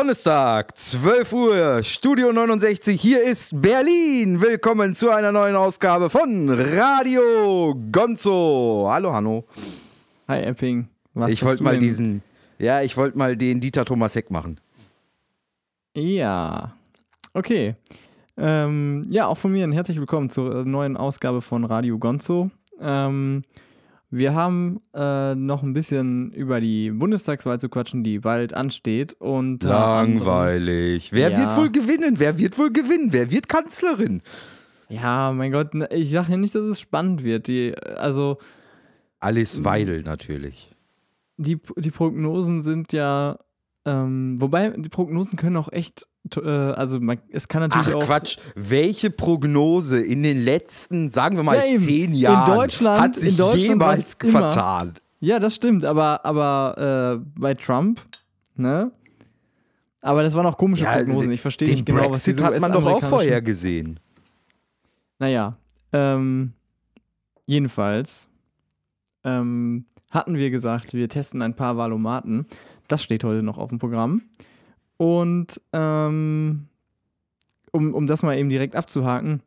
Donnerstag, 12 Uhr, Studio 69, hier ist Berlin. Willkommen zu einer neuen Ausgabe von Radio Gonzo. Hallo Hanno. Hi Epping. Was ich wollte mal denn? diesen, ja, ich wollte mal den Dieter Thomas Heck machen. Ja, okay. Ähm, ja, auch von mir ein herzlich willkommen zur neuen Ausgabe von Radio Gonzo. Ähm, wir haben äh, noch ein bisschen über die Bundestagswahl zu quatschen, die bald ansteht. Und, äh, Langweilig. Wer ja. wird wohl gewinnen? Wer wird wohl gewinnen? Wer wird Kanzlerin? Ja, mein Gott, ich sage ja nicht, dass es spannend wird. Die, also. Alice Weidel natürlich. Die, die Prognosen sind ja. Ähm, wobei, die Prognosen können auch echt also man, es kann natürlich Ach, auch. Quatsch, welche Prognose in den letzten, sagen wir mal, ja, zehn Jahren in Deutschland, hat sich in Deutschland jemals vertan? Ja, das stimmt, aber, aber äh, bei Trump, ne? Aber das waren auch komische ja, Prognosen. Ich verstehe nicht genau, Brexit was hat man doch auch vorher gesehen. Naja, ähm, jedenfalls ähm, hatten wir gesagt, wir testen ein paar Valomaten. Das steht heute noch auf dem Programm. Und ähm, um, um das mal eben direkt abzuhaken,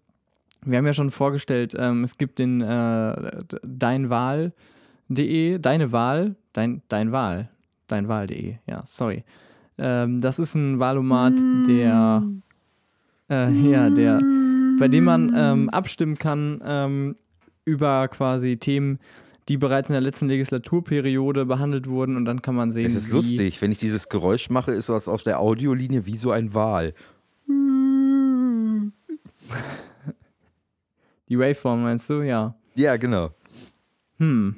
wir haben ja schon vorgestellt, ähm, es gibt den äh, deinwahl.de, deine Wahl, dein, dein Wahl, deinwahl.de, ja, sorry. Ähm, das ist ein Wahlomat, der, äh, ja, der, bei dem man ähm, abstimmen kann ähm, über quasi Themen, die bereits in der letzten Legislaturperiode behandelt wurden und dann kann man sehen. Es ist lustig, wenn ich dieses Geräusch mache, ist das auf der Audiolinie wie so ein Wal. Die Waveform meinst du? Ja. Ja, genau. Hm.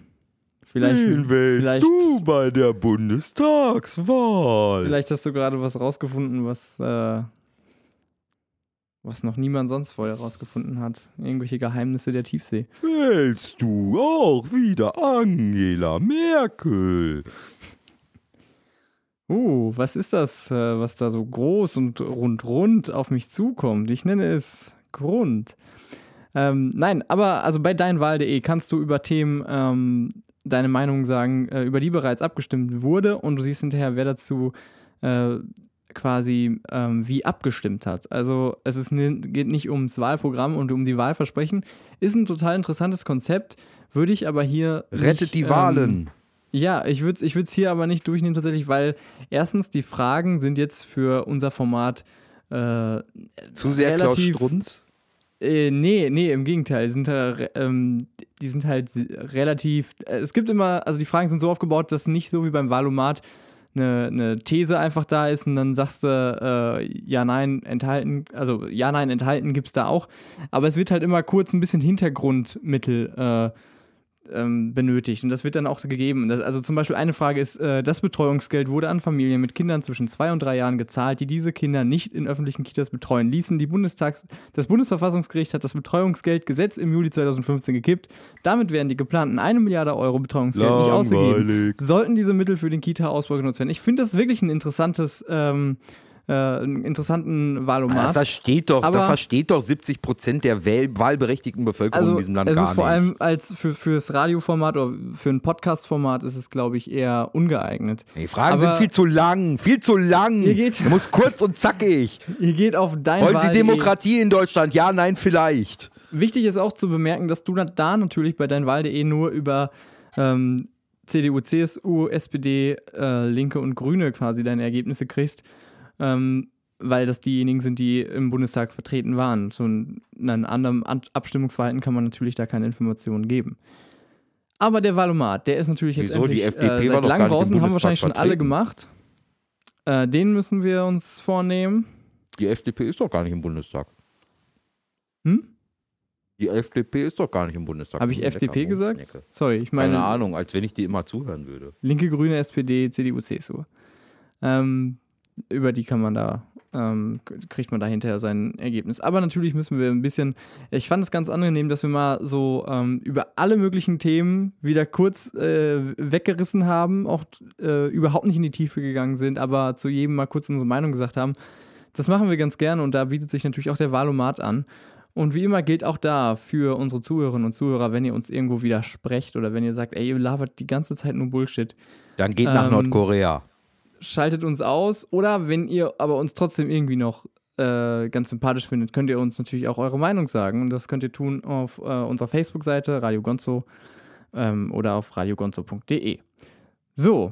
Vielleicht, Wen wählst vielleicht, du bei der Bundestagswahl? Vielleicht hast du gerade was rausgefunden, was äh, was noch niemand sonst vorher herausgefunden hat. Irgendwelche Geheimnisse der Tiefsee. Wählst du auch wieder Angela Merkel? Uh, was ist das, äh, was da so groß und rund rund auf mich zukommt? Ich nenne es Grund. Ähm, nein, aber also bei deinwahl.de kannst du über Themen ähm, deine Meinung sagen, äh, über die bereits abgestimmt wurde und du siehst hinterher, wer dazu äh, quasi ähm, wie abgestimmt hat. Also es ist, geht nicht ums Wahlprogramm und um die Wahlversprechen. Ist ein total interessantes Konzept, würde ich aber hier. Rettet nicht, die Wahlen! Ähm, ja, ich würde es hier aber nicht durchnehmen tatsächlich, weil erstens die Fragen sind jetzt für unser Format äh, zu sehr relativ, Klaus Strunz. Äh, nee, nee, im Gegenteil. Die sind, äh, ähm, die sind halt relativ. Äh, es gibt immer, also die Fragen sind so aufgebaut, dass nicht so wie beim Wahlomat eine, eine These einfach da ist und dann sagst du, äh, ja, nein, enthalten, also ja, nein, enthalten gibt es da auch. Aber es wird halt immer kurz ein bisschen Hintergrundmittel äh, ähm, benötigt. Und das wird dann auch gegeben. Das, also zum Beispiel eine Frage ist, äh, das Betreuungsgeld wurde an Familien mit Kindern zwischen zwei und drei Jahren gezahlt, die diese Kinder nicht in öffentlichen Kitas betreuen ließen. Die Bundestags das Bundesverfassungsgericht hat das Betreuungsgeldgesetz im Juli 2015 gekippt. Damit werden die geplanten 1 Milliarde Euro Betreuungsgeld Langweilig. nicht ausgegeben. Sollten diese Mittel für den Kita-Ausbau genutzt werden? Ich finde das wirklich ein interessantes ähm, äh, einen interessanten Wahlomat. Das versteht doch, aber, da versteht doch 70 Prozent der Wähl wahlberechtigten Bevölkerung also in diesem Land gar nicht. Es ist vor allem als für, fürs Radioformat oder für ein Podcast-Format ist es, glaube ich, eher ungeeignet. Die Fragen aber sind viel zu lang, viel zu lang. Ihr geht, du musst kurz und zackig. Ihr geht auf dein Wollen Sie Demokratie in Deutschland? Ja, nein, vielleicht. Wichtig ist auch zu bemerken, dass du da natürlich bei deinwahl.de nur über ähm, CDU, CSU, SPD, äh, Linke und Grüne quasi deine Ergebnisse kriegst ähm, weil das diejenigen sind, die im Bundestag vertreten waren. Zu einem anderen Abstimmungsverhalten kann man natürlich da keine Informationen geben. Aber der Valomat, der ist natürlich jetzt Wieso? endlich die FDP äh, seit langem draußen, haben wahrscheinlich vertreten. schon alle gemacht. Äh, den müssen wir uns vornehmen. Die FDP ist doch gar nicht im Bundestag. Hm? Die FDP ist doch gar nicht im Bundestag. Habe ich FDP gesagt? Necke. Sorry, ich meine. Keine Ahnung, als wenn ich die immer zuhören würde. Linke, Grüne, SPD, CDU, CSU. Ähm, über die kann man da, ähm, kriegt man da hinterher sein Ergebnis. Aber natürlich müssen wir ein bisschen, ich fand es ganz angenehm, dass wir mal so ähm, über alle möglichen Themen wieder kurz äh, weggerissen haben, auch äh, überhaupt nicht in die Tiefe gegangen sind, aber zu jedem mal kurz unsere Meinung gesagt haben. Das machen wir ganz gerne und da bietet sich natürlich auch der Valomat an. Und wie immer gilt auch da für unsere Zuhörerinnen und Zuhörer, wenn ihr uns irgendwo widersprecht oder wenn ihr sagt, ey, ihr labert die ganze Zeit nur Bullshit. Dann geht nach ähm, Nordkorea. Schaltet uns aus. Oder wenn ihr aber uns trotzdem irgendwie noch äh, ganz sympathisch findet, könnt ihr uns natürlich auch eure Meinung sagen. Und das könnt ihr tun auf äh, unserer Facebook-Seite Radio Gonzo ähm, oder auf radiogonzo.de. So,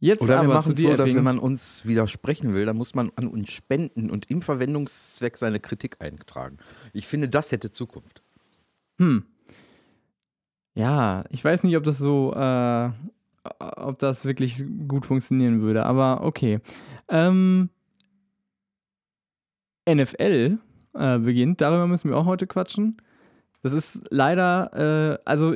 jetzt Oder wir machen es so, dass wenn man uns widersprechen will, dann muss man an uns spenden und im Verwendungszweck seine Kritik eintragen. Ich finde, das hätte Zukunft. Hm. Ja, ich weiß nicht, ob das so, äh, ob das wirklich gut funktionieren würde, aber okay. Ähm, NFL äh, beginnt, darüber müssen wir auch heute quatschen. Das ist leider, äh, also,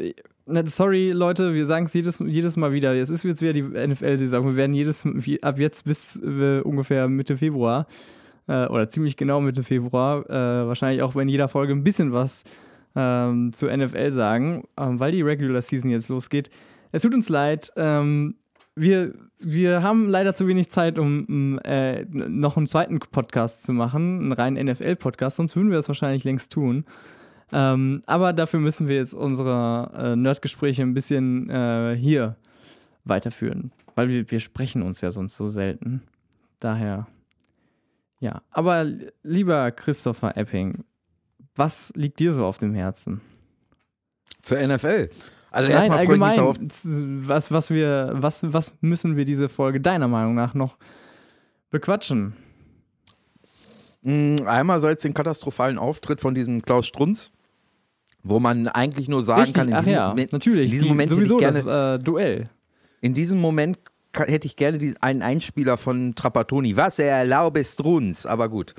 sorry Leute, wir sagen es jedes, jedes Mal wieder. Es ist jetzt wieder die NFL-Saison. Wir werden jedes, ab jetzt bis äh, ungefähr Mitte Februar äh, oder ziemlich genau Mitte Februar, äh, wahrscheinlich auch in jeder Folge ein bisschen was ähm, zu NFL sagen, ähm, weil die Regular Season jetzt losgeht. Es tut uns leid. Ähm, wir, wir haben leider zu wenig Zeit, um um, äh, noch einen zweiten Podcast zu machen, einen reinen NFL-Podcast, sonst würden wir das wahrscheinlich längst tun. Ähm, aber dafür müssen wir jetzt unsere äh, Nerdgespräche ein bisschen äh, hier weiterführen, weil wir, wir sprechen uns ja sonst so selten. Daher, ja. Aber lieber Christopher Epping, was liegt dir so auf dem Herzen? Zur NFL. Also Nein, erstmal freue ich mich allgemein, darauf. was, was, wir, was, was müssen wir diese Folge deiner Meinung nach noch bequatschen? Soll es den katastrophalen Auftritt von diesem Klaus Strunz, wo man eigentlich nur sagen kann, in ach diesem, ja, Moment, natürlich. in diesem die, Moment hätte ich sowieso gerne, das äh, Duell. in diesem Moment hätte ich gerne einen Einspieler von Trapattoni. Was er erlaube Strunz, aber gut.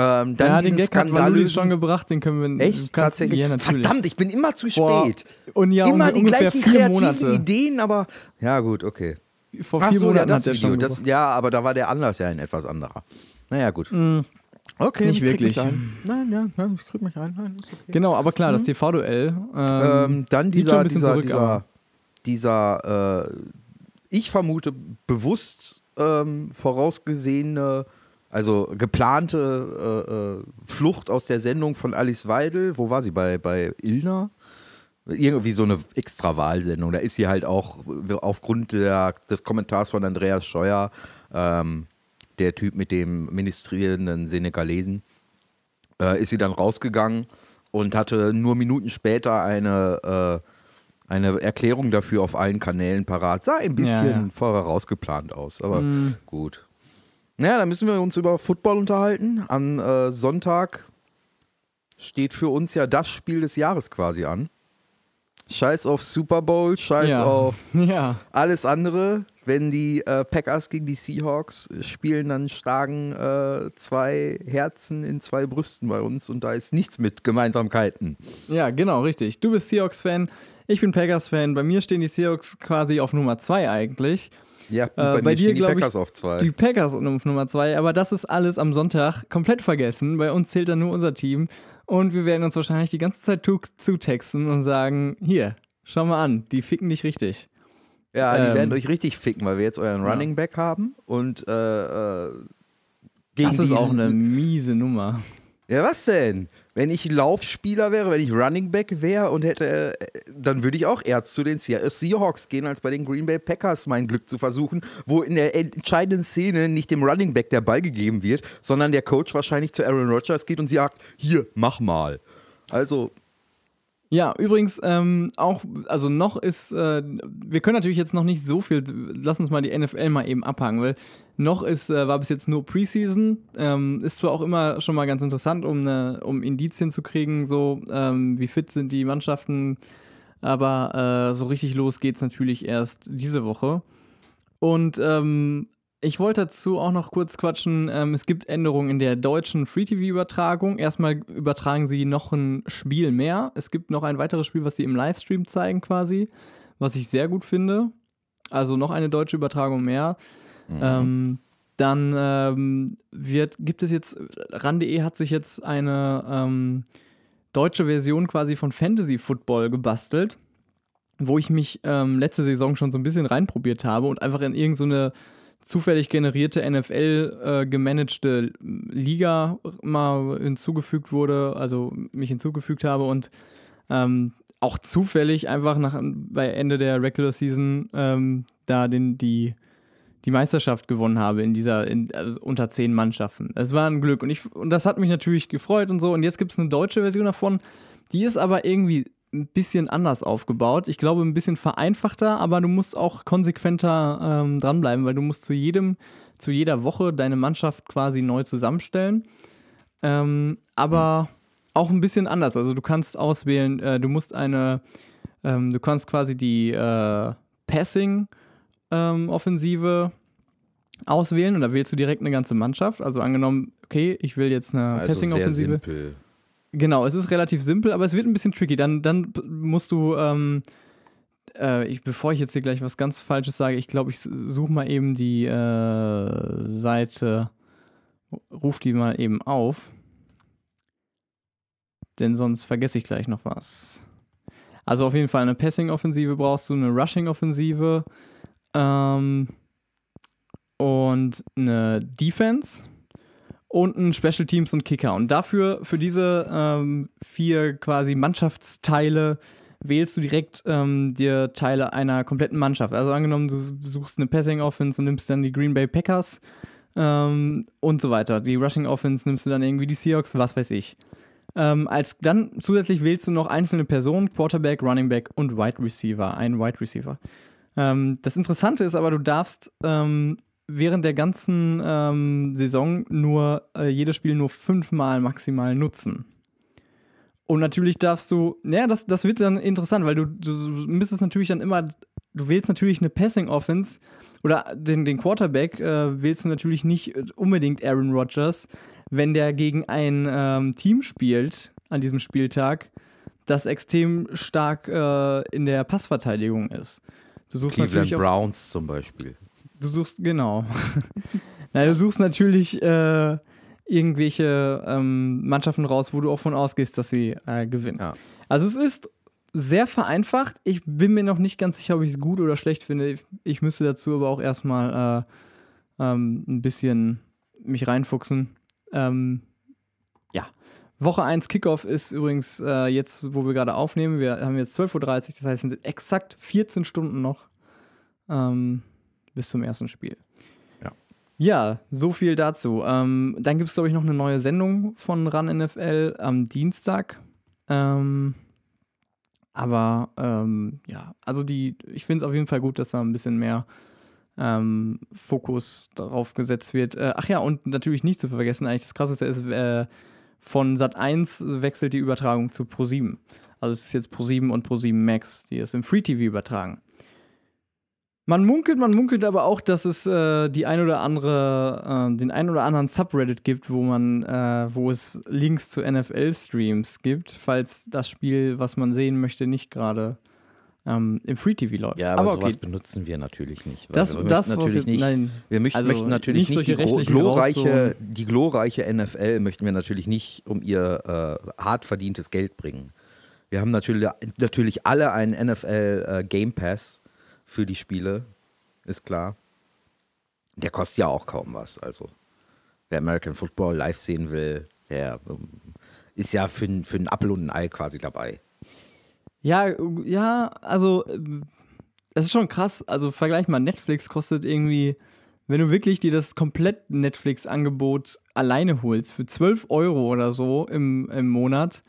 Ähm, dann ja, den diesen Gag hat Valulis schon gebracht, den können wir Echt? Tatsächlich? Ja. Verdammt, ich bin immer zu spät. Und ja, immer die gleichen kreativen Monate. Ideen, aber ja gut, okay. Vor Ach vier so, ja, Monaten das hat er Video. Das, ja, aber da war der Anlass ja ein etwas anderer. Naja, gut. Mm, Okay, Nicht wirklich. Nein, ja, nein, ich krieg mich ein. Nein, okay. Genau, aber klar, das TV-Duell. Ähm, Ähm, dann dieser, dieser, zurück, dieser, dieser äh, ich vermute, bewusst ähm, vorausgesehene, also geplante äh, äh, Flucht aus der Sendung von Alice Weidel. Wo war sie? Bei, bei Ilna? Irgendwie so eine Extra-Wahlsendung. Da ist sie halt auch aufgrund der, des Kommentars von Andreas Scheuer, ähm, der Typ mit dem ministrierenden Senegalesen, äh, ist sie dann rausgegangen und hatte nur Minuten später eine, äh, eine Erklärung dafür auf allen Kanälen parat. Sah ein bisschen Ja, ja. vorher rausgeplant aus, aber Mm. gut. Naja, dann müssen wir uns über Football unterhalten. Am äh, Sonntag steht für uns ja das Spiel des Jahres quasi an. Scheiß auf Super Bowl, scheiß ja. auf ja. alles andere. Wenn die äh, Packers gegen die Seahawks spielen, dann schlagen äh, zwei Herzen in zwei Brüsten bei uns und da ist nichts mit Gemeinsamkeiten. Ja, genau, richtig. Du bist Seahawks-Fan, ich bin Packers-Fan. Bei mir stehen die Seahawks quasi auf Nummer zwei eigentlich. Ja, Äh, bei mir dir, stehen die glaub ich, Packers auf zwei. Die Packers auf Nummer zwei, aber das ist alles am Sonntag komplett vergessen. Bei uns zählt dann nur unser Team. Und wir werden uns wahrscheinlich die ganze Zeit zutexten und sagen: Hier, schau mal an, die ficken dich richtig. ja, die ähm, werden euch richtig ficken, weil wir jetzt euren ja. Running Back haben und äh, äh, gegen Das ist auch eine miese Nummer. Ja, was denn? Wenn ich Laufspieler wäre, wenn ich Running Back wäre und hätte, äh, dann würde ich auch eher zu den Se- Seahawks gehen, als bei den Green Bay Packers mein Glück zu versuchen, wo in der entscheidenden Szene nicht dem Running Back der Ball gegeben wird, sondern der Coach wahrscheinlich zu Aaron Rodgers geht und sagt, hier, mach mal. Also, Ja, übrigens, ähm, auch, also noch ist, äh, wir können natürlich jetzt noch nicht so viel, lass uns mal die NFL mal eben abhangen, weil noch ist, äh, war bis jetzt nur Preseason, ähm, ist zwar auch immer schon mal ganz interessant, um, ne, um Indizien zu kriegen, so, ähm, wie fit sind die Mannschaften, aber äh, so richtig los geht's natürlich erst diese Woche. Und ähm, ich wollte dazu auch noch kurz quatschen. Ähm, es gibt Änderungen in der deutschen Free-TV-Übertragung. Erstmal übertragen sie noch ein Spiel mehr. Es gibt noch ein weiteres Spiel, was sie im Livestream zeigen, quasi, was ich sehr gut finde. Also noch eine deutsche Übertragung mehr. Ähm, dann ähm, wird, gibt es jetzt, RAN.de hat sich jetzt eine ähm, deutsche Version quasi von Fantasy Football gebastelt, wo ich mich ähm, letzte Saison schon so ein bisschen reinprobiert habe und einfach in irgendeine zufällig generierte NFL äh, gemanagte Liga mal hinzugefügt wurde, also mich hinzugefügt habe und ähm, auch zufällig einfach nach bei Ende der Regular Season ähm, da den, die, die Meisterschaft gewonnen habe in dieser, in, also unter zehn Mannschaften. Es war ein Glück und, ich, und das hat mich natürlich gefreut und so. Und jetzt gibt es eine deutsche Version davon, die ist aber irgendwie ein bisschen anders aufgebaut. Ich glaube, ein bisschen vereinfachter, aber du musst auch konsequenter ähm, dranbleiben, weil du musst zu jedem, zu jeder Woche deine Mannschaft quasi neu zusammenstellen. Ähm, aber auch ein bisschen anders. Also du kannst auswählen, äh, du musst eine, ähm, du kannst quasi die äh, Passing-Offensive ähm, auswählen und da wählst du direkt eine ganze Mannschaft. Also angenommen, okay, ich will jetzt eine Also Passing-Offensive. sehr simpel. Genau, es ist relativ simpel, aber es wird ein bisschen tricky. Dann, dann musst du, ähm, äh, ich, bevor ich jetzt hier gleich was ganz Falsches sage, ich glaube, ich suche mal eben die äh, Seite, ruf die mal eben auf. Denn sonst vergesse ich gleich noch was. Also auf jeden Fall eine Passing-Offensive brauchst du, eine Rushing-Offensive ähm, und eine Defense und ein Special Teams und Kicker. Und dafür, für diese ähm, vier quasi Mannschaftsteile, wählst du direkt ähm, dir Teile einer kompletten Mannschaft. Also angenommen, du suchst eine Passing Offense und nimmst dann die Green Bay Packers ähm, und so weiter. Die Rushing Offense nimmst du dann irgendwie die Seahawks, was weiß ich. Ähm, als dann zusätzlich wählst du noch einzelne Personen, Quarterback, Running Back und Wide Receiver, einen Wide Receiver. Ähm, das Interessante ist aber, du darfst ähm, während der ganzen ähm, Saison nur äh, jedes Spiel nur fünfmal maximal nutzen. Und natürlich darfst du, ja, das, das wird dann interessant, weil du, du müsstest natürlich dann immer, du wählst natürlich eine Passing Offense oder den, den Quarterback äh, wählst du natürlich nicht unbedingt Aaron Rodgers, wenn der gegen ein ähm, Team spielt an diesem Spieltag, das extrem stark äh, in der Passverteidigung ist. Du suchst Cleveland Browns zum Beispiel. Du suchst, genau. Na, du suchst natürlich äh, irgendwelche ähm, Mannschaften raus, wo du auch von ausgehst, dass sie äh, gewinnen. Ja. Also es ist sehr vereinfacht. Ich bin mir noch nicht ganz sicher, ob ich es gut oder schlecht finde. Ich, ich müsste dazu aber auch erstmal äh, ähm, ein bisschen mich reinfuchsen. Ähm, ja. Woche 1 Kickoff ist übrigens äh, jetzt, wo wir gerade aufnehmen. Wir haben jetzt 12.30 Uhr, das heißt, es sind exakt 14 Stunden noch ähm, bis zum ersten Spiel. Ja. Ja, so viel dazu. Ähm, dann gibt es, glaube ich, noch eine neue Sendung von RAN NFL am Dienstag. Ähm, aber ähm, ja, also die, ich finde es auf jeden Fall gut, dass da ein bisschen mehr ähm, Fokus darauf gesetzt wird. Äh, ach ja, und natürlich nicht zu vergessen, eigentlich das krasseste ist, äh, von Sat 1 wechselt die Übertragung zu Pro7. Also es ist jetzt Pro7 und Pro7 Max, die es im Free TV übertragen. Man munkelt, man munkelt aber auch, dass es äh, die ein oder andere, äh, den ein oder anderen Subreddit gibt, wo man, äh, wo es Links zu NFL-Streams gibt, falls das Spiel, was man sehen möchte, nicht gerade ähm, im Free TV läuft. Ja, aber, sowas benutzen wir natürlich nicht. weil Das, wir das natürlich jetzt- nicht. nein, Wir möchten, Also möchten natürlich nicht nicht, die glorreiche, die glorreiche NFL möchten wir natürlich nicht um ihr äh, hart verdientes Geld bringen. Wir haben natürlich, natürlich alle einen NFL äh, Game Pass für die Spiele, ist klar. Der kostet ja auch kaum was. Also wer American Football live sehen will, der ähm, ist ja für, für einen Apfel und ein Ei quasi dabei. Ja, ja, also äh, das ist schon krass. Also vergleich mal, Netflix kostet irgendwie, wenn du wirklich dir das komplett Netflix-Angebot alleine holst, für 12 Euro oder so im, im Monat,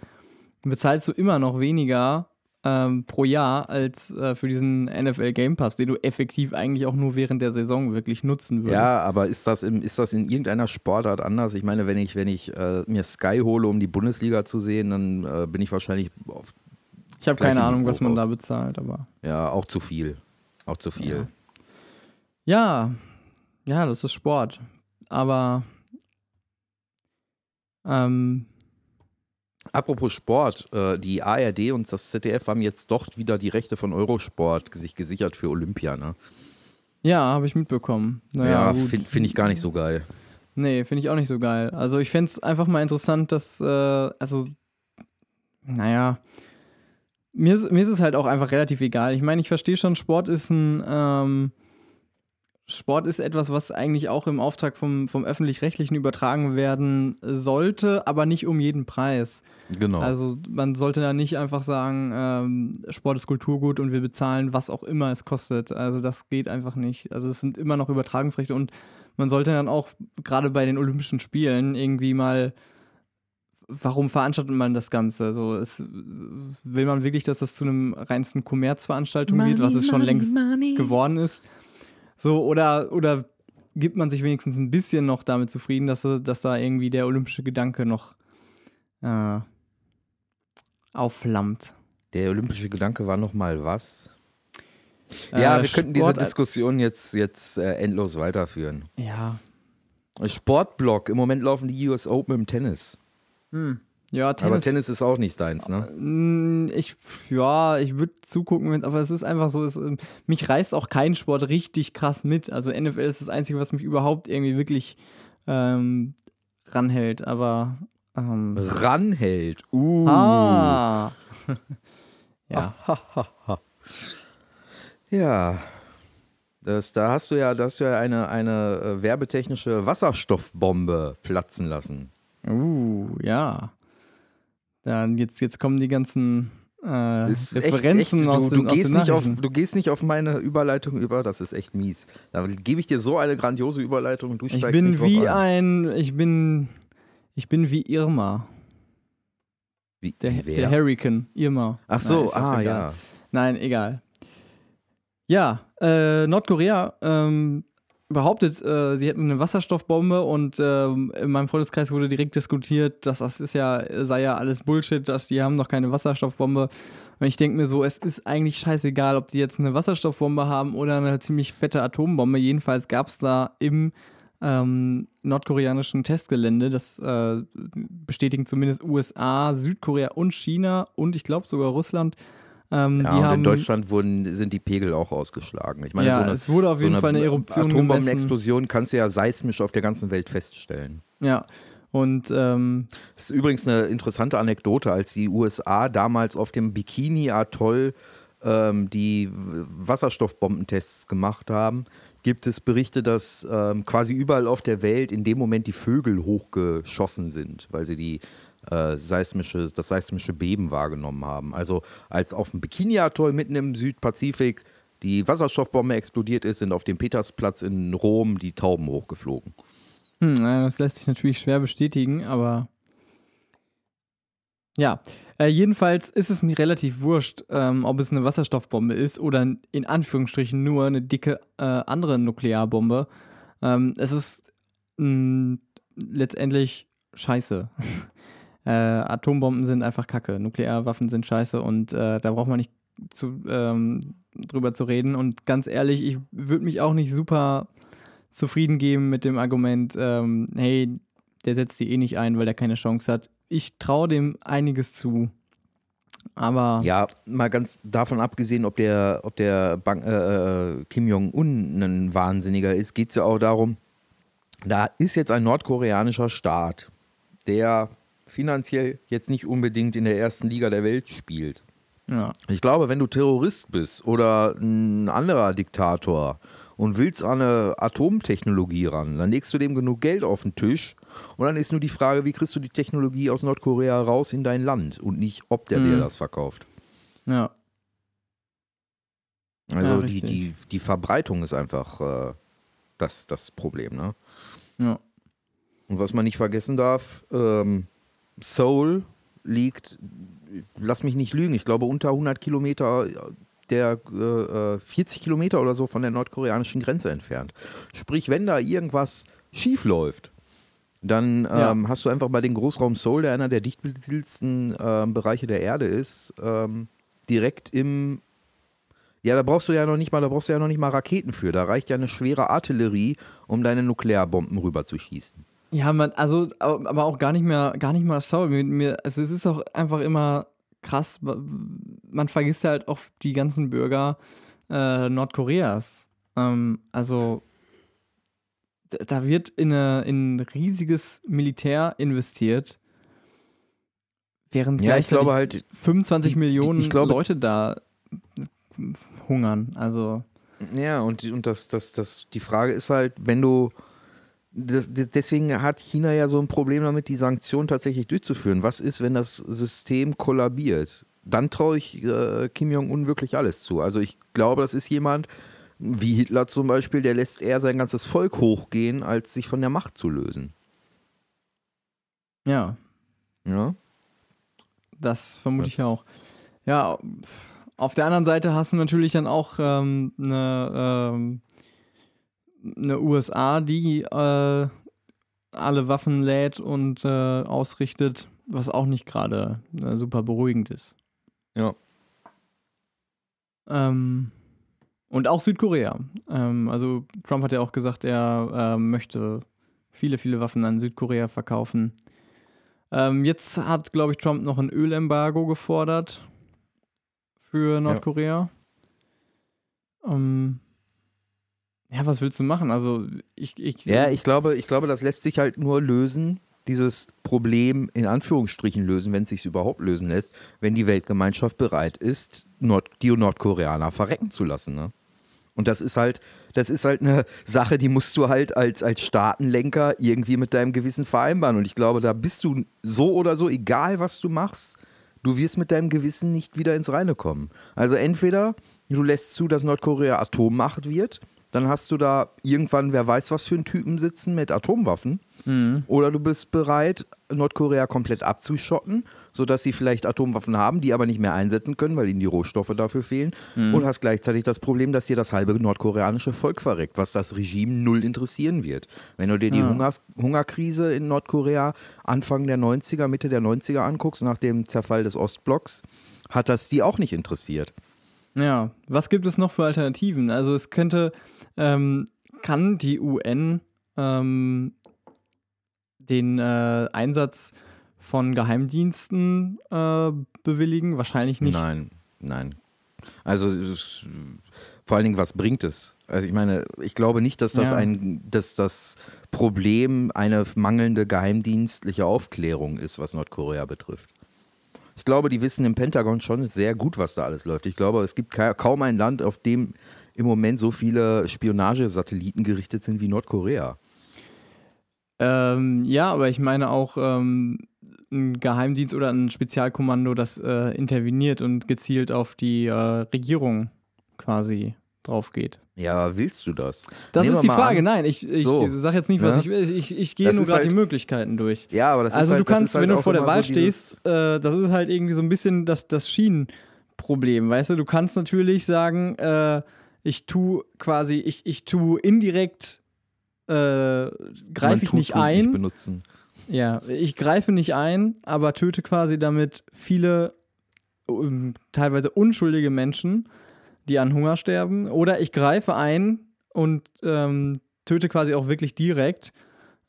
bezahlst du immer noch weniger ähm, pro Jahr als äh, für diesen NFL Game Pass, den du effektiv eigentlich auch nur während der Saison wirklich nutzen würdest. Ja, aber ist das, im, ist das in irgendeiner Sportart anders? Ich meine, wenn ich, wenn ich äh, mir Sky hole, um die Bundesliga zu sehen, dann äh, bin ich wahrscheinlich auf, ich habe keine Ahnung, was man da bezahlt, aber. ja auch zu viel. Auch zu viel. Ja, ja, das ist Sport. Aber ähm, Apropos Sport, äh, die ARD und das ZDF haben jetzt doch wieder die Rechte von Eurosport sich gesichert für Olympia. Ne? ja, habe ich mitbekommen. Naja, ja, finde find ich gar nicht so geil. Nee, finde ich auch nicht so geil. Also ich fände es einfach mal interessant, dass, äh, also, naja, mir, ist- mir ist es halt auch einfach relativ egal. Ich meine, ich verstehe schon, Sport ist ein, ähm, Sport ist etwas, was eigentlich auch im Auftrag vom, vom Öffentlich-Rechtlichen übertragen werden sollte, aber nicht um jeden Preis. Genau. Also man sollte da nicht einfach sagen, ähm, Sport ist Kulturgut und wir bezahlen, was auch immer es kostet. Also das geht einfach nicht. Also es sind immer noch Übertragungsrechte und man sollte dann auch gerade bei den Olympischen Spielen irgendwie mal warum veranstaltet man das Ganze? So, es, will man wirklich, dass das zu einem reinsten Kommerzveranstaltung wird, was es schon längst money. geworden ist? So, oder, oder gibt man sich wenigstens ein bisschen noch damit zufrieden, dass, dass da irgendwie der olympische Gedanke noch äh, aufflammt? Der olympische Gedanke war nochmal was? Ja, äh, wir könnten Sport, diese Diskussion jetzt, jetzt äh, endlos weiterführen. Ja. Sportblock. Im Moment laufen die US Open im Tennis. Hm. Ja, Tennis. Aber Tennis ist auch nicht deins, ne? Hm, ich, ja, ich würde zugucken, aber es ist einfach so, es, ähm, mich reißt auch kein Sport richtig krass mit. Also NFL ist das Einzige, was mich überhaupt irgendwie wirklich ähm, ranhält, aber. Ähm, ranhält? Uh. Ah. ja. ja. Das, da hast du ja, da hast du ja eine, eine äh, werbetechnische Wasserstoffbombe platzen lassen. Uh, ja. Dann jetzt, jetzt kommen die ganzen äh, Referenzen echt, echt. Du, aus den, du, gehst nicht auf, du gehst nicht auf meine Überleitung über, das ist echt mies. Da gebe ich dir so eine grandiose Überleitung und du steigst ich bin nicht wie ein. ein. Ich bin, ich bin wie Irma. Wie, der, wie der Hurricane, Irma. Ach so, Nein, ah ja. Nein, egal. Ja, äh, Nordkorea ähm, behauptet, äh, sie hätten eine Wasserstoffbombe und äh, in meinem Freundeskreis wurde direkt diskutiert, dass das ist ja, sei ja alles Bullshit, dass die haben noch keine Wasserstoffbombe. Und ich denke mir so, es ist eigentlich scheißegal, ob die jetzt eine Wasserstoffbombe haben oder eine ziemlich fette Atombombe. Jedenfalls gab es da im ähm, nordkoreanischen Testgelände, das äh, bestätigen zumindest USA, Südkorea und China und ich glaube sogar Russland, ähm, ja, und haben, in Deutschland wurden, sind die Pegel auch ausgeschlagen. Ich meine, ja, so eine, es wurde auf jeden so Fall eine Eruption. Atombombenexplosion kannst du ja seismisch auf der ganzen Welt feststellen. Ja. Und ähm, das ist übrigens eine interessante Anekdote, als die USA damals auf dem Bikini-Atoll ähm, die Wasserstoffbombentests gemacht haben, gibt es Berichte, dass ähm, quasi überall auf der Welt in dem Moment die Vögel hochgeschossen sind, weil sie die äh, seismische, das seismische Beben wahrgenommen haben. Also als auf dem Bikini-Atoll mitten im Südpazifik die Wasserstoffbombe explodiert ist, sind auf dem Petersplatz in Rom die Tauben hochgeflogen. Hm, das lässt sich natürlich schwer bestätigen, aber ja, äh, jedenfalls ist es mir relativ wurscht, ähm, ob es eine Wasserstoffbombe ist oder in Anführungsstrichen nur eine dicke äh, andere Nuklearbombe. Ähm, es ist mh, letztendlich scheiße. äh, Atombomben sind einfach Kacke, Nuklearwaffen sind scheiße und äh, da braucht man nicht zu, ähm, drüber zu reden. Und ganz ehrlich, ich würde mich auch nicht super zufrieden geben mit dem Argument, ähm, hey, der setzt sie eh nicht ein, weil er keine Chance hat. Ich traue dem einiges zu. Aber. Ja, mal ganz davon abgesehen, ob der, ob der Bank, äh, äh Kim Jong-un ein Wahnsinniger ist, geht es ja auch darum, da ist jetzt ein nordkoreanischer Staat, der finanziell jetzt nicht unbedingt in der ersten Liga der Welt spielt. Ja. Ich glaube, wenn du Terrorist bist oder ein anderer Diktator und willst an eine Atomtechnologie ran, dann legst du dem genug Geld auf den Tisch und dann ist nur die Frage, wie kriegst du die Technologie aus Nordkorea raus in dein Land und nicht, ob der mhm. dir das verkauft. Ja. Also ja, die, die, die Verbreitung ist einfach äh, das, das Problem, ne? Ja. Und was man nicht vergessen darf, ähm, Seoul liegt, lass mich nicht lügen, ich glaube unter 100 Kilometer der äh, 40 Kilometer oder so von der nordkoreanischen Grenze entfernt. Sprich, wenn da irgendwas schief läuft, dann ähm, ja. hast du einfach mal den Großraum Seoul, der einer der dicht besiedelsten äh, Bereiche der Erde ist, ähm, direkt im ja, da brauchst du ja noch nicht mal, da brauchst du ja noch nicht mal Raketen für. Da reicht ja eine schwere Artillerie, um deine Nuklearbomben rüberzuschießen. Ja, man, also, aber auch gar nicht mehr, gar nicht mal Seoul. Mir, mir, also es ist auch einfach immer krass. Man vergisst halt auch die ganzen Bürger äh, Nordkoreas. Ähm, also da wird in, eine, in ein riesiges Militär investiert, während ja, ich glaube halt 25 die, Millionen ich glaube, Leute da hungern. Also Ja, und, und das, das, das, die Frage ist halt, wenn du. Das, deswegen hat China ja so ein Problem damit, die Sanktionen tatsächlich durchzuführen. Was ist, wenn das System kollabiert? Dann traue ich äh, Kim Jong-un wirklich alles zu. Also ich glaube, das ist jemand, wie Hitler zum Beispiel, der lässt eher sein ganzes Volk hochgehen, als sich von der Macht zu lösen. Ja. Ja. Das vermute Was? ich auch. Ja, auf der anderen Seite hast du natürlich dann auch ähm, eine, ähm, eine USA, die äh, alle Waffen lädt und äh, ausrichtet, was auch nicht gerade äh, super beruhigend ist. Ja. Ähm, und auch Südkorea. Ähm, also Trump hat ja auch gesagt, er äh, möchte viele, viele Waffen an Südkorea verkaufen. Ähm, jetzt hat, glaube ich, Trump noch ein Ölembargo gefordert für Nordkorea. Ja. Ähm, ja, was willst du machen? Also ich, ich Ja, ich glaube, ich glaube, das lässt sich halt nur lösen, dieses Problem in Anführungsstrichen lösen, wenn es sich überhaupt lösen lässt, wenn die Weltgemeinschaft bereit ist, Nord die Nordkoreaner verrecken zu lassen. Ne? Und das ist halt, das ist halt eine Sache, die musst du halt als, als Staatenlenker irgendwie mit deinem Gewissen vereinbaren. Und ich glaube, da bist du so oder so, egal was du machst, du wirst mit deinem Gewissen nicht wieder ins Reine kommen. Also entweder du lässt zu, dass Nordkorea Atommacht wird, dann hast du da irgendwann, wer weiß was für einen Typen sitzen mit Atomwaffen. Mhm. Oder du bist bereit, Nordkorea komplett abzuschotten, sodass sie vielleicht Atomwaffen haben, die aber nicht mehr einsetzen können, weil ihnen die Rohstoffe dafür fehlen. Mhm. Und hast gleichzeitig das Problem, dass dir das halbe nordkoreanische Volk verreckt, was das Regime null interessieren wird. Wenn du dir die ja. Hungers Hungerkrise in Nordkorea Anfang der 90er, Mitte der 90er anguckst, nach dem Zerfall des Ostblocks, hat das die auch nicht interessiert. Ja, was gibt es noch für Alternativen? Also es könnte, ähm, kann die UN ähm, den äh, Einsatz von Geheimdiensten äh, bewilligen? Wahrscheinlich nicht. Nein, nein. Also vor allen Dingen, was bringt es? Also ich meine, ich glaube nicht, dass das ja. ein, dass das Problem eine mangelnde geheimdienstliche Aufklärung ist, was Nordkorea betrifft. Ich glaube, die wissen im Pentagon schon sehr gut, was da alles läuft. Ich glaube, es gibt kaum ein Land, auf dem im Moment so viele Spionagesatelliten gerichtet sind wie Nordkorea. Ähm, ja, aber ich meine auch ähm, ein Geheimdienst oder ein Spezialkommando, das äh, interveniert und gezielt auf die äh, Regierung quasi drauf geht. Ja, willst du das? Das Nehmen ist die Frage. An. Nein, ich, ich so. sage jetzt nicht, was ja? ich will. Ich, ich gehe nur gerade halt die Möglichkeiten durch. Ja, aber das also ist halt, du kannst, halt wenn du vor der Wahl so stehst, äh, das ist halt irgendwie so ein bisschen das, das Schienenproblem, weißt du? Du kannst natürlich sagen, äh, ich tue quasi, ich, ich tue indirekt äh, greife ich nicht ein. Nicht benutzen. Ja, ich greife nicht ein, aber töte quasi damit viele um, teilweise unschuldige Menschen, die an Hunger sterben. Oder ich greife ein und ähm, töte quasi auch wirklich direkt.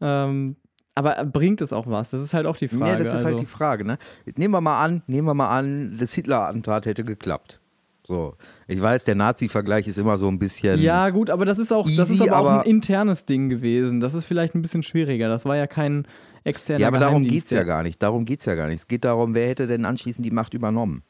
Ähm, aber bringt es auch was? Das ist halt auch die Frage. Ja, das ist halt also. halt die Frage. Ne? Nehmen wir mal an, nehmen wir mal an, das Hitler-Attentat hätte geklappt. So, ich weiß, der Nazi-Vergleich ist immer so ein bisschen. Ja, gut, aber das ist auch, easy, das ist aber, aber, auch ein internes Ding gewesen. Das ist vielleicht ein bisschen schwieriger. Das war ja kein externer Ja, aber darum geht es ja gar nicht. Darum geht es ja gar nicht. Es geht darum, wer hätte denn anschließend die Macht übernommen.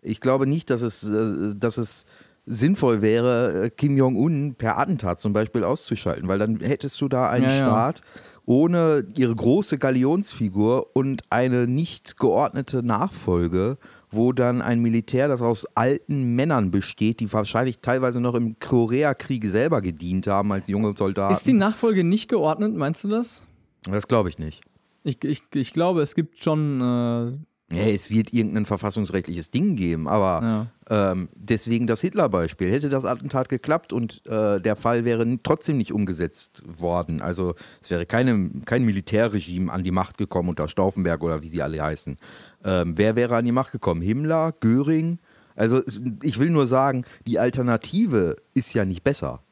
Ich glaube nicht, dass es, äh, dass es sinnvoll wäre, äh, Kim Jong-un per Attentat zum Beispiel auszuschalten, weil dann hättest du da einen ja, Staat ja. ohne ihre große Galionsfigur und eine nicht geordnete Nachfolge wo dann ein Militär, das aus alten Männern besteht, die wahrscheinlich teilweise noch im Koreakrieg selber gedient haben als junge Soldaten. Ist die Nachfolge nicht geordnet, meinst du das? Das glaube ich nicht. Ich, ich, ich glaube, es gibt schon äh, ja, es wird irgendein verfassungsrechtliches Ding geben, aber ja. ähm, deswegen das Hitler-Beispiel. Hätte das Attentat geklappt und äh, der Fall wäre trotzdem nicht umgesetzt worden, also es wäre keine, kein Militärregime an die Macht gekommen unter Stauffenberg oder wie sie alle heißen. Ähm, wer wäre an die Macht gekommen? Himmler, Göring? Also ich will nur sagen, die Alternative ist ja nicht besser.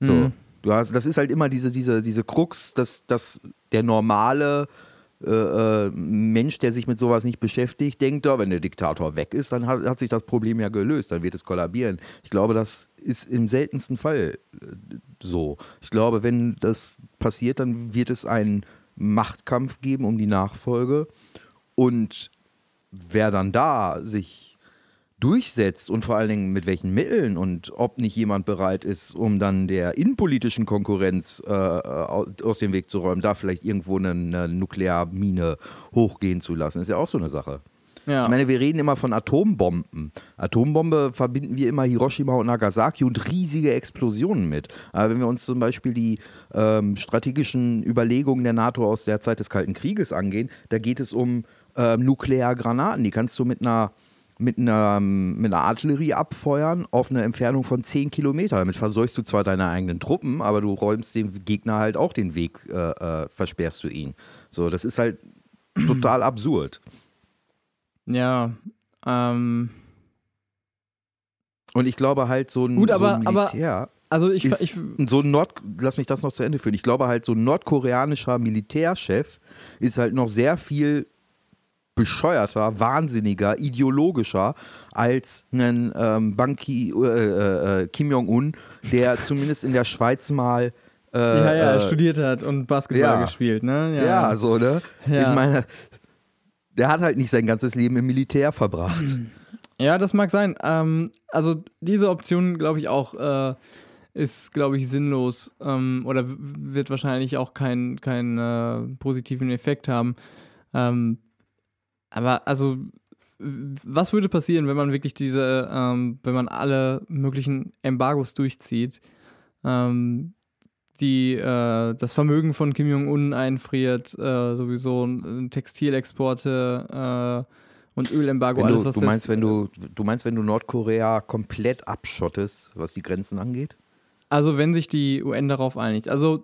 So. Mhm. Du hast, das ist halt immer diese, diese, diese Krux, dass, dass der normale äh, äh, Mensch, der sich mit sowas nicht beschäftigt, denkt, da, wenn der Diktator weg ist, dann hat, hat, sich das Problem ja gelöst, dann wird es kollabieren. Ich glaube, das ist im seltensten Fall äh, so. Ich glaube, wenn das passiert, dann wird es einen Machtkampf geben um die Nachfolge und wer dann da sich durchsetzt und vor allen Dingen mit welchen Mitteln und ob nicht jemand bereit ist, um dann der innenpolitischen Konkurrenz äh, aus dem Weg zu räumen, da vielleicht irgendwo eine, eine Nuklearmine hochgehen zu lassen, ist ja auch so eine Sache. Ja. Ich meine, wir reden immer von Atombomben. Atombombe verbinden wir immer Hiroshima und Nagasaki und riesige Explosionen mit. Aber wenn wir uns zum Beispiel die ähm, strategischen Überlegungen der NATO aus der Zeit des Kalten Krieges angehen, da geht es um ähm, Nukleargranaten. Die kannst du mit einer mit einer, mit einer Artillerie abfeuern auf eine Entfernung von 10 Kilometer. Damit verseuchst du zwar deine eigenen Truppen, aber du räumst dem Gegner halt auch den Weg, äh, äh, versperrst du ihn. So, das ist halt total absurd. Ja, ähm. Und ich glaube halt so ein, Gut, aber, so ein Militär. Aber, also ich, ich so ein Nord, lass mich das noch zu Ende führen. Ich glaube halt so ein nordkoreanischer Militärchef ist halt noch sehr viel bescheuerter, wahnsinniger, ideologischer als ein ähm, Banki, äh, äh, Kim Jong-un, der zumindest in der Schweiz mal äh, ja, ja, äh, studiert hat und Basketball ja. gespielt, ne? Ja, ja so, ne? Ja. Ich meine, der hat halt nicht sein ganzes Leben im Militär verbracht. Ja, das mag sein. Ähm, also diese Option, glaube ich, auch äh, ist, glaube ich, sinnlos ähm, oder wird wahrscheinlich auch keinen kein, äh, positiven Effekt haben. Ähm, aber also, was würde passieren, wenn man wirklich diese, ähm, wenn man alle möglichen Embargos durchzieht, ähm, die äh, das Vermögen von Kim Jong-un einfriert, äh, sowieso Textilexporte äh, und Ölembargo, du, alles was du meinst, wenn du du meinst, wenn du Nordkorea komplett abschottest, was die Grenzen angeht? Also wenn sich die UN darauf einigt. Also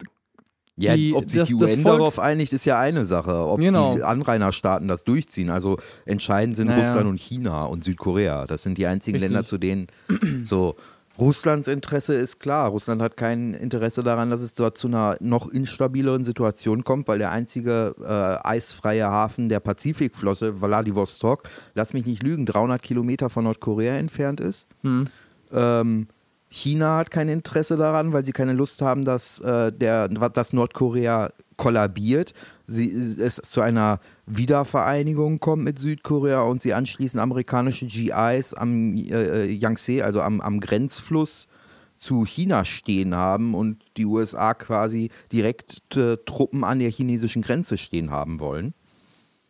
ja, die, ob sich das, die UN darauf einigt, ist ja eine Sache. Ob genau. die Anrainerstaaten das durchziehen. Also entscheidend sind naja. Russland und China und Südkorea. Das sind die einzigen Richtig. Länder, zu denen so. Russlands Interesse ist klar. Russland hat kein Interesse daran, dass es dort zu einer noch instabileren Situation kommt, weil der einzige äh, eisfreie Hafen der Pazifikflotte, Vladivostok, lass mich nicht lügen, 300 Kilometer von Nordkorea entfernt ist. Hm. Ähm, China hat kein Interesse daran, weil sie keine Lust haben, dass, äh, der, dass Nordkorea kollabiert, sie, es zu einer Wiedervereinigung kommt mit Südkorea und sie anschließend amerikanische GIs am äh, äh, Yangtze, also am, am Grenzfluss zu China stehen haben und die USA quasi direkt äh, Truppen an der chinesischen Grenze stehen haben wollen.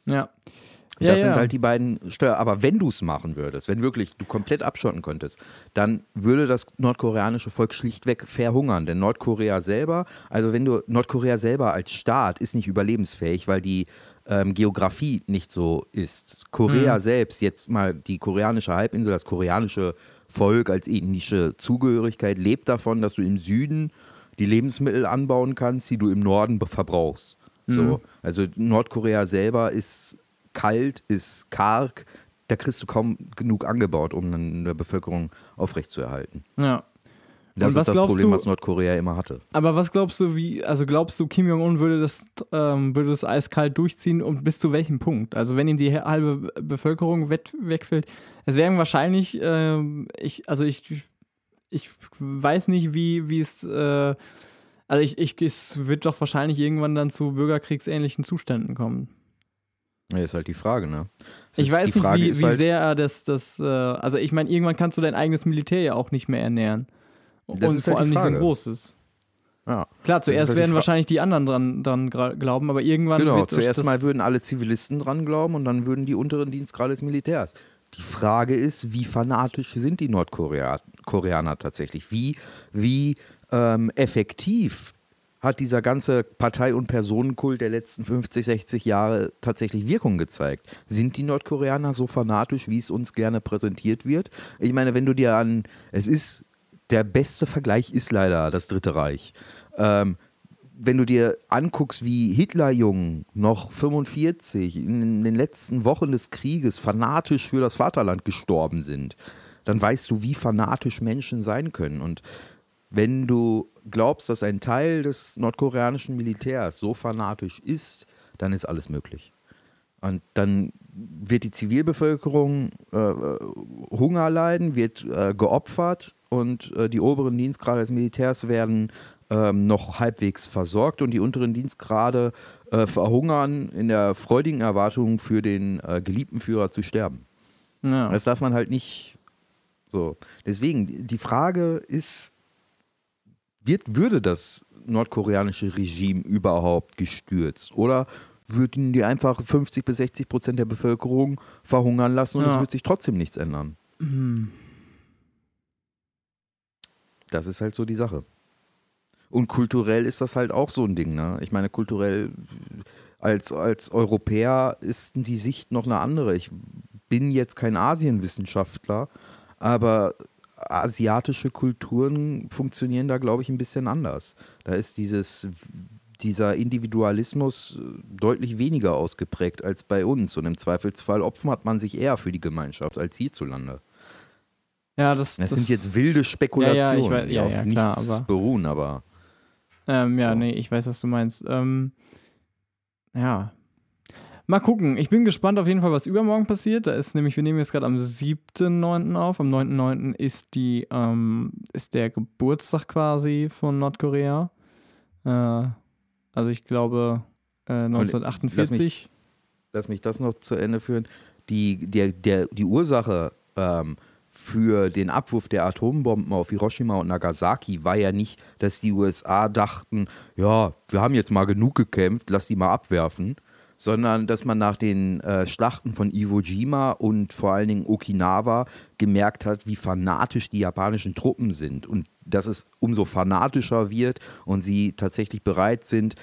Ja. Ja, das ja. sind halt die beiden Steuer. Aber wenn du es machen würdest, wenn wirklich du komplett abschotten könntest, dann würde das nordkoreanische Volk schlichtweg verhungern. Denn Nordkorea selber, also wenn du Nordkorea selber als Staat ist nicht überlebensfähig, weil die ähm, Geografie nicht so ist. Korea mhm. selbst, jetzt mal die koreanische Halbinsel, das koreanische Volk als ethnische Zugehörigkeit lebt davon, dass du im Süden die Lebensmittel anbauen kannst, die du im Norden verbrauchst. Mhm. So, also Nordkorea selber ist kalt, ist karg, da kriegst du kaum genug angebaut, um eine Bevölkerung aufrechtzuerhalten. Ja. Das ist das Problem, du, was Nordkorea immer hatte. Aber was glaubst du, wie, also glaubst du, Kim Jong-un würde das, ähm, würde das eiskalt durchziehen und bis zu welchem Punkt? Also wenn ihm die halbe Bevölkerung wegfällt, es wären wahrscheinlich, äh, ich, also ich, ich weiß nicht, wie, wie es, äh, also ich, ich, es wird doch wahrscheinlich irgendwann dann zu bürgerkriegsähnlichen Zuständen kommen. Ja, ist halt die Frage, ne? Das ich weiß nicht, wie, wie halt sehr er das, das, äh, also ich meine, irgendwann kannst du dein eigenes Militär ja auch nicht mehr ernähren. Und das vor halt allem nicht so ein großes. Ja. Klar, zuerst halt werden wahrscheinlich die anderen dran, dran glauben, aber irgendwann. Genau, zuerst mal würden alle Zivilisten dran glauben und dann würden die unteren Dienstgrade des Militärs. Die Frage ist, wie fanatisch sind die Nordkoreaner tatsächlich? Wie, wie ähm, effektiv hat dieser ganze Partei- und Personenkult der letzten 50, 60 Jahre tatsächlich Wirkung gezeigt. Sind die Nordkoreaner so fanatisch, wie es uns gerne präsentiert wird? Ich meine, wenn du dir an, es ist, der beste Vergleich ist leider das Dritte Reich. Ähm, wenn du dir anguckst, wie Hitlerjungen noch 45 in den letzten Wochen des Krieges fanatisch für das Vaterland gestorben sind, dann weißt du, wie fanatisch Menschen sein können. Und wenn du glaubst, dass ein Teil des nordkoreanischen Militärs so fanatisch ist, dann ist alles möglich. Und dann wird die Zivilbevölkerung äh, Hunger leiden, wird äh, geopfert und äh, die oberen Dienstgrade des Militärs werden ähm, noch halbwegs versorgt und die unteren Dienstgrade äh, verhungern in der freudigen Erwartung für den äh, geliebten Führer zu sterben. Ja. Das darf man halt nicht So. Deswegen, die Frage ist, wird, würde das nordkoreanische Regime überhaupt gestürzt? Oder würden die einfach 50 bis 60 Prozent der Bevölkerung verhungern lassen und Ja. es wird sich trotzdem nichts ändern? Hm. Das ist halt so die Sache. Und kulturell ist das halt auch so ein Ding, ne? Ich meine, kulturell als, als Europäer ist die Sicht noch eine andere. Ich bin jetzt kein Asienwissenschaftler, aber asiatische Kulturen funktionieren da, glaube ich, ein bisschen anders. Da ist dieses, dieser Individualismus äh, deutlich weniger ausgeprägt als bei uns. Und im Zweifelsfall opfert man sich eher für die Gemeinschaft als hierzulande. Ja, das, Das, das sind jetzt wilde Spekulationen, ich weiß- die ja, auf ja, nichts klar, aber- beruhen, aber Ähm, ja, Ja. nee, ich weiß, was du meinst. Ähm, ja. Mal gucken. Ich bin gespannt auf jeden Fall, was übermorgen passiert. Da ist nämlich, wir nehmen jetzt gerade am 7.9. auf. Am 9.9. ist die, ähm, ist der Geburtstag quasi von Nordkorea. Äh, also ich glaube äh, 1948. lass mich das noch zu Ende führen. Die, der, der, die Ursache ähm, für den Abwurf der Atombomben auf Hiroshima und Nagasaki war ja nicht, dass die USA dachten, ja, wir haben jetzt mal genug gekämpft, lass die mal abwerfen, sondern dass man nach den äh, Schlachten von Iwo Jima und vor allen Dingen Okinawa gemerkt hat, wie fanatisch die japanischen Truppen sind und dass es umso fanatischer wird und sie tatsächlich bereit sind,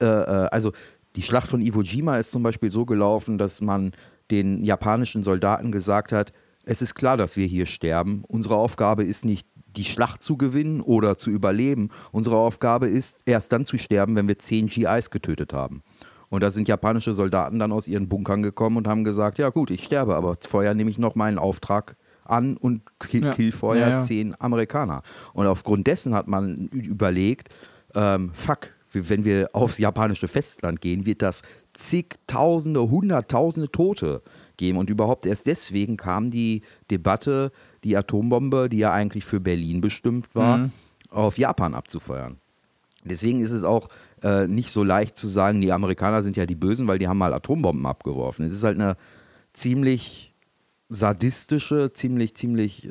äh, äh, also die Schlacht von Iwo Jima ist zum Beispiel so gelaufen, dass man den japanischen Soldaten gesagt hat, es ist klar, dass wir hier sterben. Unsere Aufgabe ist nicht, die Schlacht zu gewinnen oder zu überleben. Unsere Aufgabe ist, erst dann zu sterben, wenn wir zehn GIs getötet haben. Und da sind japanische Soldaten dann aus ihren Bunkern gekommen und haben gesagt, ja gut, ich sterbe, aber vorher nehme ich noch meinen Auftrag an und kill, Ja. kill vorher Ja, ja. zehn Amerikaner. Und aufgrund dessen hat man überlegt, ähm, fuck, wenn wir aufs japanische Festland gehen, wird das zigtausende, hunderttausende Tote geben. Und überhaupt erst deswegen kam die Debatte, die Atombombe, die ja eigentlich für Berlin bestimmt war, Mhm. auf Japan abzufeuern. Deswegen ist es auch äh, nicht so leicht zu sagen, die Amerikaner sind ja die Bösen, weil die haben mal Atombomben abgeworfen. Es ist halt eine ziemlich sadistische, ziemlich, ziemlich äh,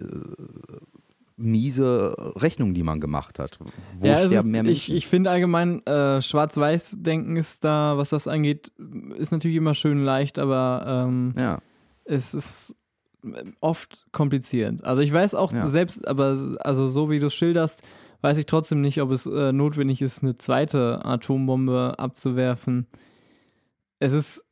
miese Rechnung, die man gemacht hat. Wo Ja, es sterben ist, mehr ich, Menschen? ich finde allgemein, äh, Schwarz-Weiß-Denken ist da, was das angeht, ist natürlich immer schön leicht, aber ähm, ja. es ist oft kompliziert. Also ich weiß auch Ja. selbst, aber also so wie du es schilderst, weiß ich trotzdem nicht, ob es äh, notwendig ist, eine zweite Atombombe abzuwerfen. Es ist,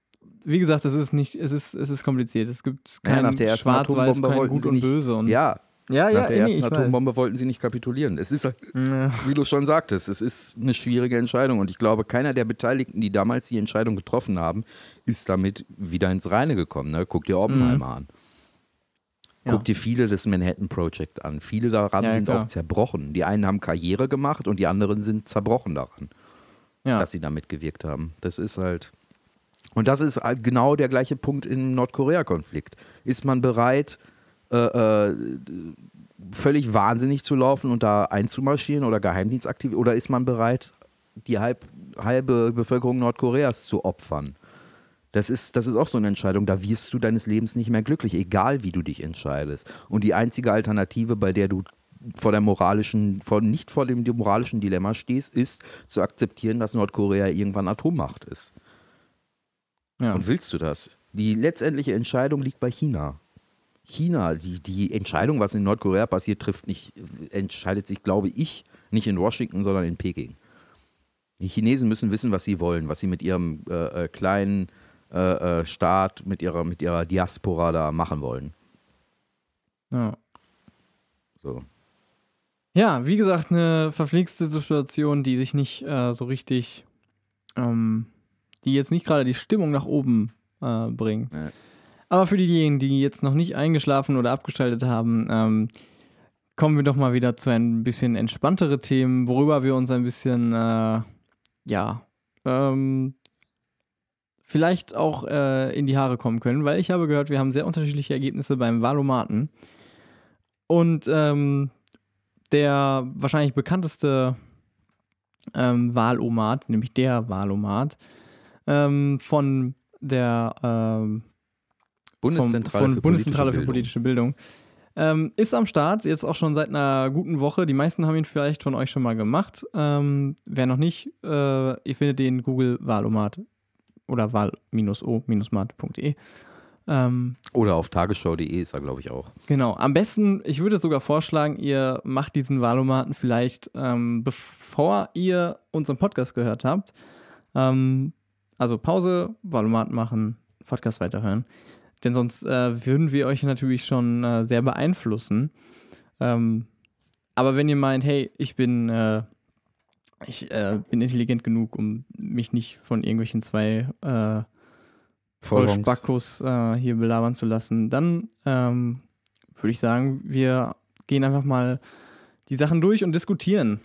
wie gesagt, es ist nicht, es ist, es ist kompliziert. Es gibt Ja, kein nach der ersten Schwarz-Weiß, Atombombe kein Gut und nicht- Böse. Und ja, ja, nach ja, der nee, ersten ich weiß. Atombombe wollten sie nicht kapitulieren. Es ist halt, Ja. wie du schon sagtest, es ist eine schwierige Entscheidung und ich glaube, keiner der Beteiligten, die damals die Entscheidung getroffen haben, ist damit wieder ins Reine gekommen. Ne? Guck dir Oppenheimer an. Ja. Guck dir viele des Manhattan Project an. Viele daran Ja, ja, sind klar. auch zerbrochen. Die einen haben Karriere gemacht und die anderen sind zerbrochen daran, dass sie da mitgewirkt haben. Das ist halt. Und das ist halt genau der gleiche Punkt im Nordkorea-Konflikt. Ist man bereit, äh, äh, völlig wahnsinnig zu laufen und da einzumarschieren oder Geheimdienstaktiv oder ist man bereit, die halb, halbe Bevölkerung Nordkoreas zu opfern? Das ist, das ist auch so eine Entscheidung, da wirst du deines Lebens nicht mehr glücklich, egal wie du dich entscheidest. Und die einzige Alternative, bei der du vor der moralischen, vor, nicht vor dem moralischen Dilemma stehst, ist zu akzeptieren, dass Nordkorea irgendwann Atommacht ist. ja. Und willst du das? Die letztendliche Entscheidung liegt bei China. China, die, die Entscheidung, was in Nordkorea passiert, trifft nicht, entscheidet sich, glaube ich, nicht in Washington, sondern in Peking. Die Chinesen müssen wissen, was sie wollen, was sie mit ihrem äh, äh, kleinen äh, äh, Staat, mit ihrer, mit ihrer Diaspora da machen wollen. ja. So. Ja, wie gesagt, eine verflixte Situation, die sich nicht äh, so richtig, ähm, die jetzt nicht gerade die Stimmung nach oben äh, bringt. Ja. Aber für diejenigen, die jetzt noch nicht eingeschlafen oder abgeschaltet haben, ähm, kommen wir doch mal wieder zu ein bisschen entspanntere Themen, worüber wir uns ein bisschen, äh, ja, ähm, vielleicht auch äh, in die Haare kommen können, weil ich habe gehört, wir haben sehr unterschiedliche Ergebnisse beim Valomaten. Und ähm, der wahrscheinlich bekannteste ähm, Wahlomat, nämlich der Wahlomat, ähm, von der ähm, Bundeszentrale, vom, für, von Bundeszentrale politische für politische Bildung, Ähm, ist am Start, jetzt auch schon seit einer guten Woche. Die meisten haben ihn vielleicht von euch schon mal gemacht. Ähm, wer noch nicht, äh, ihr findet den Google Wahlomat oder wahl-o-mat.de. Ähm, Oder auf tagesschau.de ist er, glaube ich, auch. Genau. Am besten, ich würde sogar vorschlagen, ihr macht diesen Wahlomaten vielleicht, ähm, bevor ihr unseren Podcast gehört habt. Ähm, also Pause, Wahlomat machen, Podcast weiterhören. Denn sonst äh, würden wir euch natürlich schon äh, sehr beeinflussen. Ähm, aber wenn ihr meint, hey, ich bin, äh, ich äh, bin intelligent genug, um mich nicht von irgendwelchen zwei äh, Vollspackos äh, hier belabern zu lassen, dann ähm, würde ich sagen, wir gehen einfach mal die Sachen durch und diskutieren.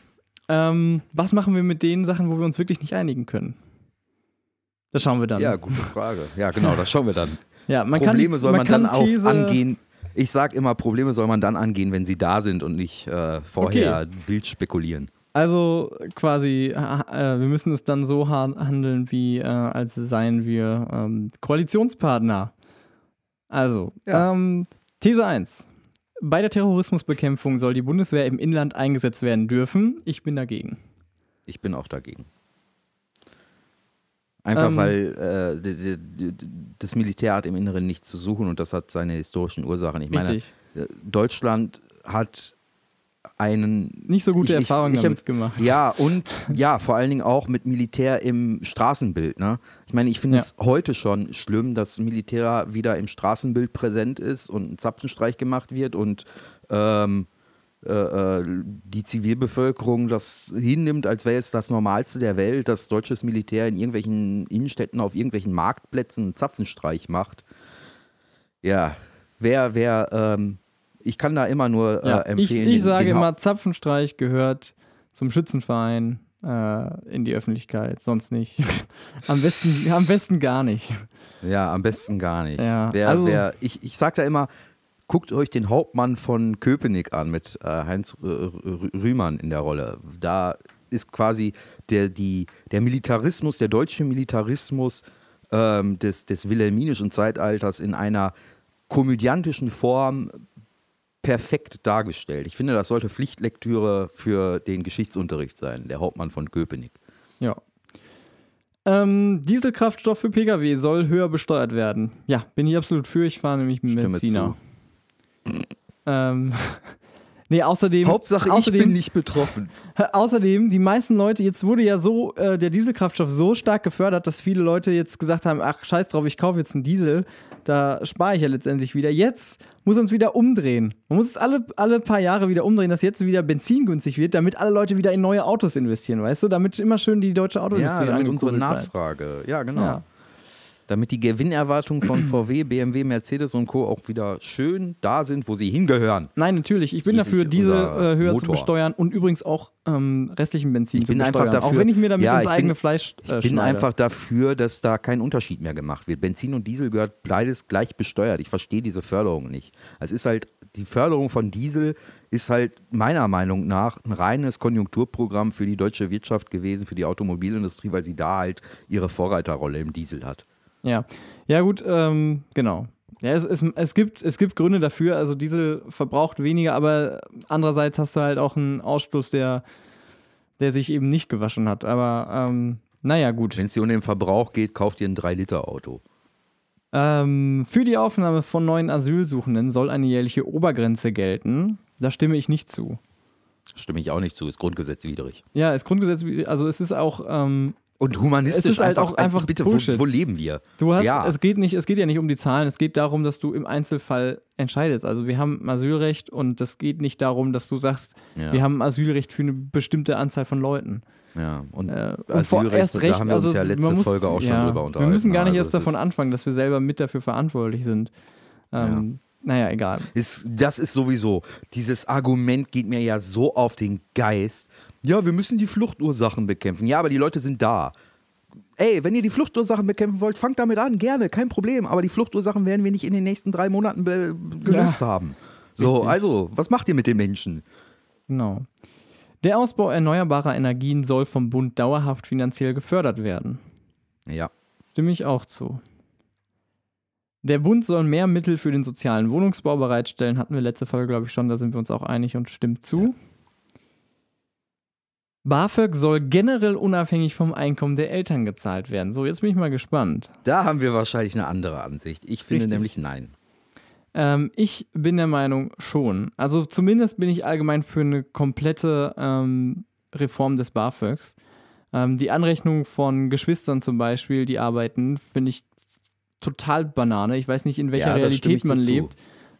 Ähm, was machen wir mit den Sachen, wo wir uns wirklich nicht einigen können? Das schauen wir dann. Ja, gute Frage. Ja, genau, das schauen wir dann. Ja, man Probleme kann, soll man, kann dann auch angehen. Ich sag immer, Probleme soll man dann angehen, wenn sie da sind und nicht äh, vorher wild spekulieren. Also quasi, äh, wir müssen es dann so ha- handeln, wie äh, als seien wir ähm, Koalitionspartner. Also, Ja. ähm, These 1. Bei der Terrorismusbekämpfung soll die Bundeswehr im Inland eingesetzt werden dürfen. Ich bin dagegen. Ich bin auch dagegen. Einfach Ähm. weil äh, das Militär hat im Inneren nichts zu suchen und das hat seine historischen Ursachen. Ich meine, Richtig. äh, Deutschland hat einen Nicht so gute ich- ich- Erfahrungen ich damit emp- gemacht. Ja, und ja, vor allen Dingen auch mit Militär im Straßenbild. Ne? Ich meine, ich finde Ja. es heute schon schlimm, dass Militär wieder im Straßenbild präsent ist und ein Zapfenstreich gemacht wird und ähm, äh, äh, die Zivilbevölkerung das hinnimmt, als wäre es das Normalste der Welt, dass deutsches Militär in irgendwelchen Innenstädten auf irgendwelchen Marktplätzen einen Zapfenstreich macht. Ja, wer, wer, ähm, ich kann da immer nur äh, Ja, ich, empfehlen. ich den- sage immer, Zapfenstreich gehört zum Schützenverein äh, in die Öffentlichkeit, sonst nicht. am, besten, am besten gar nicht. Ja, am besten gar nicht. Ja, wer, also- wer, ich, ich sag da immer, guckt euch den Hauptmann von Köpenick an mit äh, Heinz äh, Rü- Rühmann in der Rolle. Da ist quasi der, die, der Militarismus, der deutsche Militarismus ähm, des, des wilhelminischen Zeitalters in einer komödiantischen Form perfekt dargestellt. Ich finde, das sollte Pflichtlektüre für den Geschichtsunterricht sein, der Hauptmann von Köpenick. Ja. Ähm, Dieselkraftstoff für Pkw soll höher besteuert werden. Ja, bin ich absolut für. Ich fahre nämlich mit Benziner. Ähm, nee, außerdem. Hauptsache, ich außerdem, bin nicht betroffen. Außerdem, die meisten Leute, jetzt wurde ja so äh, der Dieselkraftstoff so stark gefördert, dass viele Leute jetzt gesagt haben: Ach, scheiß drauf, ich kaufe jetzt einen Diesel. Da spare ich ja letztendlich wieder. Jetzt muss man es wieder umdrehen. Man muss es alle, alle paar Jahre wieder umdrehen, dass jetzt wieder Benzin günstig wird, damit alle Leute wieder in neue Autos investieren, weißt du? Damit immer schön die deutsche Ja, Autoindustrie damit unsere angekurbelt bleibt. Nachfrage. Ja, genau. Ja. Damit die Gewinnerwartungen von VW, BMW, Mercedes und Co. auch wieder schön da sind, wo sie hingehören. Nein, natürlich. Ich bin Schließlich dafür, Diesel unser äh, höher zu Motor. besteuern und übrigens auch ähm, restlichen Benzin Ich zu bin einfach besteuern. auch dafür- wenn ich mir damit Ja, ins bin- eigene Fleisch äh, Ich bin schneide. einfach dafür, dass da kein Unterschied mehr gemacht wird. Benzin und Diesel gehört beides gleich besteuert. Ich verstehe diese Förderung nicht. Es ist halt, die Förderung von Diesel ist halt meiner Meinung nach ein reines Konjunkturprogramm für die deutsche Wirtschaft gewesen, für die Automobilindustrie, weil sie da halt ihre Vorreiterrolle im Diesel hat. Ja, ja gut, ähm, genau. Ja, es, es, es, gibt, es gibt Gründe dafür. Also Diesel verbraucht weniger, aber andererseits hast du halt auch einen Ausstoß, der, der sich eben nicht gewaschen hat. Aber ähm, naja, gut. Wenn es dir um den Verbrauch geht, kauft ihr ein 3-Liter-Auto. Ähm, für die Aufnahme von neuen Asylsuchenden soll eine jährliche Obergrenze gelten. Da stimme ich nicht zu. Stimme ich auch nicht zu, ist grundgesetzwidrig. Ja, ist Grundgesetz, also es ist auch, ähm, Und humanistisch Es ist halt einfach, auch einfach bitte, wo, wo leben wir? Du hast, Ja. es geht nicht, es geht ja nicht um die Zahlen, es geht darum, dass du im Einzelfall entscheidest. Also wir haben Asylrecht und es geht nicht darum, dass du sagst, Ja. wir haben Asylrecht für eine bestimmte Anzahl von Leuten. Ja, und Äh, und Asylrecht, da haben wir uns also ja letzte man muss- Folge auch schon ja, drüber unterhalten. Wir müssen gar nicht Also erst davon anfangen, dass wir selber mit dafür verantwortlich sind. Ähm, Naja, egal. Ist, das ist sowieso, dieses Argument geht mir ja so auf den Geist. Ja, wir müssen die Fluchtursachen bekämpfen. Ja, aber die Leute sind da. Ey, wenn ihr die Fluchtursachen bekämpfen wollt, fangt damit an, gerne, kein Problem. Aber die Fluchtursachen werden wir nicht in den nächsten drei Monaten gelöst Ja, haben. So, richtig. also, was macht ihr mit den Menschen? Genau. Der Ausbau erneuerbarer Energien soll vom Bund dauerhaft finanziell gefördert werden. Ja, Stimme ich auch zu. Der Bund soll mehr Mittel für den sozialen Wohnungsbau bereitstellen. Hatten wir letzte Folge, glaube ich, schon. Da sind wir uns auch einig und stimmt zu. BAföG soll generell unabhängig vom Einkommen der Eltern gezahlt werden. So, jetzt bin ich mal gespannt. Da haben wir wahrscheinlich eine andere Ansicht. Ich finde Richtig. nämlich nein. Ähm, ich bin der Meinung schon. Also zumindest bin ich allgemein für eine komplette ähm, Reform des BAföGs. Ähm, die Anrechnung von Geschwistern zum Beispiel, die arbeiten, finde ich total Banane. Ich weiß nicht, in welcher Ja, Realität man dir zu.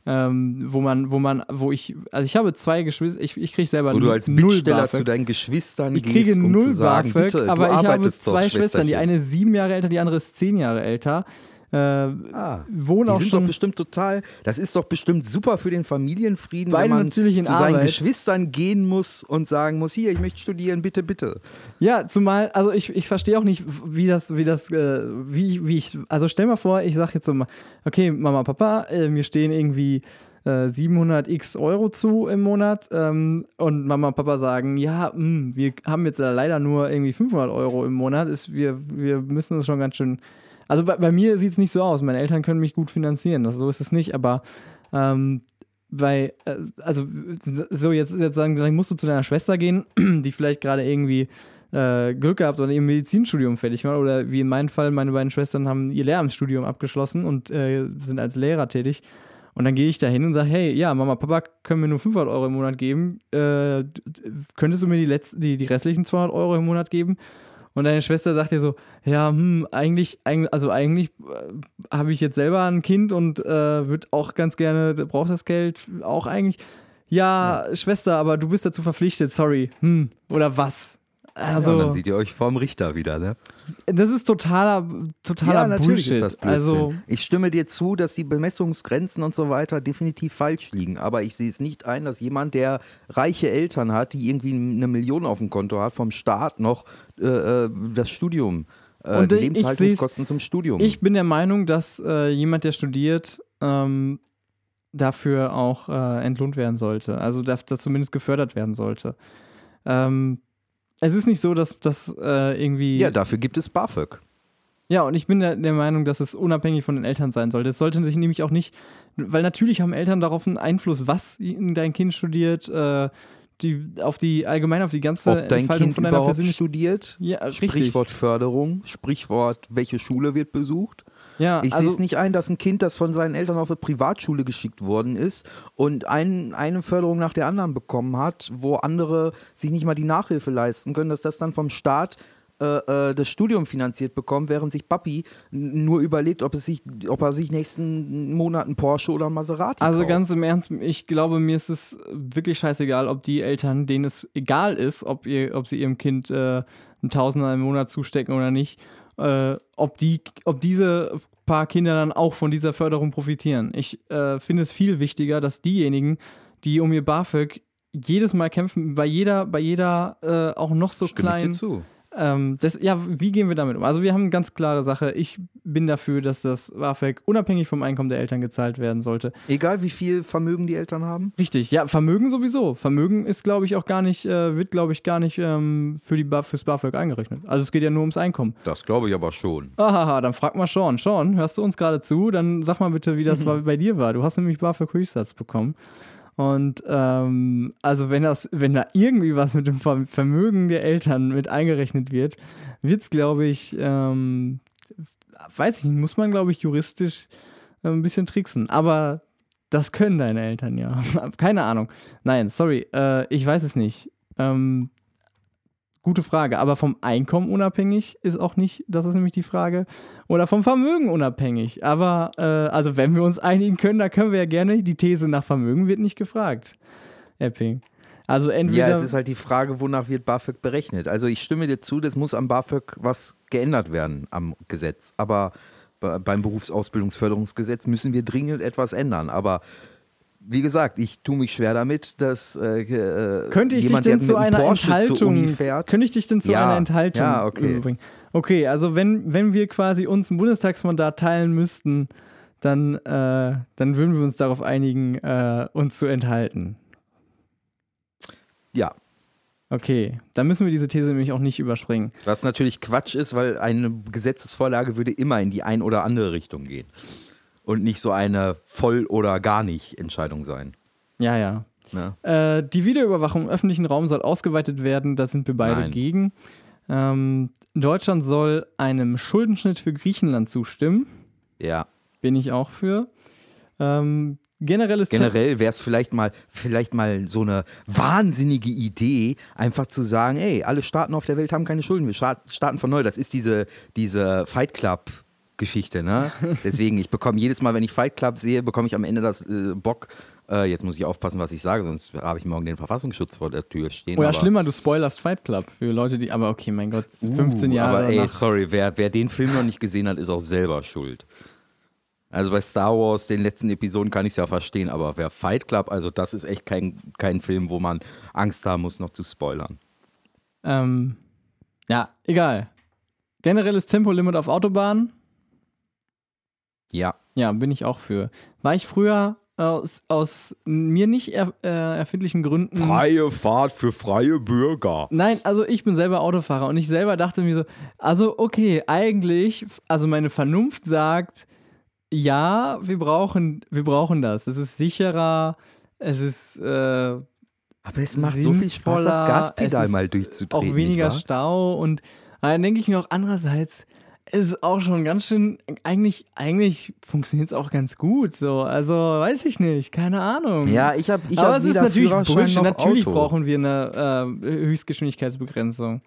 Ähm, wo man, wo man, wo ich, also ich habe zwei Geschwister, ich, ich kriege selber Wo du als null Bittsteller BAföG. zu deinen Geschwistern Ich gehst, kriege um null zu sagen, BAföG, bitte, aber du ich habe zwei Schwestern. Die eine ist sieben Jahre älter, die andere ist zehn Jahre älter. Äh, Ah, wohnen die auch sind schon. doch bestimmt total, das ist doch bestimmt super für den Familienfrieden, Beide wenn man natürlich in zu seinen Arbeit. Geschwistern gehen muss und sagen muss, hier, ich möchte studieren, bitte, bitte. Ja, zumal, also ich, ich verstehe auch nicht, wie das, wie das, äh, wie, wie ich, also stell mal vor, ich sag jetzt so mal, okay, Mama, Papa, äh, mir stehen irgendwie äh, 700 x Euro zu im Monat ähm, und Mama und Papa sagen, ja, mh, wir haben jetzt äh, leider nur irgendwie 500 Euro im Monat, ist, wir, wir müssen uns schon ganz schön, also bei, bei mir sieht es nicht so aus, meine Eltern können mich gut finanzieren, das, so ist es nicht, aber ähm, bei, äh, also so jetzt, jetzt sagen, dann musst du zu deiner Schwester gehen, die vielleicht gerade irgendwie äh, Glück gehabt oder ihr Medizinstudium fertig war. Oder wie in meinem Fall, meine beiden Schwestern haben ihr Lehramtsstudium abgeschlossen und äh, sind als Lehrer tätig. Und dann gehe ich da hin und sage, hey, ja, Mama, Papa können mir nur 500 Euro im Monat geben. Äh, könntest du mir die, letzten, die, die restlichen 200 Euro im Monat geben? Und deine Schwester sagt dir so, ja, hm, eigentlich, also eigentlich äh, habe ich jetzt selber ein Kind und äh, würde auch ganz gerne, braucht das Geld auch eigentlich. Ja, Schwester, aber du bist dazu verpflichtet, sorry. Hm, oder was? Also, ja, dann seht ihr euch vorm Richter wieder, ne? das ist totaler, totaler ja, natürlich Bullshit. ist das Blödsinn. also, ich stimme dir zu, dass die Bemessungsgrenzen und so weiter definitiv falsch liegen. Aber ich sehe es nicht ein, dass jemand, der reiche Eltern hat, die irgendwie eine Million auf dem Konto hat, vom Staat noch äh, äh, das Studium, äh, Und die Lebenshaltungskosten zum Studium. ich bin der Meinung, dass äh, jemand, der studiert, ähm, dafür auch äh, entlohnt werden sollte. Also dass das zumindest gefördert werden sollte. Ähm, es ist nicht so, dass das äh, irgendwie. ja, dafür gibt es BAföG. Ja, und ich bin der, der Meinung, dass es unabhängig von den Eltern sein sollte. Es sollte sich nämlich auch nicht, weil natürlich haben Eltern darauf einen Einfluss, was dein Kind studiert, äh, die, auf die, allgemein auf die ganze Ob dein Entfaltung Kind von deiner überhaupt studiert, Ja, richtig. Sprichwort Förderung, Sprichwort, welche Schule wird besucht. Ja, Ich also, sehe es nicht ein, dass ein Kind, das von seinen Eltern auf eine Privatschule geschickt worden ist und ein, eine Förderung nach der anderen bekommen hat, wo andere sich nicht mal die Nachhilfe leisten können, dass das dann vom Staat äh, äh, das Studium finanziert bekommt, während sich Papi nur überlegt, ob, es sich, ob er sich nächsten Monat einen Porsche oder einen Maserati Also kauft. ganz im Ernst, ich glaube, mir ist es wirklich scheißegal, ob die Eltern, denen es egal ist, ob, ihr, ob sie ihrem Kind äh, einen Tausender im Monat zustecken oder nicht, äh, ob, die, ob diese paar Kinder dann auch von dieser Förderung profitieren. Ich äh, finde es viel wichtiger, dass diejenigen, die um ihr BAföG jedes Mal kämpfen, bei jeder, bei jeder äh, auch noch so Stimme kleinen zu. Ähm, das, ja, wie gehen wir damit um? Also wir haben eine ganz klare Sache. Ich bin dafür, dass das BAföG unabhängig vom Einkommen der Eltern gezahlt werden sollte. Egal wie viel Vermögen die Eltern haben. Richtig, ja, Vermögen sowieso. Vermögen ist, glaube ich, auch gar nicht, äh, wird, glaube ich, gar nicht ähm, für die fürs BAföG eingerechnet. Also es geht ja nur ums Einkommen. Das glaube ich aber schon. Ahaha, dann frag mal Sean. Sean, hörst du uns gerade zu? Dann sag mal bitte, wie Mhm. das war, bei dir war. Du hast nämlich BAföG Höchstsatz bekommen. Und ähm, also wenn das, wenn da irgendwie was mit dem Ver- Vermögen der Eltern mit eingerechnet wird, wird es, glaube ich, ähm, weiß ich nicht, muss man, glaube ich, juristisch äh, ein bisschen tricksen. Aber das können deine Eltern ja. Keine Ahnung. Nein, sorry, äh, ich weiß es nicht. Ähm, gute Frage. Aber vom Einkommen unabhängig ist auch nicht, das ist nämlich die Frage. Oder vom Vermögen unabhängig. Aber, äh, also wenn wir uns einigen können, da können wir ja gerne, die These nach Vermögen wird nicht gefragt. Epping. Also entweder. Ja, es ist halt die Frage, wonach wird BAföG berechnet. Also ich stimme dir zu, das muss am BAföG was geändert werden am Gesetz. Aber be- beim Berufsausbildungsförderungsgesetz müssen wir dringend etwas ändern. Aber wie gesagt, ich tue mich schwer damit, dass äh, äh, Könnte ich jemand, dich denn zu einer Porsche Enthaltung Könnte ich dich denn zu Ja, einer Enthaltung ja, okay. äh, bringen? Okay, also wenn, wenn wir quasi uns ein Bundestagsmandat teilen müssten, dann, äh, dann würden wir uns darauf einigen, äh, uns zu enthalten. ja, Okay, dann müssen wir diese These nämlich auch nicht überspringen. was natürlich Quatsch ist, weil eine Gesetzesvorlage würde immer in die ein oder andere Richtung gehen. Und nicht so eine voll oder gar nicht Entscheidung sein. Ja, ja. Ne? Äh, die Videoüberwachung im öffentlichen Raum soll ausgeweitet werden, da sind wir beide Nein. gegen. Ähm, Deutschland soll einem Schuldenschnitt für Griechenland zustimmen. Ja. Bin ich auch für. Ähm, generelles Te- Generell wäre es vielleicht mal, vielleicht mal so eine wahnsinnige Idee, einfach zu sagen, ey, alle Staaten auf der Welt haben keine Schulden, wir sta- starten von neu. Das ist diese, diese Fight Club. Geschichte, ne? Deswegen, ich bekomme jedes Mal, wenn ich Fight Club sehe, bekomme ich am Ende das äh, Bock. Äh, jetzt muss ich aufpassen, was ich sage, sonst habe ich morgen den Verfassungsschutz vor der Tür stehen. Oder schlimmer, du spoilerst Fight Club für Leute, die. Aber okay, mein Gott, 15 Uh, Jahre Aber ey, sorry, wer, wer den Film noch nicht gesehen hat, ist auch selber schuld. Also bei Star Wars, den letzten Episoden kann ich es ja verstehen, aber wer Fight Club, also das ist echt kein, kein Film, wo man Angst haben muss, noch zu spoilern. Ähm, ja, egal. Generelles Tempolimit auf Autobahnen. Ja, Ja, bin ich auch für. War ich früher aus, aus mir nicht er, äh, erfindlichen Gründen. freie Fahrt für freie Bürger. Nein, also ich bin selber Autofahrer und ich selber dachte mir so, also okay, eigentlich, also meine Vernunft sagt, ja, wir brauchen, wir brauchen das. Es ist sicherer, es ist äh, Aber es macht so viel Spaß, das Gaspedal mal durchzutreten. auch weniger? Stau und dann denke ich mir auch andererseits, ist auch schon ganz schön, eigentlich, eigentlich funktioniert es auch ganz gut so. Also weiß ich nicht, keine Ahnung. Ja, ich habe ich Aber hab es ist natürlich Führerschein Bullshit. Natürlich Auto. brauchen wir eine äh, Höchstgeschwindigkeitsbegrenzung.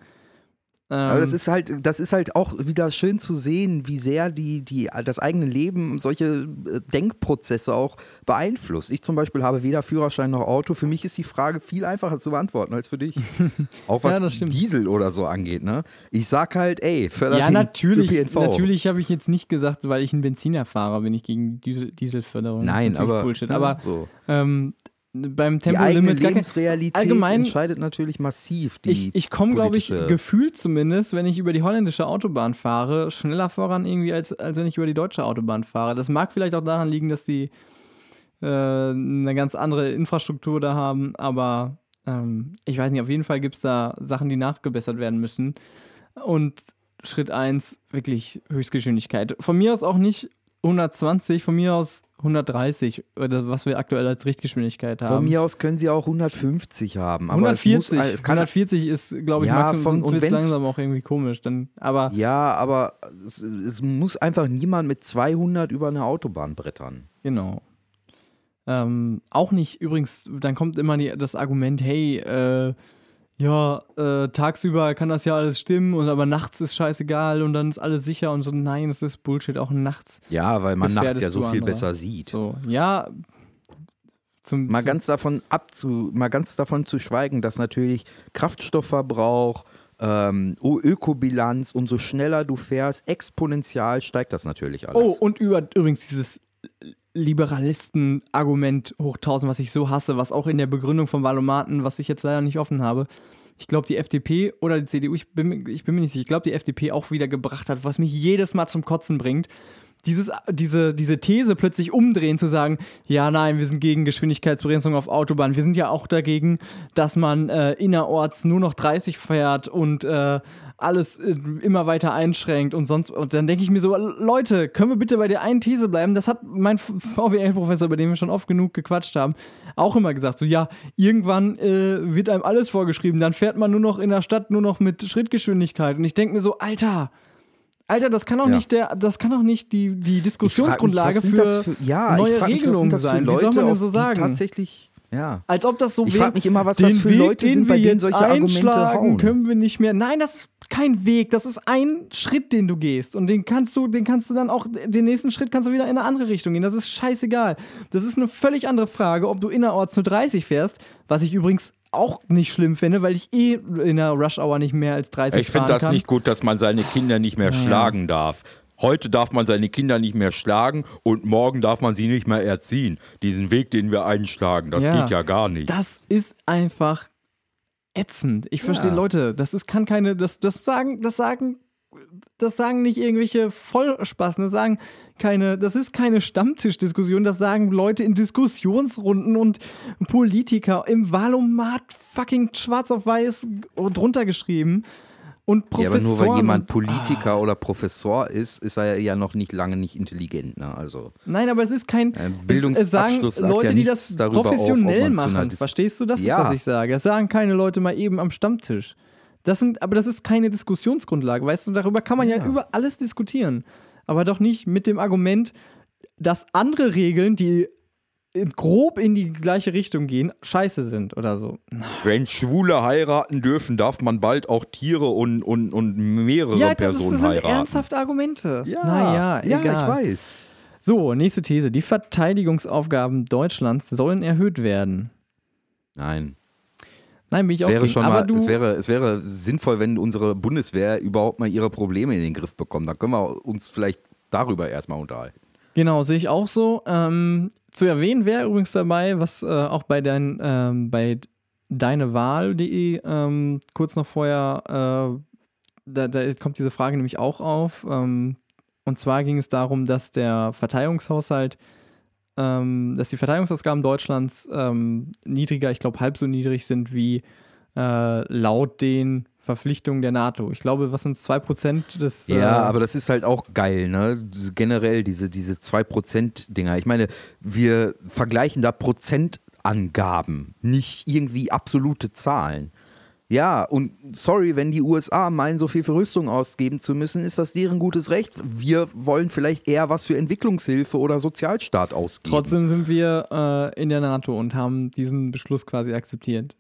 Ähm, Aber das ist halt, das ist halt auch wieder schön zu sehen, wie sehr die, die, das eigene Leben solche äh, Denkprozesse auch beeinflusst. Ich zum Beispiel habe weder Führerschein noch Auto. Für mich ist die Frage viel einfacher zu beantworten als für dich. Auch was Ja. Diesel oder so angeht, ne? Ich sag halt, ey, fördert ja, den natürlich. ÖPNV. Natürlich habe ich jetzt nicht gesagt, weil ich einen Benziner fahre, bin ich gegen Diesel Dieselförderung. Nein, aber, Bullshit. ne, Aber so. ähm, beim die Tempolimit kein, Lebensrealität allgemein- entscheidet natürlich massiv die Ich, ich komme, glaube ich, gefühlt zumindest, wenn ich über die holländische Autobahn fahre, schneller voran irgendwie, als, als wenn ich über die deutsche Autobahn fahre. Das mag vielleicht auch daran liegen, dass die äh, eine ganz andere Infrastruktur da haben, aber ähm, ich weiß nicht, auf jeden Fall gibt es da Sachen, die nachgebessert werden müssen. Und Schritt 1, wirklich Höchstgeschwindigkeit. Von mir aus auch nicht 120, von mir aus 130, oder was wir aktuell als Richtgeschwindigkeit haben. Von mir aus können sie auch 150 haben. Aber es 140, muss, es kann 140 ist, glaube ich, Ja, Maximum, von- und wenn's- langsam auch irgendwie komisch. Dann, aber Ja, aber es, es muss einfach niemand mit 200 über eine Autobahn brettern. genau. Ähm, auch nicht, übrigens, dann kommt immer die, das Argument, hey, äh, ja, äh, tagsüber kann das ja alles stimmen, und aber nachts ist scheißegal und dann ist alles sicher und so, nein, das ist Bullshit, auch nachts. Ja, weil man nachts ja so viel andere. besser sieht. So, ja, zum, Mal zum, ganz davon abzu, mal ganz davon zu schweigen, dass natürlich Kraftstoffverbrauch, ähm, Ökobilanz, umso schneller du fährst, exponentiell steigt das natürlich alles. Oh, und über, übrigens dieses Liberalisten-Argument hoch 1000, was ich so hasse, was auch in der Begründung von Valomaten, was ich jetzt leider nicht offen habe, ich glaube, die FDP oder die CDU, ich bin, mir- ich bin mir nicht sicher, ich glaube, die FDP auch wieder gebracht hat, was mich jedes Mal zum Kotzen bringt. Dieses, diese, diese These plötzlich umdrehen, zu sagen, ja, nein, wir sind gegen Geschwindigkeitsbegrenzung auf Autobahn. Wir sind ja auch dagegen, dass man äh, innerorts nur noch 30 fährt und äh, alles äh, immer weiter einschränkt und sonst. Und dann denke ich mir so, Leute, können wir bitte bei der einen These bleiben? Das hat mein VWL-Professor, bei dem wir schon oft genug gequatscht haben, auch immer gesagt. So, ja, irgendwann äh, wird einem alles vorgeschrieben. Dann fährt man nur noch in der Stadt nur noch mit Schrittgeschwindigkeit. Und ich denke mir so, Alter. Alter, das kann auch Ja. nicht der, das kann auch nicht die, die mich, Diskussionsgrundlage sind für, für ja, neue mich, Regelungen sein. Wie Leute, soll man denn so sagen? tatsächlich, ja. Als ob das so Ich wäre. frag mich immer, was das für Weg, Leute den sind, bei denen jetzt solche Argumente einschlagen, hauen. können wir nicht mehr. Nein, das ist kein Weg. Das ist ein Schritt, den du gehst. Und den kannst du, den kannst du dann auch, den nächsten Schritt kannst du wieder in eine andere Richtung gehen. Das ist scheißegal. Das ist eine völlig andere Frage, ob du innerorts nur 30 fährst, was ich übrigens auch nicht schlimm finde, weil ich eh in der Rush Hour nicht mehr als 30 Ich finde fahren das kann. nicht gut, dass man seine Kinder nicht mehr schlagen darf. Heute darf man seine Kinder nicht mehr schlagen und morgen darf man sie nicht mehr erziehen. Diesen Weg, den wir einschlagen, das Ja. geht ja gar nicht. Das ist einfach ätzend. Ich verstehe Ja. Leute, das ist kann keine, das, das sagen, das sagen, das sagen nicht irgendwelche Vollspassen, das sagen keine, das ist keine Stammtischdiskussion, das sagen Leute in Diskussionsrunden und Politiker im Valomat fucking schwarz auf weiß drunter geschrieben. Und Ja, Professoren. aber nur weil jemand Politiker oder Professor ist, ist er ja noch nicht lange nicht intelligent. Ne? Also Nein, aber es ist kein. Ein es, Bildungsabschluss es sagen Leute, ja die das auf, professionell einer machen. Verstehst du? Das ist, Ja. was ich sage. Das sagen keine Leute mal eben am Stammtisch. Das sind, aber das ist keine Diskussionsgrundlage. Weißt du, darüber kann man ja, Ja. über alles diskutieren. Aber doch nicht mit dem Argument, dass andere Regeln, die grob in die gleiche Richtung gehen, scheiße sind oder so. Wenn Schwule heiraten dürfen, darf man bald auch Tiere und, und, und mehrere ja, das Personen sind heiraten. ernsthafte Argumente. naja, ja, egal. ich weiß. So, nächste These. Die Verteidigungsaufgaben Deutschlands sollen erhöht werden. Nein. Nein, bin ich auch Wäre gegen. schon aber mal, du, es, wäre, es wäre sinnvoll, wenn unsere Bundeswehr überhaupt mal ihre Probleme in den Griff bekommt. Dann können wir uns vielleicht darüber erstmal unterhalten. Genau, sehe ich auch so. Ähm, zu erwähnen wäre übrigens dabei, was äh, auch bei, dein, ähm, bei deinewahl.de ähm, kurz noch vorher, äh, da, da kommt diese Frage nämlich auch auf. Ähm, und zwar ging es darum, dass der Verteidigungshaushalt, ähm, dass die Verteidigungsausgaben Deutschlands ähm, niedriger, ich glaube halb so niedrig sind wie äh, laut den Verpflichtungen der NATO. Ich glaube, was sind 2% des. Ja, äh, aber das ist halt auch geil, ne? Generell diese, diese 2%-Dinger. Ich meine, wir vergleichen da Prozentangaben, nicht irgendwie absolute Zahlen. Ja, und sorry, wenn die USA meinen, so viel für Rüstung ausgeben zu müssen, ist das deren gutes Recht. Wir wollen vielleicht eher was für Entwicklungshilfe oder Sozialstaat ausgeben. Trotzdem sind wir äh, in der NATO und haben diesen Beschluss quasi akzeptiert.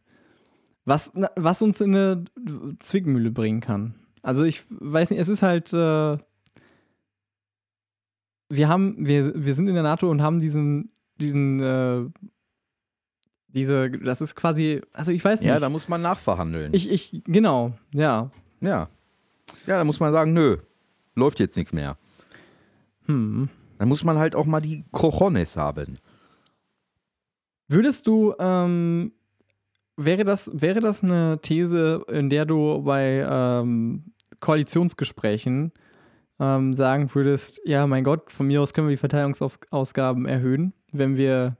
Was, was uns in eine Zwickmühle bringen kann. Also ich weiß nicht, es ist halt, äh, wir haben, wir, wir sind in der NATO und haben diesen, diesen, äh, diese, das ist quasi, also ich weiß nicht. ja, da muss man nachverhandeln. ich, ich, genau, ja. ja. Ja, da muss man sagen, nö, läuft jetzt nicht mehr. Hm. Da muss man halt auch mal die Cojones haben. Würdest du, ähm, wäre das, wäre das eine These, in der du bei ähm, Koalitionsgesprächen ähm, sagen würdest, ja, mein Gott, von mir aus können wir die Verteidigungsausgaben erhöhen, wenn wir,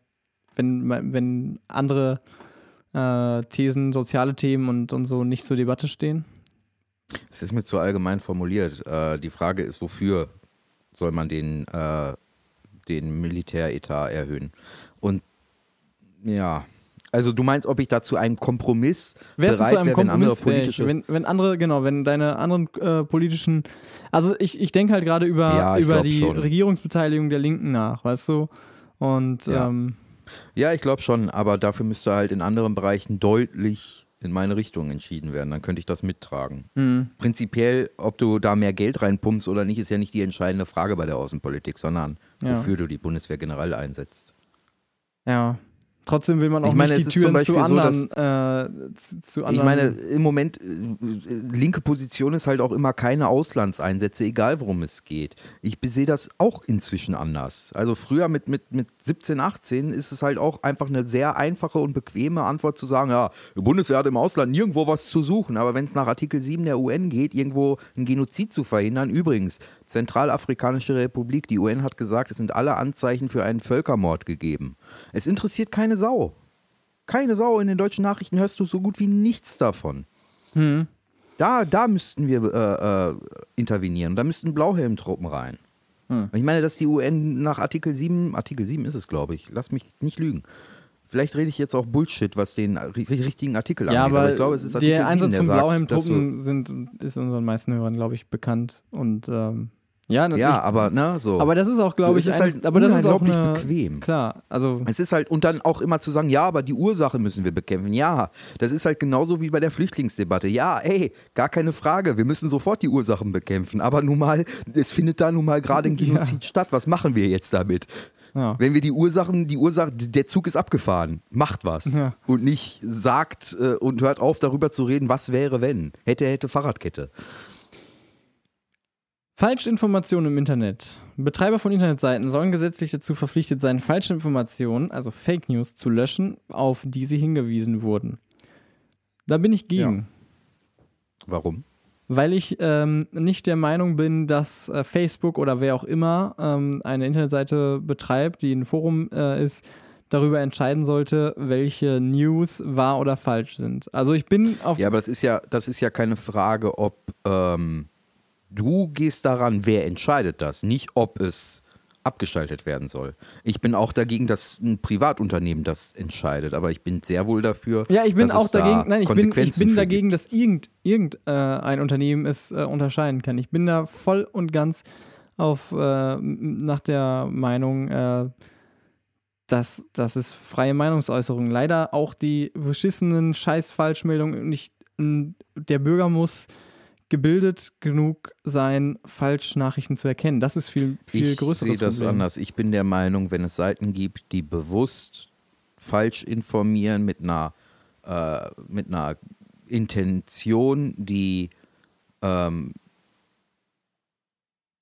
wenn, wenn andere äh, Thesen, soziale Themen und, und so nicht zur Debatte stehen? Es ist mir zu allgemein formuliert. Äh, die Frage ist, wofür soll man den, äh, den Militäretat erhöhen? Und ja, also du meinst, ob ich dazu einen Kompromiss Wärst du bereit zu einem wäre, wenn andere politische Wenn, wenn andere, genau, wenn deine anderen äh, politischen, also ich, ich denke halt gerade über, Ja, über die schon. Regierungsbeteiligung der Linken nach, weißt du? Und Ja. ähm, Ja, ich glaube schon, aber dafür müsste halt in anderen Bereichen deutlich in meine Richtung entschieden werden. Dann könnte ich das mittragen. mh, Prinzipiell, ob du da mehr Geld reinpumpst oder nicht, ist ja nicht die entscheidende Frage bei der Außenpolitik, sondern Ja. wofür du die Bundeswehr generell einsetzt. ja. Trotzdem will man auch Ich meine, nicht die Türen zu Beispiel so, anderen, äh, zu, zu anderen. Ich meine, im Moment, äh, linke Position ist halt auch immer keine Auslandseinsätze, egal worum es geht. Ich sehe das auch inzwischen anders. Also früher mit, mit, mit 17, 18 ist es halt auch einfach eine sehr einfache und bequeme Antwort zu sagen, ja, die Bundeswehr hat im Ausland nirgendwo was zu suchen. Aber wenn es nach Artikel 7 der UN geht, irgendwo ein Genozid zu verhindern, übrigens, Zentralafrikanische Republik, die UN hat gesagt, es sind alle Anzeichen für einen Völkermord gegeben. Es interessiert keine Sau. Keine Sau. In den deutschen Nachrichten hörst du so gut wie nichts davon. Hm. Da, da müssten wir äh, äh, intervenieren. Da müssten Blauhelmtruppen rein. Hm. Ich meine, dass die UN nach Artikel 7, Artikel 7 ist es, glaube ich, lass mich nicht lügen. Vielleicht rede ich jetzt auch Bullshit, was den ri- richtigen Artikel ja, angeht. aber, ich glaube, es ist Artikel der 7, Einsatz von Blauhelmtruppen sind, ist unseren meisten Hörern, glaube ich, bekannt. Und ähm, ja, natürlich. ja, aber ne, so. aber das ist auch, glaube ich, ist eins, halt aber das ist auch eine, bequem. Klar, also Es ist halt, und dann auch immer zu sagen, ja, aber die Ursache müssen wir bekämpfen. Ja, das ist halt genauso wie bei der Flüchtlingsdebatte. Ja, ey, gar keine Frage, wir müssen sofort die Ursachen bekämpfen. Aber nun mal, es findet da nun mal gerade ein Ja. Genozid statt. Was machen wir jetzt damit? ja. Wenn wir die Ursachen, die Ursache, der Zug ist abgefahren, macht was. Ja. Und nicht sagt äh, und hört auf, darüber zu reden, was wäre, wenn. Hätte, hätte Fahrradkette. Falschinformationen im Internet. Betreiber von Internetseiten sollen gesetzlich dazu verpflichtet sein, falsche Informationen, also Fake News, zu löschen, auf die sie hingewiesen wurden. Da bin ich gegen. Warum? Weil ich ähm, nicht der Meinung bin, dass äh, Facebook oder wer auch immer ähm, eine Internetseite betreibt, die ein Forum äh, ist, darüber entscheiden sollte, welche News wahr oder falsch sind. Also ich bin auf. Ja, aber das ist ja, das ist ja keine Frage, ob ähm, du gehst daran, wer entscheidet das, nicht ob es abgeschaltet werden soll. Ich bin auch dagegen, dass ein Privatunternehmen das entscheidet, aber ich bin sehr wohl dafür. Ja, ich bin dass auch es da dagegen. Nein, ich bin, ich bin dagegen, dass irgend, irgendein äh, ein Unternehmen es äh, unterscheiden kann. Ich bin da voll und ganz auf äh, nach der Meinung, äh, dass das ist freie Meinungsäußerung. Leider auch die beschissenen Scheiß-Falschmeldungen. Der Bürger muss gebildet genug sein, Falschnachrichten zu erkennen. Das ist viel viel ich größeres sehe das anders. Ich bin der Meinung, wenn es Seiten gibt, die bewusst falsch informieren mit einer, äh, mit einer Intention, die ähm,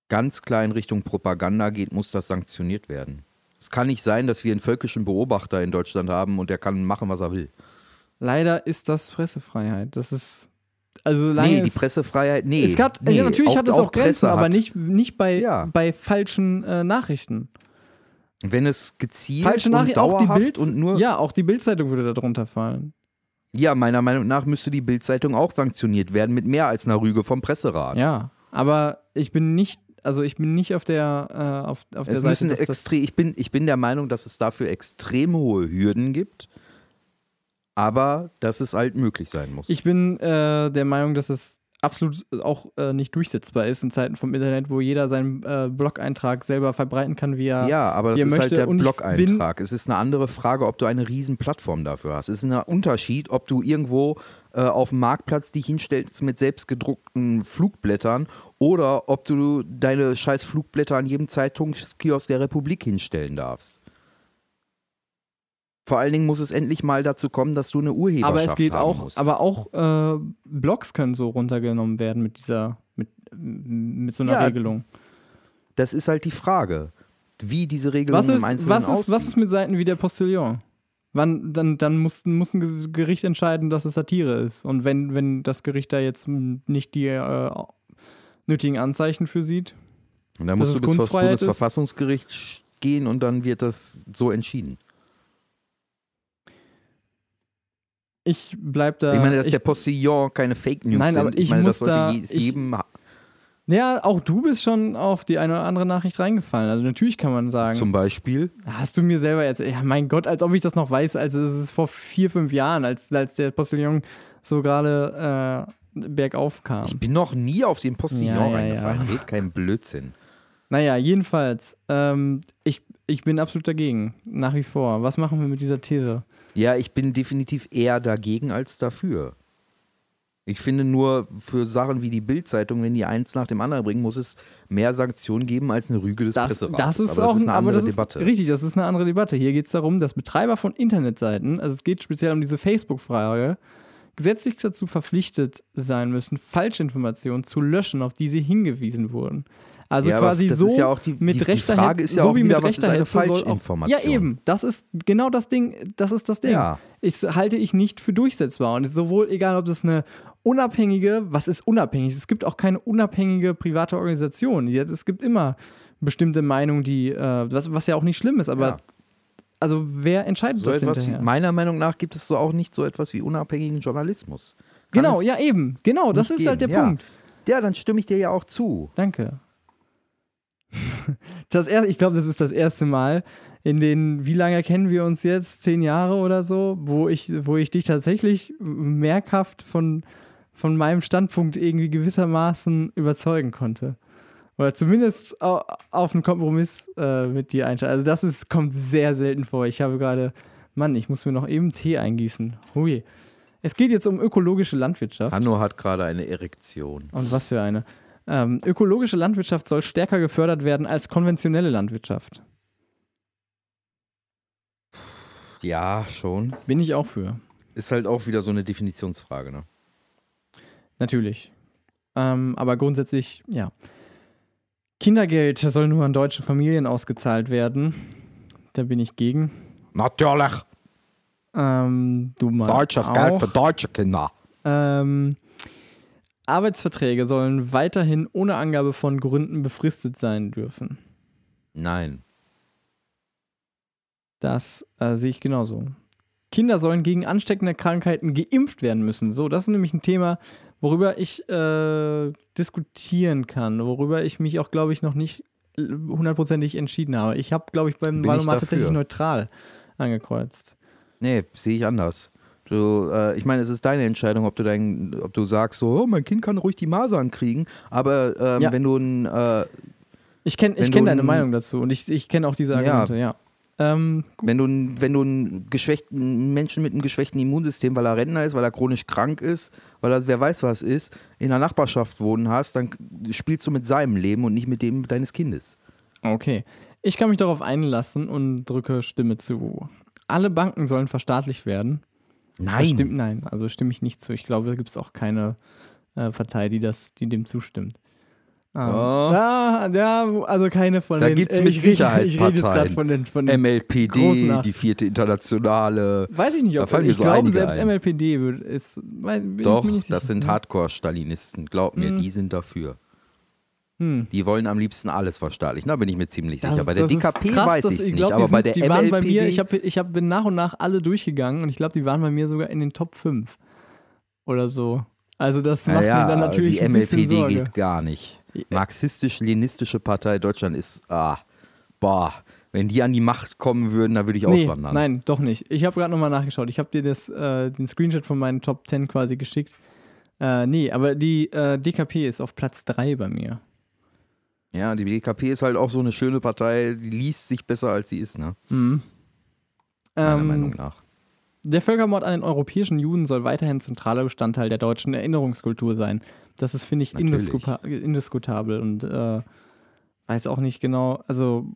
ganz klar in Richtung Propaganda geht, muss das sanktioniert werden. Es kann nicht sein, dass wir einen völkischen Beobachter in Deutschland haben und der kann machen, was er will. Leider ist das Pressefreiheit. Das ist also nee, die es- Pressefreiheit, nee. Es gab, nee, ja, natürlich hat es auch Grenzen, Presse aber nicht, nicht bei, Ja. bei falschen äh, Nachrichten. Wenn es gezielt Falsche und Nachrichten, auch die dauerhaft Bild, und nur ja, auch die Bildzeitung würde darunter fallen. Ja, meiner Meinung nach müsste die Bildzeitung auch sanktioniert werden mit mehr als einer Rüge vom Presserat. Ja, aber ich bin nicht, also ich bin nicht auf der, äh, auf, auf der Es Seite, müssen dass das, extre ich, bin, ich bin der Meinung, dass es dafür extrem hohe Hürden gibt, aber dass es halt möglich sein muss. ich bin äh, der Meinung, dass es absolut auch äh, nicht durchsetzbar ist in Zeiten vom Internet, wo jeder seinen äh, Blog-Eintrag selber verbreiten kann, wie er ja, aber das ist halt möchte. der Und ich Blog-Eintrag. Es ist eine andere Frage, ob du eine riesen Plattform dafür hast. Es ist ein Unterschied, ob du irgendwo äh, auf dem Marktplatz dich hinstellst mit selbstgedruckten Flugblättern oder ob du deine scheiß Flugblätter an jedem Zeitungskiosk der Republik hinstellen darfst. Vor allen Dingen muss es endlich mal dazu kommen, dass du eine Urheberschaft Aber es geht haben auch, musst. aber auch äh, Blogs können so runtergenommen werden mit dieser, mit, mit so einer Ja, Regelung. Das ist halt die Frage, wie diese Regelung Was ist, im Einzelnen was, ist, aussieht. was ist mit Seiten wie der Postillon? Wann, dann, dann muss, muss ein Gericht entscheiden, dass es Satire ist. Und wenn, wenn das Gericht da jetzt nicht die äh, nötigen Anzeichen für sieht, Und dann musst du bis vor das ist? Bundesverfassungsgericht gehen und dann wird das so entschieden. Ich bleib da. ich meine, dass ich, der Postillon keine Fake News Nein, sind. aber ich meine, das muss sollte da- je- ich- jedem. ja, auch du bist schon auf die eine oder andere Nachricht reingefallen. Also natürlich kann man sagen. Zum Beispiel. Hast du mir selber jetzt, ja mein Gott, als ob ich das noch weiß, als es ist vor vier, fünf Jahren, als, als der Postillon so gerade äh, bergauf kam. Ich bin noch nie auf den Postillon Ja, ja, reingefallen. ja. Red kein Blödsinn. Naja, jedenfalls, ähm, ich, ich bin absolut dagegen, nach wie vor. Was machen wir mit dieser These? Ja, ich bin definitiv eher dagegen als dafür. Ich finde nur für Sachen wie die Bildzeitung, wenn die eins nach dem anderen bringen, muss es mehr Sanktionen geben als eine Rüge des Das, Presserates. das ist aber auch das ist eine andere Debatte. Richtig, das ist eine andere Debatte. Hier geht es darum, dass Betreiber von Internetseiten, also es geht speziell um diese Facebook-Frage, gesetzlich dazu verpflichtet sein müssen, Falschinformationen zu löschen, auf die sie hingewiesen wurden. Also Ja, quasi das so ist ja auch die- mit die- die rechter Frage Hetze- ist ja so auch wie wieder, mit was ist rechter eine auch- Falschinformation? Ja, eben. Das ist genau das Ding. Das ist das Ding. Ja. Ich halte ich nicht für durchsetzbar. Und sowohl, egal ob das eine unabhängige, was ist unabhängig? Es gibt auch keine unabhängige private Organisation. Die- Es gibt immer bestimmte Meinungen, die, äh, was, was ja auch nicht schlimm ist, aber Ja. also wer entscheidet So das etwas, wie- hinterher? meiner Meinung nach gibt es so auch nicht so etwas wie unabhängigen Journalismus. Kann Genau, ja eben. Genau, das ist halt der geben. Punkt. Ja, dann stimme ich dir ja auch zu. Danke. Das erste, ich glaube, das ist das erste Mal in den, wie lange kennen wir uns jetzt? Zehn Jahre oder so, wo ich, wo ich dich tatsächlich merkhaft von, von meinem Standpunkt irgendwie gewissermaßen überzeugen konnte. Oder zumindest au- auf einen Kompromiss äh, mit dir einsteigen. Also das ist, kommt sehr selten vor. Ich habe gerade, Mann, ich muss mir noch eben Tee eingießen. Hui. Es geht jetzt um ökologische Landwirtschaft. Hanno hat gerade eine Erektion. Und was für eine. Ähm, ökologische Landwirtschaft soll stärker gefördert werden als konventionelle Landwirtschaft. Ja, schon. Bin ich auch für. Ist halt auch wieder so eine Definitionsfrage, ne? Natürlich. Ähm, aber grundsätzlich, ja. Kindergeld soll nur an deutsche Familien ausgezahlt werden. Da bin ich gegen. Natürlich. Ähm, du mal. Deutsches auch. Geld für deutsche Kinder. Ähm, Arbeitsverträge sollen weiterhin ohne Angabe von Gründen befristet sein dürfen. Nein. Das äh, sehe ich genauso. Kinder sollen gegen ansteckende Krankheiten geimpft werden müssen. So, das ist nämlich ein Thema, worüber ich äh, diskutieren kann, worüber ich mich auch, glaube ich, noch nicht hundertprozentig entschieden habe. Ich habe, glaube ich, beim Wahlomat tatsächlich neutral angekreuzt. Nee, sehe ich anders. Du, äh, ich meine, es ist deine Entscheidung, ob du dein, ob du sagst, so, oh, mein Kind kann ruhig die Masern kriegen, aber ähm, Ja. wenn du ein, äh, Ich kenne ich kenn deine ein- Meinung dazu und ich, ich kenne auch diese Ja. Argumente, ja. Ähm, wenn du, wenn du einen geschwächten Menschen mit einem geschwächten Immunsystem, weil er Rentner ist, weil er chronisch krank ist, weil er wer weiß was ist, in der Nachbarschaft wohnen hast, dann spielst du mit seinem Leben und nicht mit dem deines Kindes. okay. Ich kann mich darauf einlassen und drücke Stimme zu. Alle Banken sollen verstaatlicht werden. Nein. Stimmt, nein, also stimme ich nicht zu. Ich glaube, da gibt es auch keine äh, Partei, die, das, die dem zustimmt. Ähm, Oh. da, da, also keine von Da den. gibt's äh, mit ich rede- Sicherheit Ich rede jetzt gerade Parteien. von den. Von den MLPD, die vierte internationale. weiß ich nicht, Da ob fallen mir ich so glaube, einige selbst ein. MLPD wird, ist. Weiß, ich Doch, das sicher. sind Hardcore-Stalinisten. Glaub mir, Hm. die sind dafür. Hm. Die wollen am liebsten alles verstaatlichen. Da bin ich mir ziemlich Das- sicher. Bei der DKP krass, weiß ich es nicht, aber bei der die waren bei MLPD. mir, ich, hab, ich hab, bin nach und nach alle durchgegangen und ich glaube, die waren bei mir sogar in den Top 5 oder so. Also das macht ja, mir dann natürlich die MLPD Sorge. geht gar nicht. Marxistisch-Leninistische Partei Deutschland ist, ah, boah, wenn die an die Macht kommen würden, dann würde ich Nee, auswandern. nein, doch nicht. Ich habe gerade nochmal nachgeschaut. Ich habe dir das, äh, den Screenshot von meinen Top 10 quasi geschickt. Äh, nee, aber die äh, DKP ist auf Platz 3 bei mir. Ja, die DKP ist halt auch so eine schöne Partei, die liest sich besser, als sie ist, ne? Mhm. Meiner Ähm, Meinung nach. Der Völkermord an den europäischen Juden soll weiterhin zentraler Bestandteil der deutschen Erinnerungskultur sein. Das ist, finde ich, indiskutabel und äh, weiß auch nicht genau, also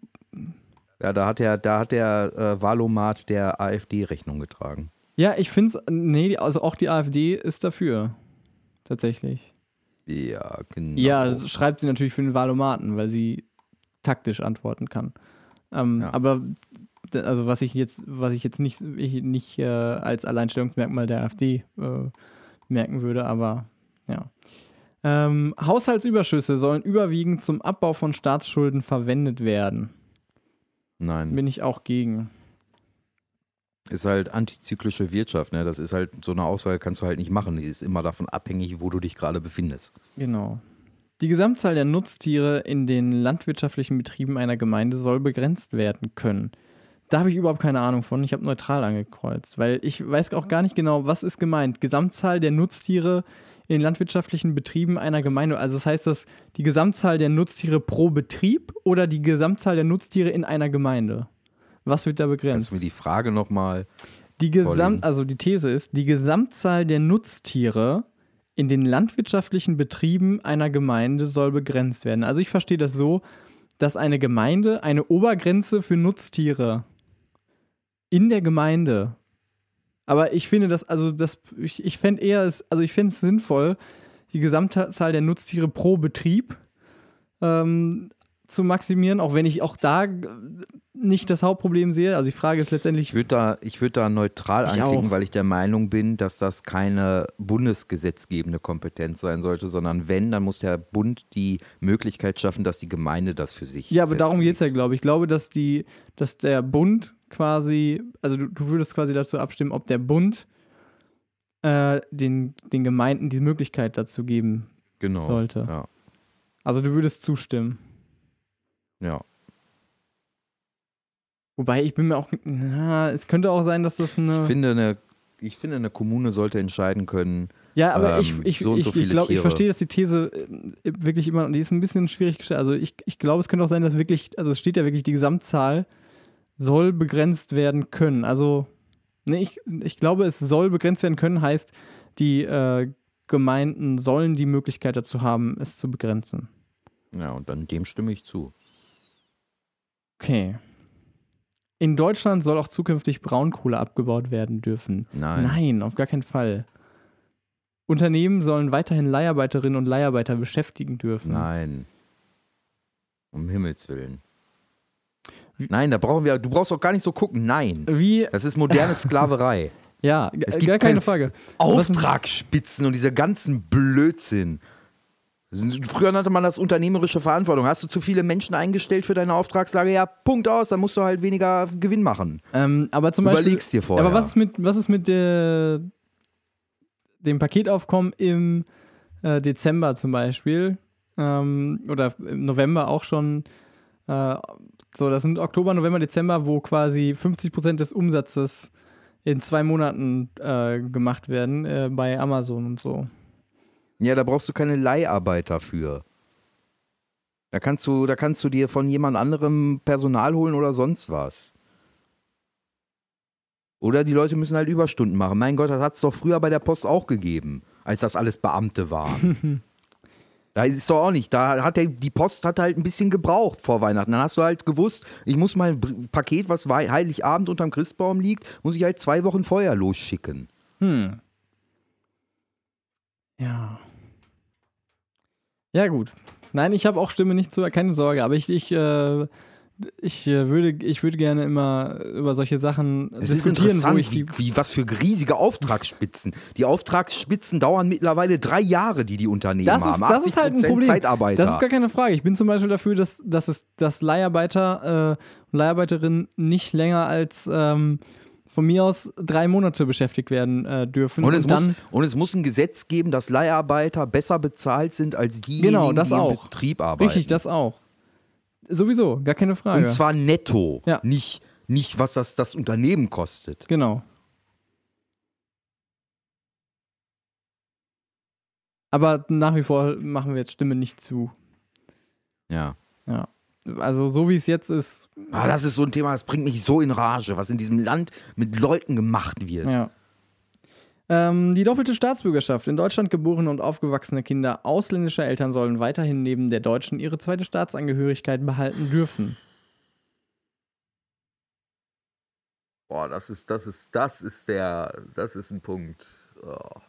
Ja, da hat der, da hat der äh, Wahlomat der AfD Rechnung getragen. ja, ich finde es, nee, also auch die AfD ist dafür. Tatsächlich. Ja, genau. Ja, das schreibt sie natürlich für den Wahlomaten, weil sie taktisch antworten kann. Ähm, Ja. Aber also was ich jetzt, was ich jetzt nicht, ich nicht äh, als Alleinstellungsmerkmal der AfD äh, merken würde, aber ja. Ähm, Haushaltsüberschüsse sollen überwiegend zum Abbau von Staatsschulden verwendet werden. Nein. Bin ich auch gegen. Ist halt antizyklische Wirtschaft, ne? Das ist halt so eine Aussage kannst du halt nicht machen. Die ist immer davon abhängig, wo du dich gerade befindest. Genau. Die Gesamtzahl der Nutztiere in den landwirtschaftlichen Betrieben einer Gemeinde soll begrenzt werden können. Da habe ich überhaupt keine Ahnung von. Ich habe neutral angekreuzt, weil ich weiß auch gar nicht genau, was ist gemeint. Gesamtzahl der Nutztiere in den landwirtschaftlichen Betrieben einer Gemeinde. Also das heißt das die Gesamtzahl der Nutztiere pro Betrieb oder die Gesamtzahl der Nutztiere in einer Gemeinde? Was wird da Kannst begrenzt? du mir die Frage nochmal. Die? Gesamt, also die These ist, die Gesamtzahl der Nutztiere in den landwirtschaftlichen Betrieben einer Gemeinde soll begrenzt werden. Also ich verstehe das so, dass eine Gemeinde eine Obergrenze für Nutztiere in der Gemeinde. Aber ich finde das, also das, ich, ich fände eher, es- also ich finde es sinnvoll, die Gesamtzahl der Nutztiere pro Betrieb ähm, zu maximieren, auch wenn ich auch da nicht das Hauptproblem sehe. Also die Frage ist letztendlich, Ich würde da, ich würd da neutral anklicken, auch. weil ich der Meinung bin, dass das keine bundesgesetzgebende Kompetenz sein sollte, sondern wenn, dann muss der Bund die Möglichkeit schaffen, dass die Gemeinde das für sich Ja, aber darum festlegt. geht es ja, glaube ich. Ich glaube, dass die, dass der Bund quasi, also du, du würdest quasi dazu abstimmen, ob der Bund äh, den, den Gemeinden die Möglichkeit dazu geben genau. sollte. Ja. Also du würdest zustimmen. Ja. Wobei ich bin mir auch, na, es könnte auch sein, dass das Ich eine. finde, eine, ich finde, eine Kommune sollte entscheiden können, ja, aber ich, ähm, ich, so und ich, so ich glaube, ich verstehe, dass die These äh, wirklich immer, die ist ein bisschen schwierig gestellt. Also ich, ich glaube, es könnte auch sein, dass wirklich, also es steht ja wirklich, die Gesamtzahl soll begrenzt werden können. Also, nee, ich, ich glaube, es soll begrenzt werden können, heißt, die äh, Gemeinden sollen die Möglichkeit dazu haben, es zu begrenzen. ja, und dann dem stimme ich zu. Okay. In Deutschland soll auch zukünftig Braunkohle abgebaut werden dürfen. Nein. Nein, auf gar keinen Fall. Unternehmen sollen weiterhin Leiharbeiterinnen und Leiharbeiter beschäftigen dürfen. Nein. Um Himmels Willen. Wie- Nein, da brauchen wir, du brauchst auch gar nicht so gucken. Nein. Wie? Das ist moderne Sklaverei. Ja, Es gibt gar keine kein- Frage. Auftragsspitzen und dieser ganzen Blödsinn. Früher nannte man das unternehmerische Verantwortung. Hast du zu viele Menschen eingestellt für deine Auftragslage? Ja, Punkt aus, dann musst du halt weniger Gewinn machen. Ähm, aber zum Überlegst Beispiel, dir vorher. Aber was ist mit, was ist mit der, dem Paketaufkommen im äh, Dezember zum Beispiel? Ähm, oder im November auch schon. Äh, so, das sind Oktober, November, Dezember, wo quasi 50% des Umsatzes in zwei Monaten äh, gemacht werden äh, bei Amazon und so. Ja, da brauchst du keine Leiharbeiter für. Da kannst du, da kannst du dir von jemand anderem Personal holen oder sonst was. Oder die Leute müssen halt Überstunden machen. Mein Gott, das hat es doch früher bei der Post auch gegeben, als das alles Beamte waren. da ist es doch auch nicht. Da hat der, die Post hat halt ein bisschen gebraucht vor Weihnachten. Dann hast du halt gewusst, ich muss mein Paket, was Heiligabend unterm Christbaum liegt, muss ich halt zwei Wochen vorher losschicken. Hm. Ja. Ja, gut. Nein, ich habe auch Stimme nicht zu, keine Sorge, aber ich, ich, äh, ich, äh, würde, ich würde gerne immer über solche Sachen Es ist diskutieren, wo interessant, wie, wie, was für riesige Auftragsspitzen. Die Auftragsspitzen dauern mittlerweile drei Jahre, die die Unternehmen Das ist, haben. das ist halt ein 80% Problem. Zeitarbeiter. Das ist gar keine Frage. Ich bin zum Beispiel dafür, dass, dass, es, dass Leiharbeiter äh, und Leiharbeiterinnen nicht länger als ähm, von mir aus drei Monate beschäftigt werden äh, dürfen. und, es muss, und es muss ein Gesetz geben, dass Leiharbeiter besser bezahlt sind als diejenigen, Genau, das die im auch. Betrieb arbeiten. richtig, das auch. Sowieso, gar keine Frage. Und zwar netto, Ja. nicht, nicht was das, das Unternehmen kostet. Genau. Aber nach wie vor machen wir jetzt Stimme nicht zu. Ja. Ja. Also so wie es jetzt ist, Aber das ist so ein Thema, das bringt mich so in Rage, was in diesem Land mit Leuten gemacht wird. ja. Ähm, die doppelte Staatsbürgerschaft. In Deutschland geborene und aufgewachsene Kinder ausländischer Eltern sollen weiterhin neben der deutschen ihre zweite Staatsangehörigkeit behalten dürfen. Boah, das ist, das ist, das ist der, das ist ein Punkt. Oh.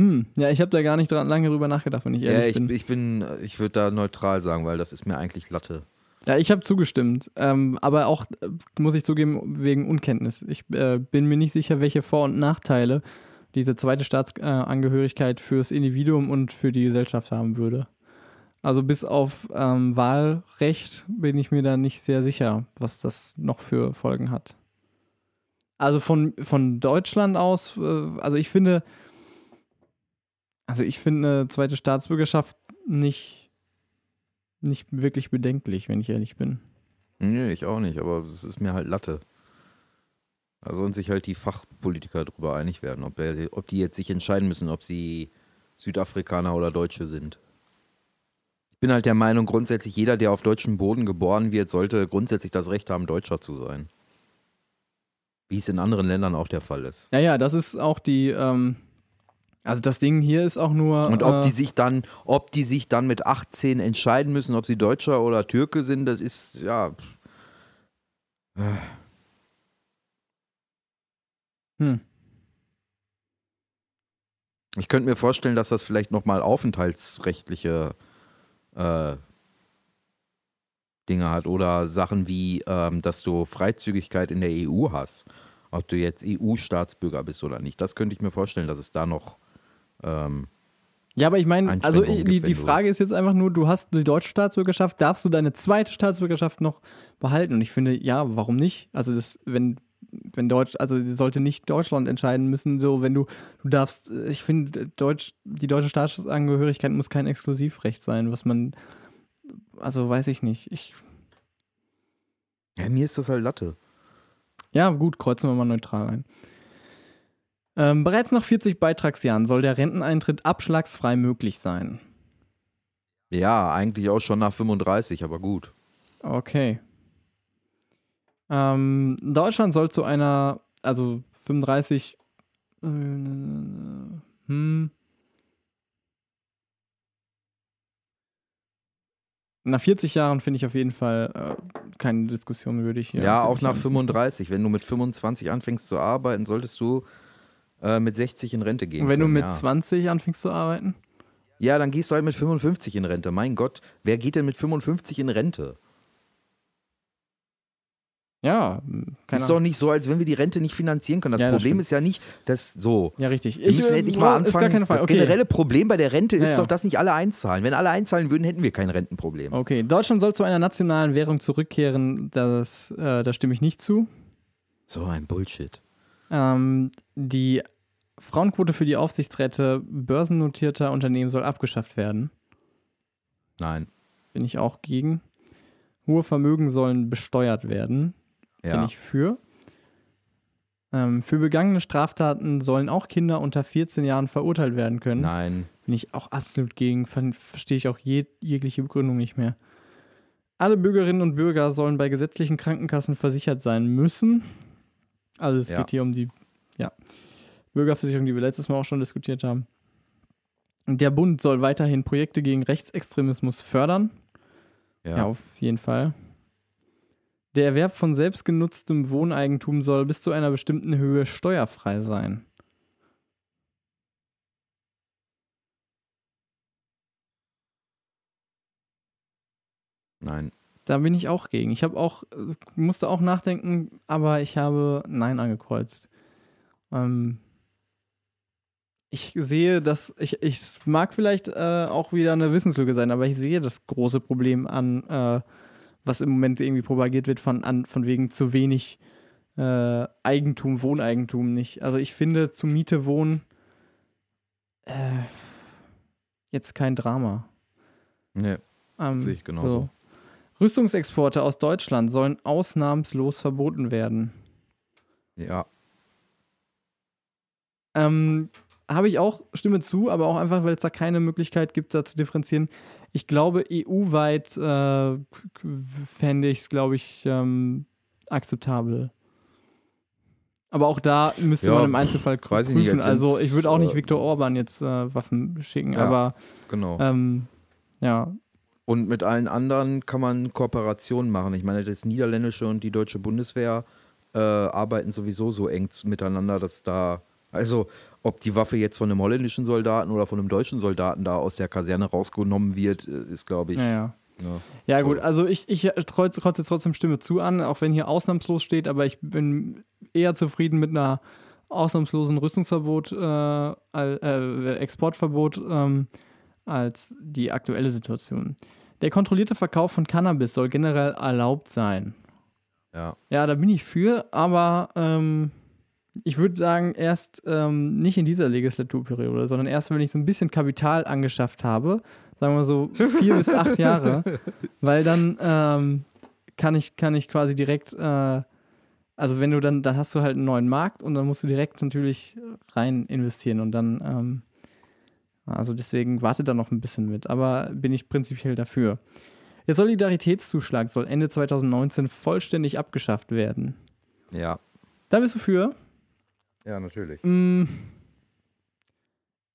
Hm, ja, ich habe da gar nicht dran, lange drüber nachgedacht, wenn ich Ja, ehrlich ich, bin. ich bin, ich würde da neutral sagen, weil das ist mir eigentlich Latte. Ja, ich habe zugestimmt, ähm, aber auch, äh, muss ich zugeben, wegen Unkenntnis. Ich äh, bin mir nicht sicher, welche Vor- und Nachteile diese zweite Staatsangehörigkeit fürs Individuum und für die Gesellschaft haben würde. Also bis auf ähm, Wahlrecht bin ich mir da nicht sehr sicher, was das noch für Folgen hat. Also von, von Deutschland aus, äh, also ich finde, also ich finde eine zweite Staatsbürgerschaft nicht nicht wirklich bedenklich, wenn ich ehrlich bin. Nee, ich auch nicht, aber es ist mir halt Latte. Da sollen sich halt die Fachpolitiker darüber einig werden, ob, der, ob die jetzt sich entscheiden müssen, ob sie Südafrikaner oder Deutsche sind. Ich bin halt der Meinung, grundsätzlich jeder, der auf deutschem Boden geboren wird, sollte grundsätzlich das Recht haben, Deutscher zu sein. Wie es in anderen Ländern auch der Fall ist. Ja, ja, das ist auch die, ähm, also das Ding hier ist auch nur. Und ob äh, die sich dann, ob die sich dann mit 18 entscheiden müssen, ob sie Deutscher oder Türke sind, das ist, ja. hm. Ich könnte mir vorstellen, dass das vielleicht nochmal aufenthaltsrechtliche äh, Dinge hat oder Sachen wie, ähm, dass du Freizügigkeit in der EU hast. Ob du jetzt EU-Staatsbürger bist oder nicht. Das könnte ich mir vorstellen, dass es da noch. Ähm, Ja, aber ich meine, also die, gibt, die Frage ist jetzt einfach nur, du hast die deutsche Staatsbürgerschaft, darfst du deine zweite Staatsbürgerschaft noch behalten? Und ich finde, ja, warum nicht? Also das, wenn, wenn Deutsch, also sollte nicht Deutschland entscheiden müssen, so wenn du, du darfst, ich finde, Deutsch, die deutsche Staatsangehörigkeit muss kein Exklusivrecht sein, was man, also weiß ich nicht. Ich, ja, mir ist das halt Latte. Ja, gut, kreuzen wir mal neutral ein. Ähm, bereits nach 40 Beitragsjahren soll der Renteneintritt abschlagsfrei möglich sein. Ja, eigentlich auch schon nach 35, aber gut. Okay. Ähm, Deutschland soll zu einer, also 35, äh, hm. Nach 40 Jahren finde ich auf jeden Fall äh, keine Diskussion würdig. hier. Ja, auch nach 35. Wenn du mit 25 anfängst zu arbeiten, solltest du äh, mit 60 in Rente gehen. Und wenn du können, mit ja. 20 anfängst zu arbeiten? Ja, dann gehst du halt mit 55 in Rente. Mein Gott, wer geht denn mit 55 in Rente? Ja, keine ist doch nicht so, als wenn wir die Rente nicht finanzieren können. Das Ja, das Problem stimmt. ist ja nicht, dass so. Ja, richtig. Wir müssen äh, endlich mal anfangen. Das Okay. generelle Problem bei der Rente ist Ja, ja. doch, dass nicht alle einzahlen. Wenn alle einzahlen würden, hätten wir kein Rentenproblem. Okay, Deutschland soll zu einer nationalen Währung zurückkehren. Das, äh, da stimme ich nicht zu. So ein Bullshit. Ähm, die Frauenquote für die Aufsichtsräte börsennotierter Unternehmen soll abgeschafft werden. Nein. Bin ich auch gegen. Hohe Vermögen sollen besteuert werden. Bin Ja. ich für. Ähm, für begangene Straftaten sollen auch Kinder unter 14 Jahren verurteilt werden können. Nein. Bin ich auch absolut gegen. Ver verstehe ich auch je jegliche Begründung nicht mehr. Alle Bürgerinnen und Bürger sollen bei gesetzlichen Krankenkassen versichert sein müssen. Also es Ja. geht hier um die ja, Bürgerversicherung, die wir letztes Mal auch schon diskutiert haben. Der Bund soll weiterhin Projekte gegen Rechtsextremismus fördern. Ja. Ja, auf jeden Fall. Der Erwerb von selbstgenutztem Wohneigentum soll bis zu einer bestimmten Höhe steuerfrei sein. Nein. Da bin ich auch gegen. Ich habe auch, äh, musste auch nachdenken, aber ich habe Nein angekreuzt. Ähm, ich sehe, dass ich, ich es mag vielleicht äh, auch wieder eine Wissenslücke sein, aber ich sehe das große Problem an, äh, was im Moment irgendwie propagiert wird, von, an, von wegen zu wenig äh, Eigentum, Wohneigentum nicht. Also ich finde, zu Miete wohnen äh, jetzt kein Drama. Nee. Ähm, Sehe ich genauso. Rüstungsexporte aus Deutschland sollen ausnahmslos verboten werden. Ja. Ähm, Habe ich auch Stimme zu, aber auch einfach, weil es da keine Möglichkeit gibt, da zu differenzieren. Ich glaube, EU-weit äh, fände ich es, glaube ich, ähm, akzeptabel. Aber auch da müsste Ja, man im Einzelfall prüfen. ich nicht, als also ich würde auch nicht äh, Viktor Orban jetzt äh, Waffen schicken, Ja. aber Genau. ähm, ja, Und mit allen anderen kann man Kooperationen machen. Ich meine, das niederländische und die deutsche Bundeswehr äh, arbeiten sowieso so eng miteinander, dass da, also ob die Waffe jetzt von einem holländischen Soldaten oder von einem deutschen Soldaten da aus der Kaserne rausgenommen wird, äh, ist, glaube ich. ja, ja. Ja. Gut, also ich, ich kreuze kreuze jetzt trotzdem Stimme zu an, auch wenn hier ausnahmslos steht, aber ich bin eher zufrieden mit einer ausnahmslosen Rüstungsverbot, äh, äh, Exportverbot, ähm, als die aktuelle Situation. Der kontrollierte Verkauf von Cannabis soll generell erlaubt sein. Ja. Ja, da bin ich für, aber ähm, ich würde sagen, erst ähm, nicht in dieser Legislaturperiode, sondern erst, wenn ich so ein bisschen Kapital angeschafft habe, sagen wir so vier bis acht Jahre, weil dann ähm, kann, ich, kann ich quasi direkt, äh, also wenn du dann, dann hast du halt einen neuen Markt und dann musst du direkt natürlich rein investieren und dann, ähm, also deswegen warte da noch ein bisschen mit, aber bin ich prinzipiell dafür. Der Solidaritätszuschlag soll Ende 2019 vollständig abgeschafft werden. Ja. Da bist du für? Ja, natürlich. Mm,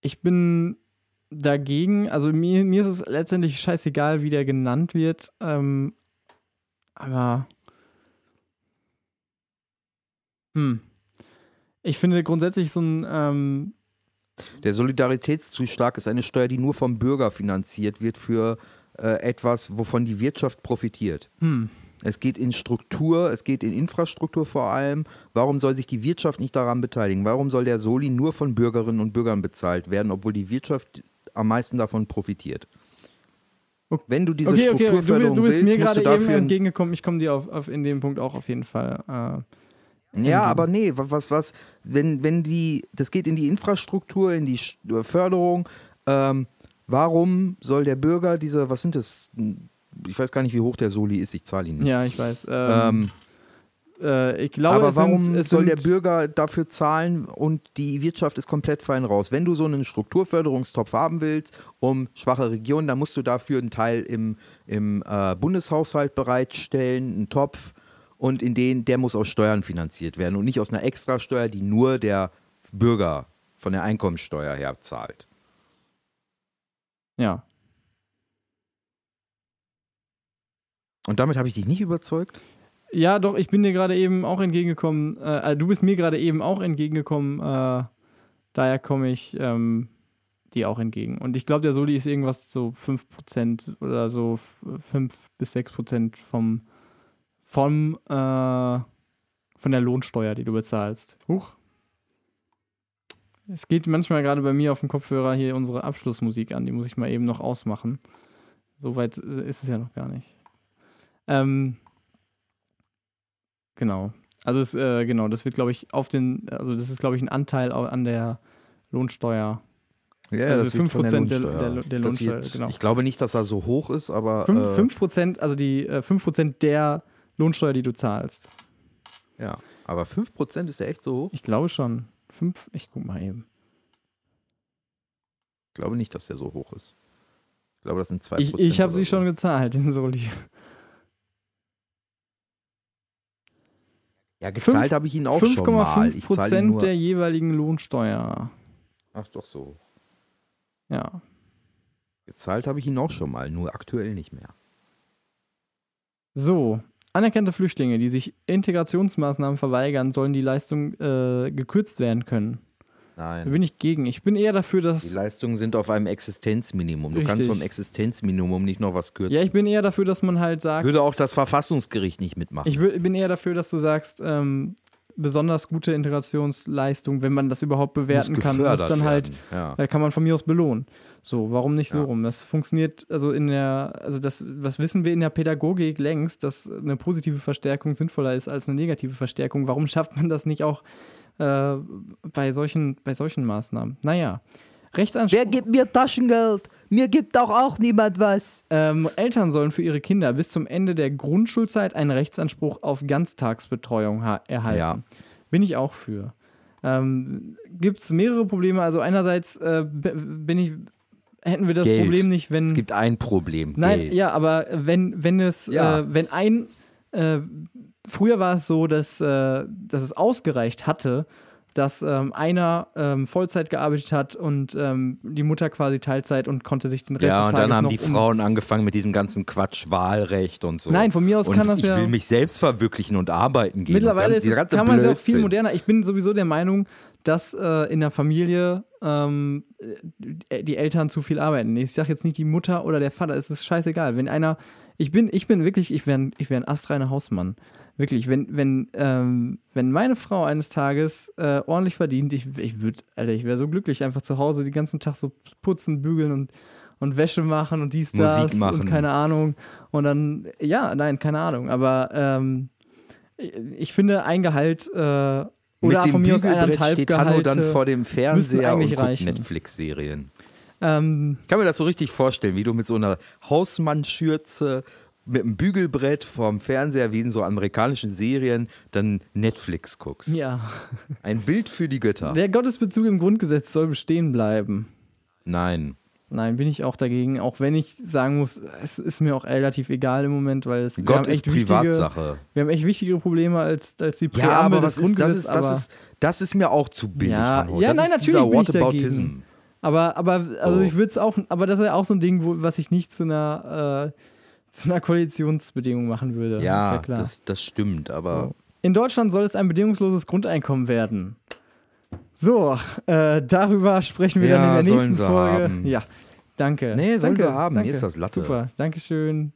Ich bin dagegen. Also mir, mir ist es letztendlich scheißegal, wie der genannt wird. Ähm, aber. Hm. Ich finde grundsätzlich so ein. Ähm, Der Solidaritätszuschlag ist eine Steuer, die nur vom Bürger finanziert wird für äh, etwas, wovon die Wirtschaft profitiert. hm. Es geht in Struktur, es geht in Infrastruktur vor allem. Warum soll sich die Wirtschaft nicht daran beteiligen? Warum soll der Soli nur von Bürgerinnen und Bürgern bezahlt werden, obwohl die Wirtschaft am meisten davon profitiert? Okay. Wenn du diese okay, okay, du, bist- Strukturförderung du bist mir willst, musst gerade du eben dafür... entgegengekommen. Ich komme dir auf, auf in dem Punkt auch auf jeden Fall. Äh, ja, aber nee, wa- was, was, wenn, wenn die, das geht in die Infrastruktur, in die Sch- Förderung, ähm, warum soll der Bürger diese, was sind das, ich weiß gar nicht, wie hoch der Soli ist, ich zahle ihn nicht. ja, ich weiß. Ähm, Ähm, äh, ich glaube, aber warum sind, soll der Bürger dafür zahlen und die Wirtschaft ist komplett fein raus? Wenn du so einen Strukturförderungstopf haben willst, um schwache Regionen, dann musst du dafür einen Teil im, im äh, Bundeshaushalt bereitstellen, einen Topf, und in den, der muss aus Steuern finanziert werden und nicht aus einer Extrasteuer, die nur der Bürger von der Einkommensteuer her zahlt. Ja. Und damit habe ich dich nicht überzeugt? Ja, doch, ich bin dir gerade eben auch entgegengekommen. Äh, also du bist mir gerade eben auch entgegengekommen. Äh, daher komme ich ähm, dir auch entgegen. Und ich glaube, der Soli ist irgendwas so 5% oder so f- 5 bis 6% vom, vom, äh, von der Lohnsteuer, die du bezahlst. Huch. Es geht manchmal gerade bei mir auf dem Kopfhörer hier unsere Abschlussmusik an. Die muss ich mal eben noch ausmachen. Soweit äh, ist es ja noch gar nicht. Ähm, genau. Also es, äh, genau, das wird, glaube ich, auf den, also das ist, glaube ich, ein Anteil an der Lohnsteuer. Ja, Also das wird von der 5% der- Lohnsteuer. der- der Lohnsteuer, wird- genau. Ich glaube nicht, dass er so hoch ist, aber Fünf- äh, 5%, also die äh, 5% der Lohnsteuer, die du zahlst. ja. Aber 5% ist ja echt so hoch? Ich glaube schon. Fünf, ich guck mal eben. Ich glaube nicht, dass der so hoch ist. Ich glaube, das sind 2%. Ich, ich habe sie so. schon gezahlt, den Soli. Ja, gezahlt habe ich ihn auch schon mal. Ich zahle ihn 5,5% nur. der jeweiligen Lohnsteuer. Ach doch so. Ja. Gezahlt habe ich ihn auch schon mal, nur aktuell nicht mehr. So. Anerkannte Flüchtlinge, die sich Integrationsmaßnahmen verweigern, sollen die Leistung äh, gekürzt werden können. Da Nein. bin ich gegen. Ich bin eher dafür, Die dass. Leistungen sind auf einem Existenzminimum. Du kannst Richtig. vom Existenzminimum nicht noch was kürzen. Ja, ich bin eher dafür, dass man halt sagt. Würde auch das Verfassungsgericht nicht mitmachen. Ich bin eher dafür, dass du sagst, ähm, besonders gute Integrationsleistung, wenn man das überhaupt bewerten kann, muss dann halt. Ja. äh, kann man von mir aus belohnen. So, warum nicht so Ja. rum? Das funktioniert, also in der, also das, was wissen wir in der Pädagogik längst, dass eine positive Verstärkung sinnvoller ist als eine negative Verstärkung. Warum schafft man das nicht auch äh, bei, solchen, bei solchen Maßnahmen? Naja. Rechtsanspruch. Wer gibt mir Taschengeld? Mir gibt doch auch niemand was. Ähm, Eltern sollen für ihre Kinder bis zum Ende der Grundschulzeit einen Rechtsanspruch auf Ganztagsbetreuung ha- erhalten. Ja. Bin ich auch für. Ähm, Gibt es mehrere Probleme? Also einerseits äh, bin ich, hätten wir das Geld. Problem nicht, wenn Es gibt ein Problem. Nein, Geld. ja, aber wenn, wenn es, Ja. äh, wenn ein, äh, früher war es so, dass, äh, dass es ausgereicht hatte, dass ähm, einer ähm, Vollzeit gearbeitet hat und ähm, die Mutter quasi Teilzeit und konnte sich den Rest Ja, des und Tages dann haben die Frauen angefangen mit diesem ganzen Quatsch, Wahlrecht und so. Nein, von mir aus und kann das ich ja- will mich selbst verwirklichen und arbeiten gehen. Mittlerweile ist kann man es ja auch viel moderner. Ich bin sowieso der Meinung, dass äh, in der Familie ähm, äh, die Eltern zu viel arbeiten. Ich sage jetzt nicht die Mutter oder der Vater, es ist scheißegal. Wenn einer, ich bin, ich bin wirklich, ich wäre ich wär ein astreiner Hausmann. Wirklich, wenn, wenn, ähm, wenn meine Frau eines Tages äh, ordentlich verdient, ich, ich würde, Alter, ich wäre so glücklich, einfach zu Hause den ganzen Tag so putzen, bügeln und, und Wäsche machen und dies, Musik das machen. und keine Ahnung. Und dann, ja, nein, keine Ahnung. Aber ähm, ich finde, ein Gehalt äh, oder Mit dem von mir aus Bügelbrett eineinhalb steht Hanno dann vor dem Fernseher und guckt. Netflix-Serien. ähm, Ich kann mir das so richtig vorstellen, wie du mit so einer Hausmannschürze mit einem Bügelbrett vorm Fernseher, wie in so amerikanischen Serien, dann Netflix guckst. ja. Ein Bild für die Götter. Der Gottesbezug im Grundgesetz soll bestehen bleiben. Nein. Nein, bin ich auch dagegen, auch wenn ich sagen muss, es ist mir auch relativ egal im Moment, weil es wir Gott ist echt wichtige, Privatsache. wir haben echt wichtige Probleme als, als die Präambel Ja, aber was ist, das, ist, das, ist, das ist mir auch zu billig. Ja, ja, das nein, ist natürlich bin ich dagegen. aber, aber also So. ich würde es auch, aber das ist ja auch so ein Ding, wo, was ich nicht zu einer, äh, zu einer Koalitionsbedingung machen würde. Ja, ja klar. Das, das stimmt, aber So. In Deutschland soll es ein bedingungsloses Grundeinkommen werden. So, äh, darüber sprechen wir Ja, dann in der nächsten Folge. haben. Ja, danke. Nee, sollen danke, sie haben. Mir Danke. ist das Latte. Super, Dankeschön.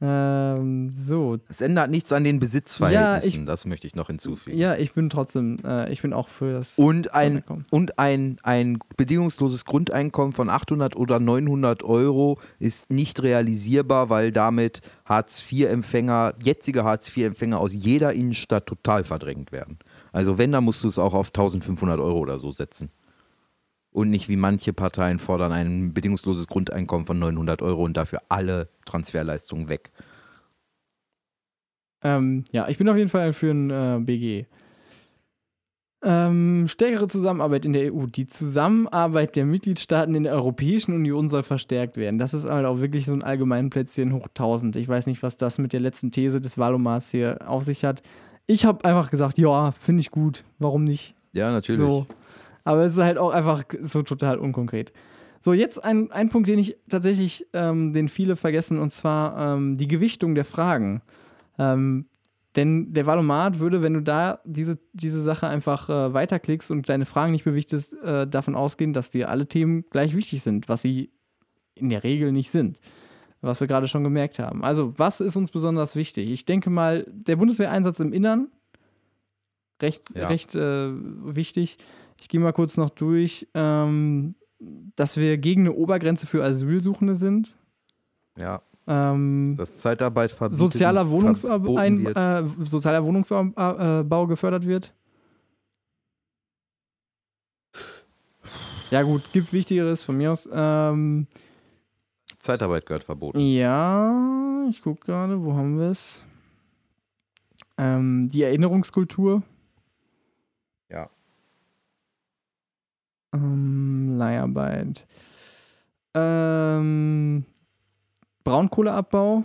Ähm, so, es ändert nichts an den Besitzverhältnissen, das möchte ich noch hinzufügen. ja, ich bin trotzdem, äh, ich bin auch für das Und ein, und ein, ein bedingungsloses Grundeinkommen von 800 oder 900 Euro ist nicht realisierbar, weil damit Hartz-IV-Empfänger, jetzige Hartz-IV-Empfänger aus jeder Innenstadt total verdrängt werden. Also wenn, dann musst du es auch auf 1500 Euro oder so setzen. Und nicht wie manche Parteien fordern ein bedingungsloses Grundeinkommen von 900 Euro und dafür alle Transferleistungen weg. Ähm, ja, ich bin auf jeden Fall für ein äh, BG. Ähm, stärkere Zusammenarbeit in der EU. Die Zusammenarbeit der Mitgliedstaaten in der Europäischen Union soll verstärkt werden. Das ist halt auch wirklich so ein Allgemeinplätzchen hoch 1000. Ich weiß nicht, was das mit der letzten These des Wahlomats hier auf sich hat. Ich habe einfach gesagt, ja, finde ich gut. Warum nicht? Ja, natürlich. So. Aber es ist halt auch einfach so total unkonkret. So, jetzt ein, ein Punkt, den ich tatsächlich, ähm, den viele vergessen, und zwar ähm, die Gewichtung der Fragen. Ähm, denn der Valomat würde, wenn du da diese, diese Sache einfach äh, weiterklickst und deine Fragen nicht bewichtest, äh, davon ausgehen, dass dir alle Themen gleich wichtig sind, was sie in der Regel nicht sind. Was wir gerade schon gemerkt haben. Also, was ist uns besonders wichtig? Ich denke mal, der Bundeswehreinsatz im Innern, recht, Ja. recht äh, wichtig. Ich gehe mal kurz noch durch, ähm, dass wir gegen eine Obergrenze für Asylsuchende sind. Ja, Ähm, dass Zeitarbeit verbietet, sozialer, Wohnungsab ein, wird. äh, sozialer Wohnungsbau gefördert wird. Ja, gut, gibt Wichtigeres von mir aus. Ähm, Zeitarbeit gehört verboten. ja, ich gucke gerade, wo haben wir es? Ähm, die Erinnerungskultur. Ja. Ähm, Leiharbeit. Ähm, Braunkohleabbau.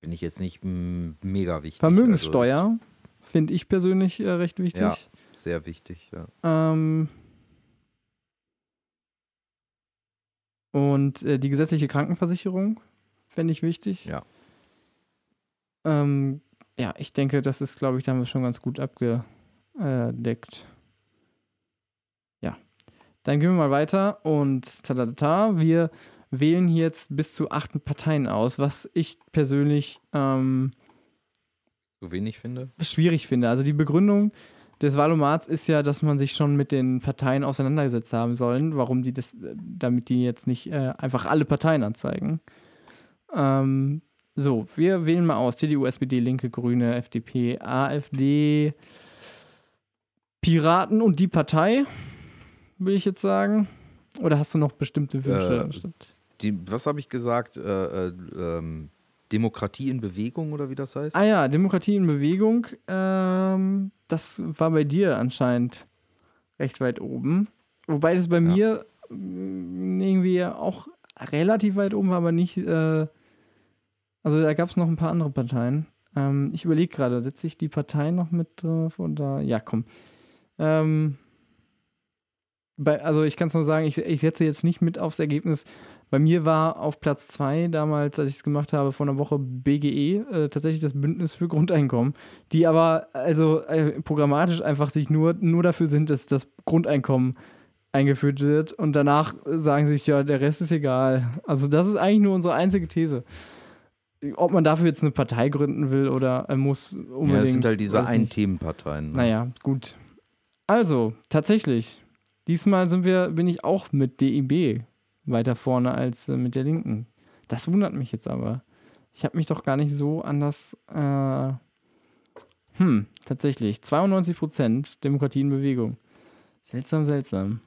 Finde ich jetzt nicht mega wichtig. Vermögenssteuer. Finde ich persönlich äh, recht wichtig. Ja. Also sehr wichtig, ja. Ähm, und äh, die gesetzliche Krankenversicherung fände ich wichtig. Ja. Ähm, ja, ich denke, das ist, glaube ich, da haben wir schon ganz gut abgedeckt. Ja. Dann gehen wir mal weiter und tada, wir wählen hier jetzt bis zu acht Parteien aus, was ich persönlich ähm, So wenig finde. schwierig finde. Also die Begründung des Wahlomats ist ja, dass man sich schon mit den Parteien auseinandergesetzt haben sollen, warum die das, damit die jetzt nicht äh, einfach alle Parteien anzeigen. Ähm, so, wir wählen mal aus. CDU, SPD, Linke, Grüne, FDP, AfD, Piraten und die Partei, will ich jetzt sagen. Oder hast du noch bestimmte Wünsche? Äh, Die, was habe ich gesagt? Äh, äh, ähm, Demokratie in Bewegung oder wie das heißt? Ah ja, Demokratie in Bewegung. Ähm, das war bei dir anscheinend recht weit oben. Wobei das bei mir mm, irgendwie auch relativ weit oben war, aber nicht. Äh, also da gab es noch ein paar andere Parteien. Ähm, ich überlege gerade, setze ich die Partei noch mit drauf oder. Ja, komm. Ähm, bei, also ich kann es nur sagen, ich, ich setze jetzt nicht mit aufs Ergebnis. Bei mir war auf Platz 2 damals, als ich es gemacht habe, vor einer Woche BGE, äh, tatsächlich das Bündnis für Grundeinkommen, die aber also äh, programmatisch einfach sich nur, nur dafür sind, dass das Grundeinkommen eingeführt wird und danach sagen sich, ja, der Rest ist egal. Also das ist eigentlich nur unsere einzige These. Ob man dafür jetzt eine Partei gründen will oder äh, muss unbedingt. ja, das sind halt diese. Ein-Themen-Parteien. Ne? Naja, gut. Also, tatsächlich. Diesmal sind wir, bin ich auch mit DIB weiter vorne als äh, mit der Linken. Das wundert mich jetzt aber. Ich habe mich doch gar nicht so anders. Äh, hm, tatsächlich. 92% Demokratie in Bewegung. Seltsam, seltsam.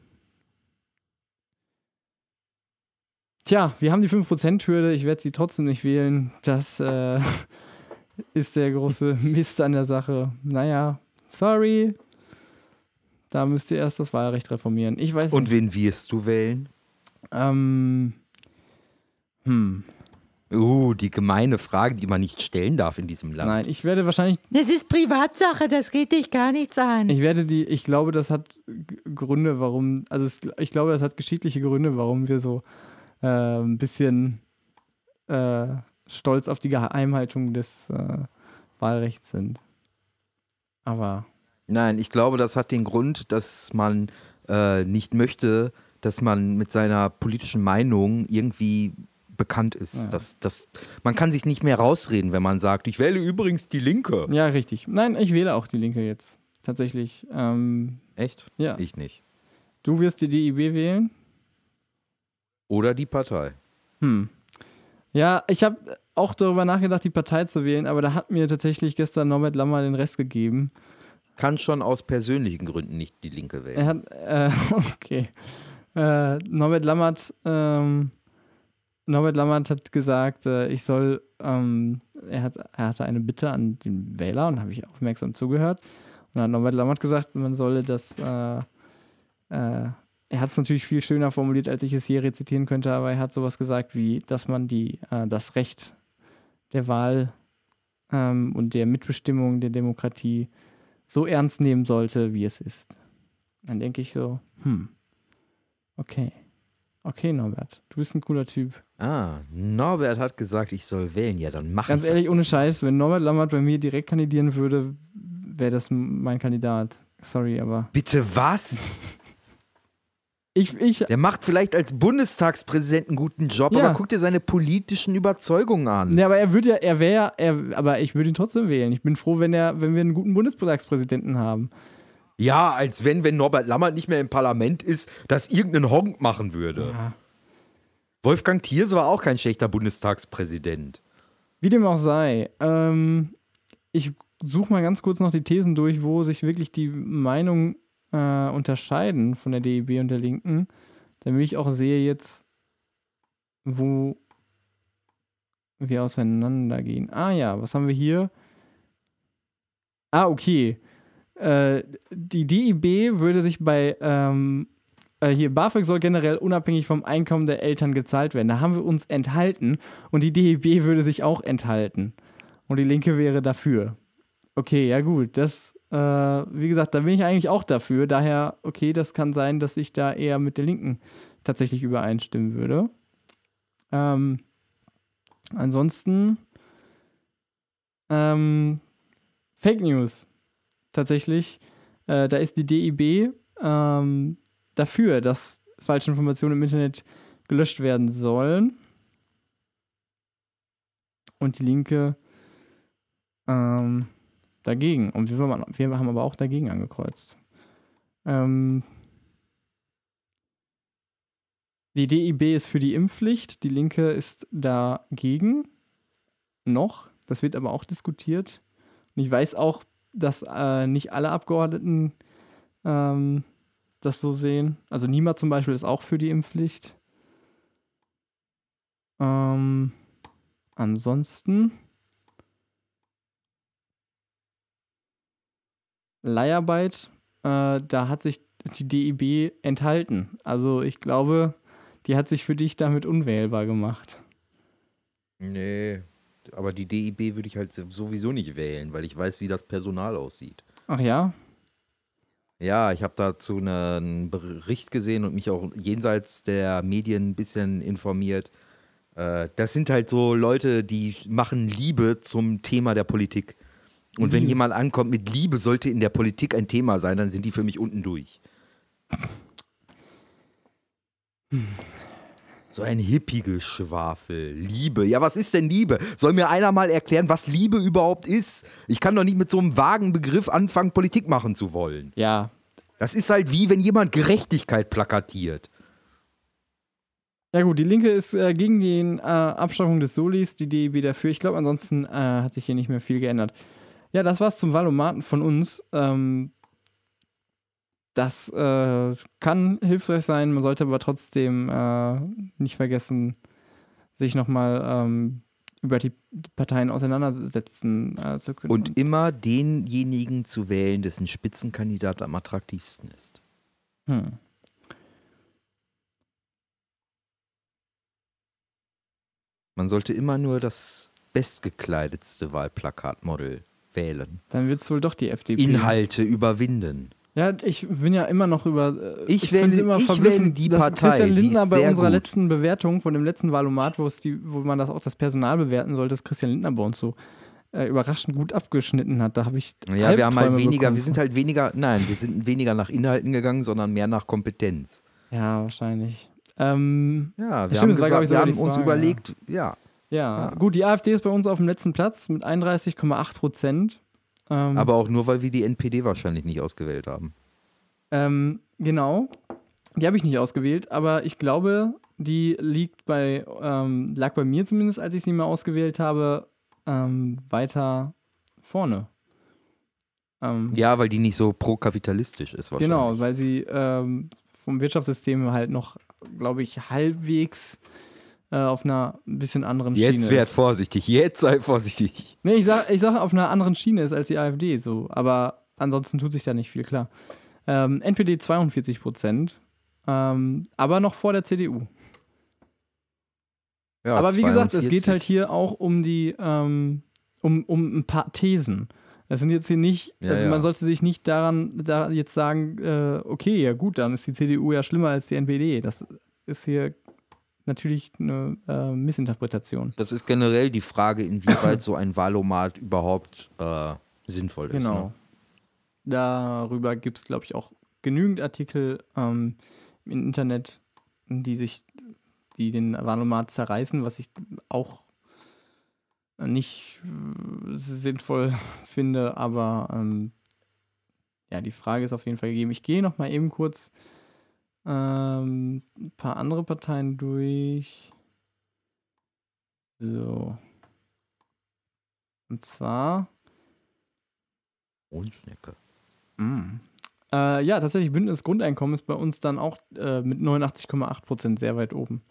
Tja, wir haben die 5%-Hürde. Ich werde sie trotzdem nicht wählen. Das äh, ist der große Mist an der Sache. Naja, sorry. Da müsst ihr erst das Wahlrecht reformieren. Ich weiß Und wen wirst du wählen? Ähm, hm. Uh, die gemeine Frage, die man nicht stellen darf in diesem Land. Nein, ich werde wahrscheinlich, Das ist Privatsache, das geht dich gar nichts an. ich werde die, ich glaube, das hat Gründe, warum, also es, ich glaube, das hat geschichtliche Gründe, warum wir so äh, ein bisschen äh, stolz auf die Geheimhaltung des äh, Wahlrechts sind. Aber Nein, ich glaube, das hat den Grund, dass man äh, nicht möchte, dass man mit seiner politischen Meinung irgendwie bekannt ist. Ja. Das, das, man kann sich nicht mehr rausreden, wenn man sagt, ich wähle übrigens die Linke. ja, richtig. Nein, ich wähle auch die Linke jetzt. Tatsächlich. Ähm, Echt? ja. Ich nicht. Du wirst die DIB wählen? Oder die Partei. Hm. Ja, ich habe auch darüber nachgedacht, die Partei zu wählen, aber da hat mir tatsächlich gestern Norbert Lammer den Rest gegeben. Kann schon aus persönlichen Gründen nicht die Linke wählen. Er hat, äh, okay. Äh, Norbert Lammert, ähm, Norbert Lammert hat gesagt, äh, ich soll, ähm, er, hat, er hatte eine Bitte an den Wähler und habe ich aufmerksam zugehört. Und dann hat Norbert Lammert gesagt, man solle das, äh, äh, er hat es natürlich viel schöner formuliert, als ich es hier rezitieren könnte, aber er hat sowas gesagt wie, dass man die, äh, das Recht der Wahl ähm, und der Mitbestimmung der Demokratie so ernst nehmen sollte, wie es ist. Dann denke ich so, hm, okay. Okay, Norbert, du bist ein cooler Typ. Ah, Norbert hat gesagt, ich soll wählen. Ja, dann mach Ganz ich ehrlich, das. ohne Scheiß, wenn Norbert Lammert bei mir direkt kandidieren würde, wäre das mein Kandidat. Sorry, aber Bitte was? Ich, ich, Der macht vielleicht als Bundestagspräsident einen guten Job, Ja. aber guck dir seine politischen Überzeugungen an. Ja, aber er würde ja, er wäre, er, aber ich würde ihn trotzdem wählen. Ich bin froh, wenn er, wenn wir einen guten Bundestagspräsidenten haben. Ja, als wenn, wenn Norbert Lammert nicht mehr im Parlament ist, das irgendeinen Honk machen würde. Ja. Wolfgang Thierse war auch kein schlechter Bundestagspräsident. Wie dem auch sei, ähm, ich suche mal ganz kurz noch die Thesen durch, wo sich wirklich die Meinungen äh, unterscheiden von der DEB und der Linken, damit ich auch sehe jetzt, wo wir auseinandergehen. Ah ja, was haben wir hier? Ah, okay. Äh, die DIB würde sich bei ähm, äh, hier, BAföG soll generell unabhängig vom Einkommen der Eltern gezahlt werden. Da haben wir uns enthalten und die DIB würde sich auch enthalten. Und die Linke wäre dafür. Okay, ja gut, das, äh, wie gesagt, da bin ich eigentlich auch dafür. Daher, okay, das kann sein, dass ich da eher mit der Linken tatsächlich übereinstimmen würde. Ähm, ansonsten, ähm, Fake News. Tatsächlich, äh, da ist die DIB ähm, dafür, dass falsche Informationen im Internet gelöscht werden sollen. Und die Linke ähm, dagegen. Und wir, haben aber auch dagegen angekreuzt. Ähm, die DIB ist für die Impfpflicht, die Linke ist dagegen. Noch. Das wird aber auch diskutiert. Und ich weiß auch, dass äh, nicht alle Abgeordneten ähm, das so sehen. Also niemand zum Beispiel ist auch für die Impfpflicht. Ähm, ansonsten Leiharbeit, äh, da hat sich die DIB enthalten. Also ich glaube, die hat sich für dich damit unwählbar gemacht. Nee, aber die DIB würde ich halt sowieso nicht wählen, weil ich weiß, wie das Personal aussieht. Ach ja? Ja, ich habe dazu ne- einen Bericht gesehen und mich auch jenseits der Medien ein bisschen informiert. Äh, Das sind halt so Leute, die machen Liebe zum Thema der Politik. Und wenn jemand ankommt mit Liebe sollte in der Politik ein Thema sein, dann sind die für mich unten durch. So ein Hippie-Geschwafel. Liebe. Ja, was ist denn Liebe? Soll mir einer mal erklären, was Liebe überhaupt ist? Ich kann doch nicht mit so einem vagen Begriff anfangen, Politik machen zu wollen. Ja. Das ist halt wie, wenn jemand Gerechtigkeit plakatiert. Ja gut, die Linke ist äh, gegen die äh, Abschaffung des Solis, die DEB dafür. Ich glaube, ansonsten äh, hat sich hier nicht mehr viel geändert. Ja, das war's zum Valomaten von uns. Ähm, das äh, kann hilfreich sein, man sollte aber trotzdem äh, nicht vergessen, sich nochmal ähm, über die Parteien auseinandersetzen äh, zu können. Und immer denjenigen zu wählen, dessen Spitzenkandidat am attraktivsten ist. hm. Man sollte immer nur das bestgekleidetste Wahlplakatmodel wählen. Dann wird es wohl doch die FDP. Inhalte überwinden. Ja, ich bin ja immer noch über. äh, Ich find's wähle- ich verblüffend, wähle die dass Partei, Christian Lindner bei unserer gut. letzten Bewertung von dem letzten Valomat, wo es die, wo man das auch das Personal bewerten sollte, dass Christian Lindner bei uns so äh, überraschend gut abgeschnitten hat. Da habe ich. Ja, wir haben halt weniger, bekommen. wir sind halt weniger, nein, wir sind weniger nach Inhalten gegangen, sondern mehr nach Kompetenz. Ja, wahrscheinlich. Ähm, Ja, wir stimmt, haben, gesagt, ich, wir haben uns Frage, überlegt, ja. ja. Ja. gut, die AfD ist bei uns auf dem letzten Platz mit 31,8 Prozent. Ähm, aber auch nur, weil wir die NPD wahrscheinlich nicht ausgewählt haben. Ähm, genau. Die habe ich nicht ausgewählt, aber ich glaube, die liegt bei, ähm, lag bei mir zumindest, als ich sie mal ausgewählt habe, ähm, weiter vorne. Ähm, Ja, weil die nicht so prokapitalistisch ist wahrscheinlich. genau, weil sie ähm, vom Wirtschaftssystem halt noch, glaube ich, halbwegs äh, auf einer ein bisschen anderen Schiene Jetzt werd ist. vorsichtig, jetzt sei vorsichtig. Nee, ich sag, ich sag auf einer anderen Schiene ist als die AfD so, aber ansonsten tut sich da nicht viel klar. Ähm, NPD 42 Prozent, ähm, aber noch vor der CDU. Ja, aber wie gesagt, es 42. geht halt hier auch um die, ähm, um, um ein paar Thesen. Das sind jetzt hier nicht, Ja, also ja. man sollte sich nicht daran da jetzt sagen, äh, okay, ja gut, dann ist die CDU ja schlimmer als die NPD. Das ist hier natürlich eine äh, Missinterpretation. Das ist generell die Frage, inwieweit so ein Wahlomat überhaupt äh, sinnvoll ist. Genau. Ne? Darüber gibt es, glaube ich, auch genügend Artikel ähm, im Internet, die sich, die den Wahlomat zerreißen, was ich auch nicht äh, sinnvoll finde, aber ähm, ja, die Frage ist auf jeden Fall gegeben. Ich gehe noch mal eben kurz ähm, ein paar andere Parteien durch. So. Und zwar. Mondschnecke. Mm. Äh, ja, tatsächlich, Bündnisgrundeinkommen ist bei uns dann auch äh, mit 89,8 Prozent sehr weit oben.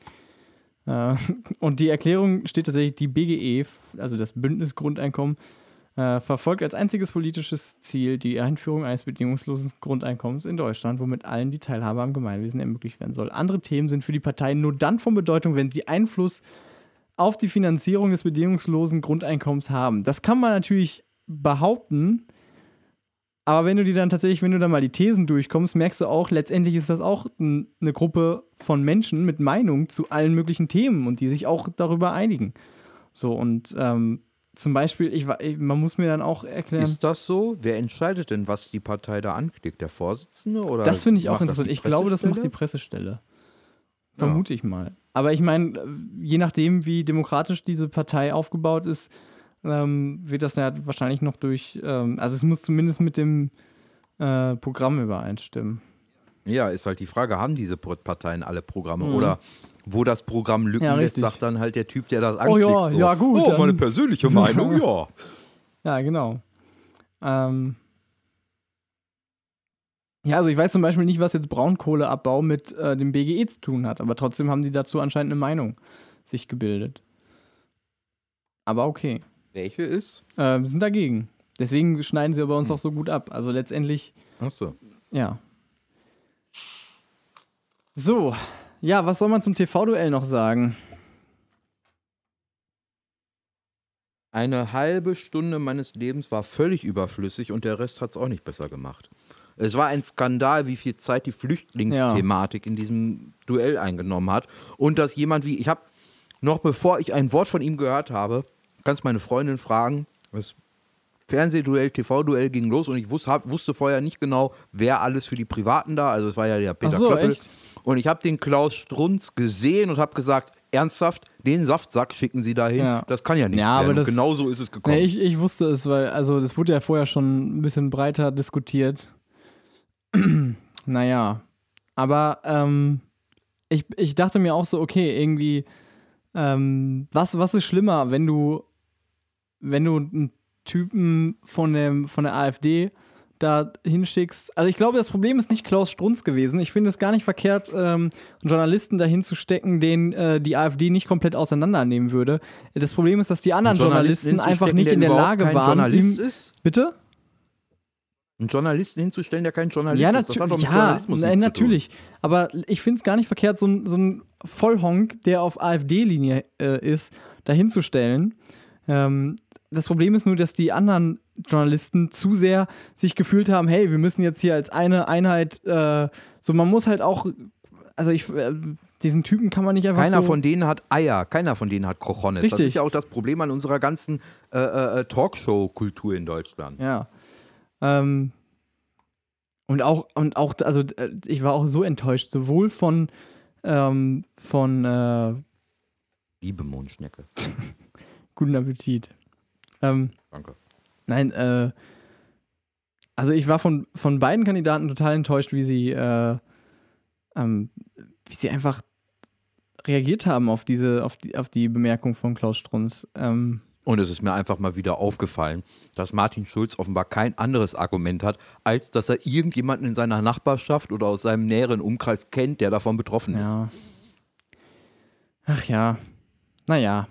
Äh, und die Erklärung steht tatsächlich, die BGE, also das Bündnisgrundeinkommen, äh, verfolgt als einziges politisches Ziel die Einführung eines bedingungslosen Grundeinkommens in Deutschland, womit allen die Teilhabe am Gemeinwesen ermöglicht werden soll. Andere Themen sind für die Parteien nur dann von Bedeutung, wenn sie Einfluss auf die Finanzierung des bedingungslosen Grundeinkommens haben. Das kann man natürlich behaupten, aber wenn du dir dann tatsächlich, wenn du dann mal die Thesen durchkommst, merkst du auch, letztendlich ist das auch eine Gruppe von Menschen mit Meinung zu allen möglichen Themen und die sich auch darüber einigen. So, und ähm, zum Beispiel, ich, man muss mir dann auch erklären. Ist das so? Wer entscheidet denn, was die Partei da anklickt? Der Vorsitzende? Oder Das finde ich auch interessant. Ich glaube, das macht die Pressestelle? Vermute ich mal. Aber ich meine, je nachdem, wie demokratisch diese Partei aufgebaut ist, ähm, wird das ja wahrscheinlich noch durch, ähm, also es muss zumindest mit dem äh, Programm übereinstimmen. Ja, ist halt die Frage, haben diese Parteien alle Programme? Mhm. Oder wo das Programm Lücken Ja, lässt, sagt dann halt der Typ, der das Oh anklickt. ja, so. ja gut. Oh, meine persönliche Meinung, ja. Ja, genau. Ähm ja, also ich weiß zum Beispiel nicht, was jetzt Braunkohleabbau mit äh, dem BGE zu tun hat, aber trotzdem haben die dazu anscheinend eine Meinung sich gebildet. Aber okay. Welche ist? Äh, wir sind dagegen. Deswegen schneiden sie bei uns auch so gut ab. Also letztendlich, Achso. ja. So, ja, was soll man zum TV-Duell noch sagen? Eine halbe Stunde meines Lebens war völlig überflüssig und der Rest hat es auch nicht besser gemacht. Es war ein Skandal, wie viel Zeit die Flüchtlingsthematik in diesem Duell eingenommen hat. Und dass jemand wie, ich habe, noch bevor ich ein Wort von ihm gehört habe, kannst meine Freundin fragen, das Fernsehduell, TV-Duell ging los und ich wus, hab, wusste vorher nicht genau, wer alles für die Privaten da, also es war ja der Peter Ach so, Klöppel. echt? Und ich habe den Klaus Strunz gesehen und habe gesagt, ernsthaft, den Saftsack schicken Sie dahin. Ja. Das kann ja nicht Ja, sein. das- genau so ist es gekommen. Nee, ich, ich wusste es, weil, also das wurde ja vorher schon ein bisschen breiter diskutiert. naja. Aber ähm, ich, ich dachte mir auch so, okay, irgendwie, ähm, was, was ist schlimmer, wenn du, wenn du einen Typen von, dem, von der AfD da hinschickst. Also ich glaube, das Problem ist nicht Klaus Strunz gewesen. Ich finde es gar nicht verkehrt, ähm, einen Journalisten dahin zu stecken, den äh, die AfD nicht komplett auseinandernehmen würde. Das Problem ist, dass die anderen Einen Journalisten einfach nicht in der Lage waren. Ihm, ist? bitte? Einen Journalisten hinzustellen, der kein Journalist Ja, ist. Das Ja, nein, natürlich. Aber ich finde es gar nicht verkehrt, so so ein Vollhonk, der auf AfD-Linie äh, ist, dahinzustellen. Ähm, das Problem ist nur, dass die anderen Journalisten zu sehr sich gefühlt haben, hey, wir müssen jetzt hier als eine Einheit, äh, so man muss halt auch, also ich, äh, diesen Typen kann man nicht einfach Keiner so... von denen hat Eier, keiner von denen hat. Das Richtig. ist ja auch das Problem an unserer ganzen äh, äh, Talkshow-Kultur in Deutschland. Ja. Ähm, und auch, und auch, also äh, ich war auch so enttäuscht, sowohl von, ähm, von äh, Liebe Mondschnecke. guten Appetit. Ähm, Danke. Nein, äh, also ich war von, von beiden Kandidaten total enttäuscht, wie sie, äh, ähm, wie sie einfach reagiert haben auf diese, auf die, auf die Bemerkung von Klaus Strunz. Ähm, Und es ist mir einfach mal wieder aufgefallen, dass Martin Schulz offenbar kein anderes Argument hat, als dass er irgendjemanden in seiner Nachbarschaft oder aus seinem näheren Umkreis kennt, der davon betroffen ist. ja. Ach ja. Naja.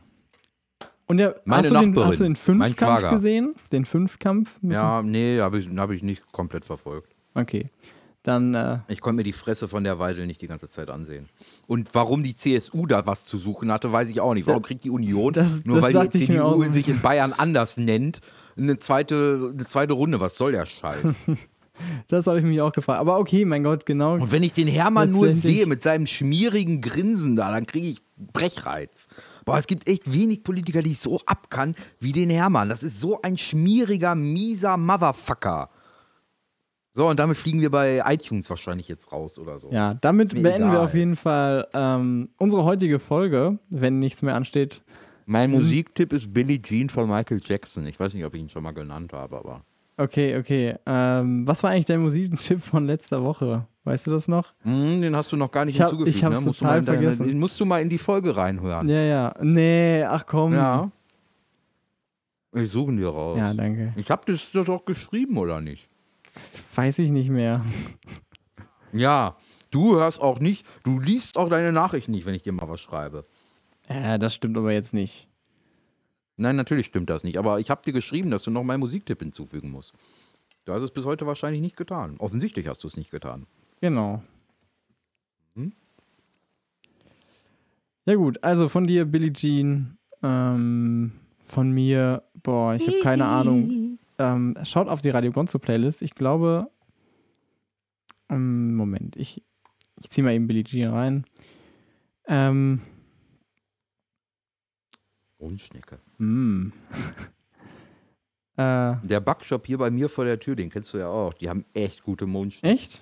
Und der, Meine hast, du den, hast du den Fünfkampf gesehen? Den Fünfkampf? Ja, nee, habe ich, hab ich nicht komplett verfolgt. Okay. Dann, äh, Ich konnte mir die Fresse von der Weidel nicht die ganze Zeit ansehen. Und warum die CSU da was zu suchen hatte, weiß ich auch nicht. Warum kriegt die Union, Das- nur das weil die CDU sich in Bayern anders nennt, eine zweite, eine zweite Runde? Was soll der Scheiß? das habe ich mich auch gefragt. Aber okay, mein Gott, genau. Und wenn ich den Hermann nur sehe mit seinem schmierigen Grinsen da, dann kriege ich Brechreiz. Boah, es gibt echt wenig Politiker, die ich so abkann wie den Hermann. Das ist so ein schmieriger, mieser Motherfucker. So, und damit fliegen wir bei iTunes wahrscheinlich jetzt raus oder so. Ja, damit beenden wir egal. auf jeden Fall ähm, unsere heutige Folge, wenn nichts mehr ansteht. Mein Musiktipp ist Billie Jean von Michael Jackson. Ich weiß nicht, ob ich ihn schon mal genannt habe, aber. Okay, okay. Ähm, was war eigentlich dein Musiktipp von letzter Woche? Weißt du das noch? Hm, den hast du noch gar nicht Ich hab- hinzugefügt. ich hab's ne? musst, total mal in deine, vergessen. den musst du mal in die Folge reinhören. Ja, ja. Nee, ach komm. Ja. Ich suche ihn dir raus. Ja, danke. ich habe das doch geschrieben, oder nicht? Weiß ich nicht mehr. Ja. Du hörst auch nicht, du liest auch deine Nachrichten nicht, wenn ich dir mal was schreibe. Äh, das stimmt aber jetzt nicht. Nein, natürlich stimmt das nicht. Aber ich habe dir geschrieben, dass du noch meinen Musiktipp hinzufügen musst. Du hast es bis heute wahrscheinlich nicht getan. Offensichtlich hast du es nicht getan. Genau. Hm? Ja gut, also von dir Billie Jean, ähm, von mir, boah, ich habe keine Ahnung. Ähm, schaut auf die Radio Gonzo Playlist. Ich glaube, ähm, Moment, ich, ich ziehe mal eben Billie Jean rein. Ähm, Rundschnecke. mh. äh, Der Backshop hier bei mir vor der Tür, den kennst du ja auch. Die haben echt gute Mondschnecken. echt?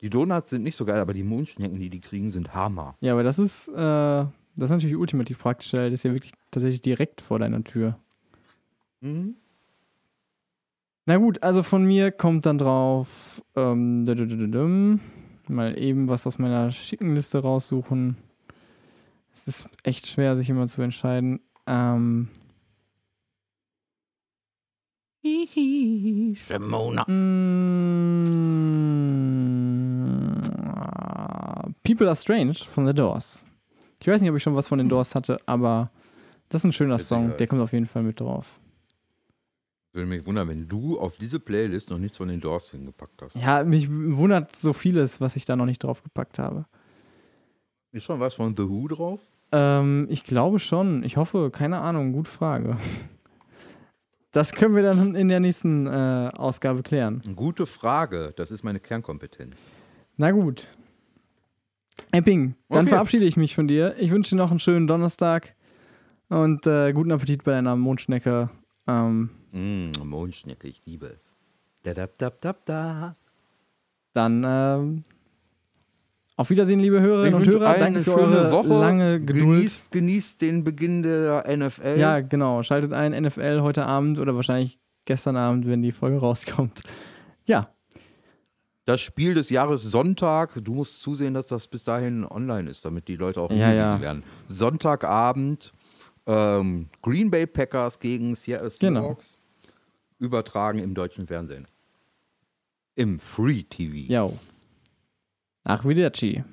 Die Donuts sind nicht so geil, aber die Mondschnecken, die die kriegen, sind Hammer. Ja, aber das ist, äh, das ist natürlich ultimativ praktisch, weil das ist ja wirklich tatsächlich direkt vor deiner Tür. Mhm. Na gut, also von mir kommt dann drauf ähm, mal eben was aus meiner schicken Liste raussuchen. Es ist echt schwer, sich immer zu entscheiden. Ähm, Shimona. mm, People Are Strange von The Doors. Ich weiß nicht, ob ich schon was von den Doors hatte, aber das ist ein schöner Mit Song. Der kommt auf jeden Fall mit drauf. Würde mich wundern, wenn du auf diese Playlist noch nichts von den Doors hingepackt hast. Ja, mich wundert so vieles, was ich da noch nicht draufgepackt habe. Ist schon was von The Who drauf? Ähm, ich glaube schon. Ich hoffe, keine Ahnung, gute Frage. Das können wir dann in der nächsten äh, Ausgabe klären. Gute Frage. Das ist meine Kernkompetenz. Na gut. Hey Ping, dann Okay. verabschiede ich mich von dir. Ich wünsche dir noch einen schönen Donnerstag und äh, guten Appetit bei deiner Mondschnecke. Ähm, Mm, Mondschnecke, ich liebe es. Da, da, da, da, da. dann ähm, auf Wiedersehen, liebe Hörerinnen und Hörer. Danke eine für schöne eure Woche. lange Geduld. Genießt, genießt den Beginn der NFL. Ja, genau. Schaltet ein NFL heute Abend oder wahrscheinlich gestern Abend, wenn die Folge rauskommt. Ja, Das Spiel des Jahres Sonntag. Du musst zusehen, dass das bis dahin online ist, damit die Leute auch Ja, ja. werden. Sonntagabend ähm, Green Bay Packers gegen Seattle Genau. Seahawks. Übertragen im deutschen Fernsehen. Im Free TV. ja. Arrivederci.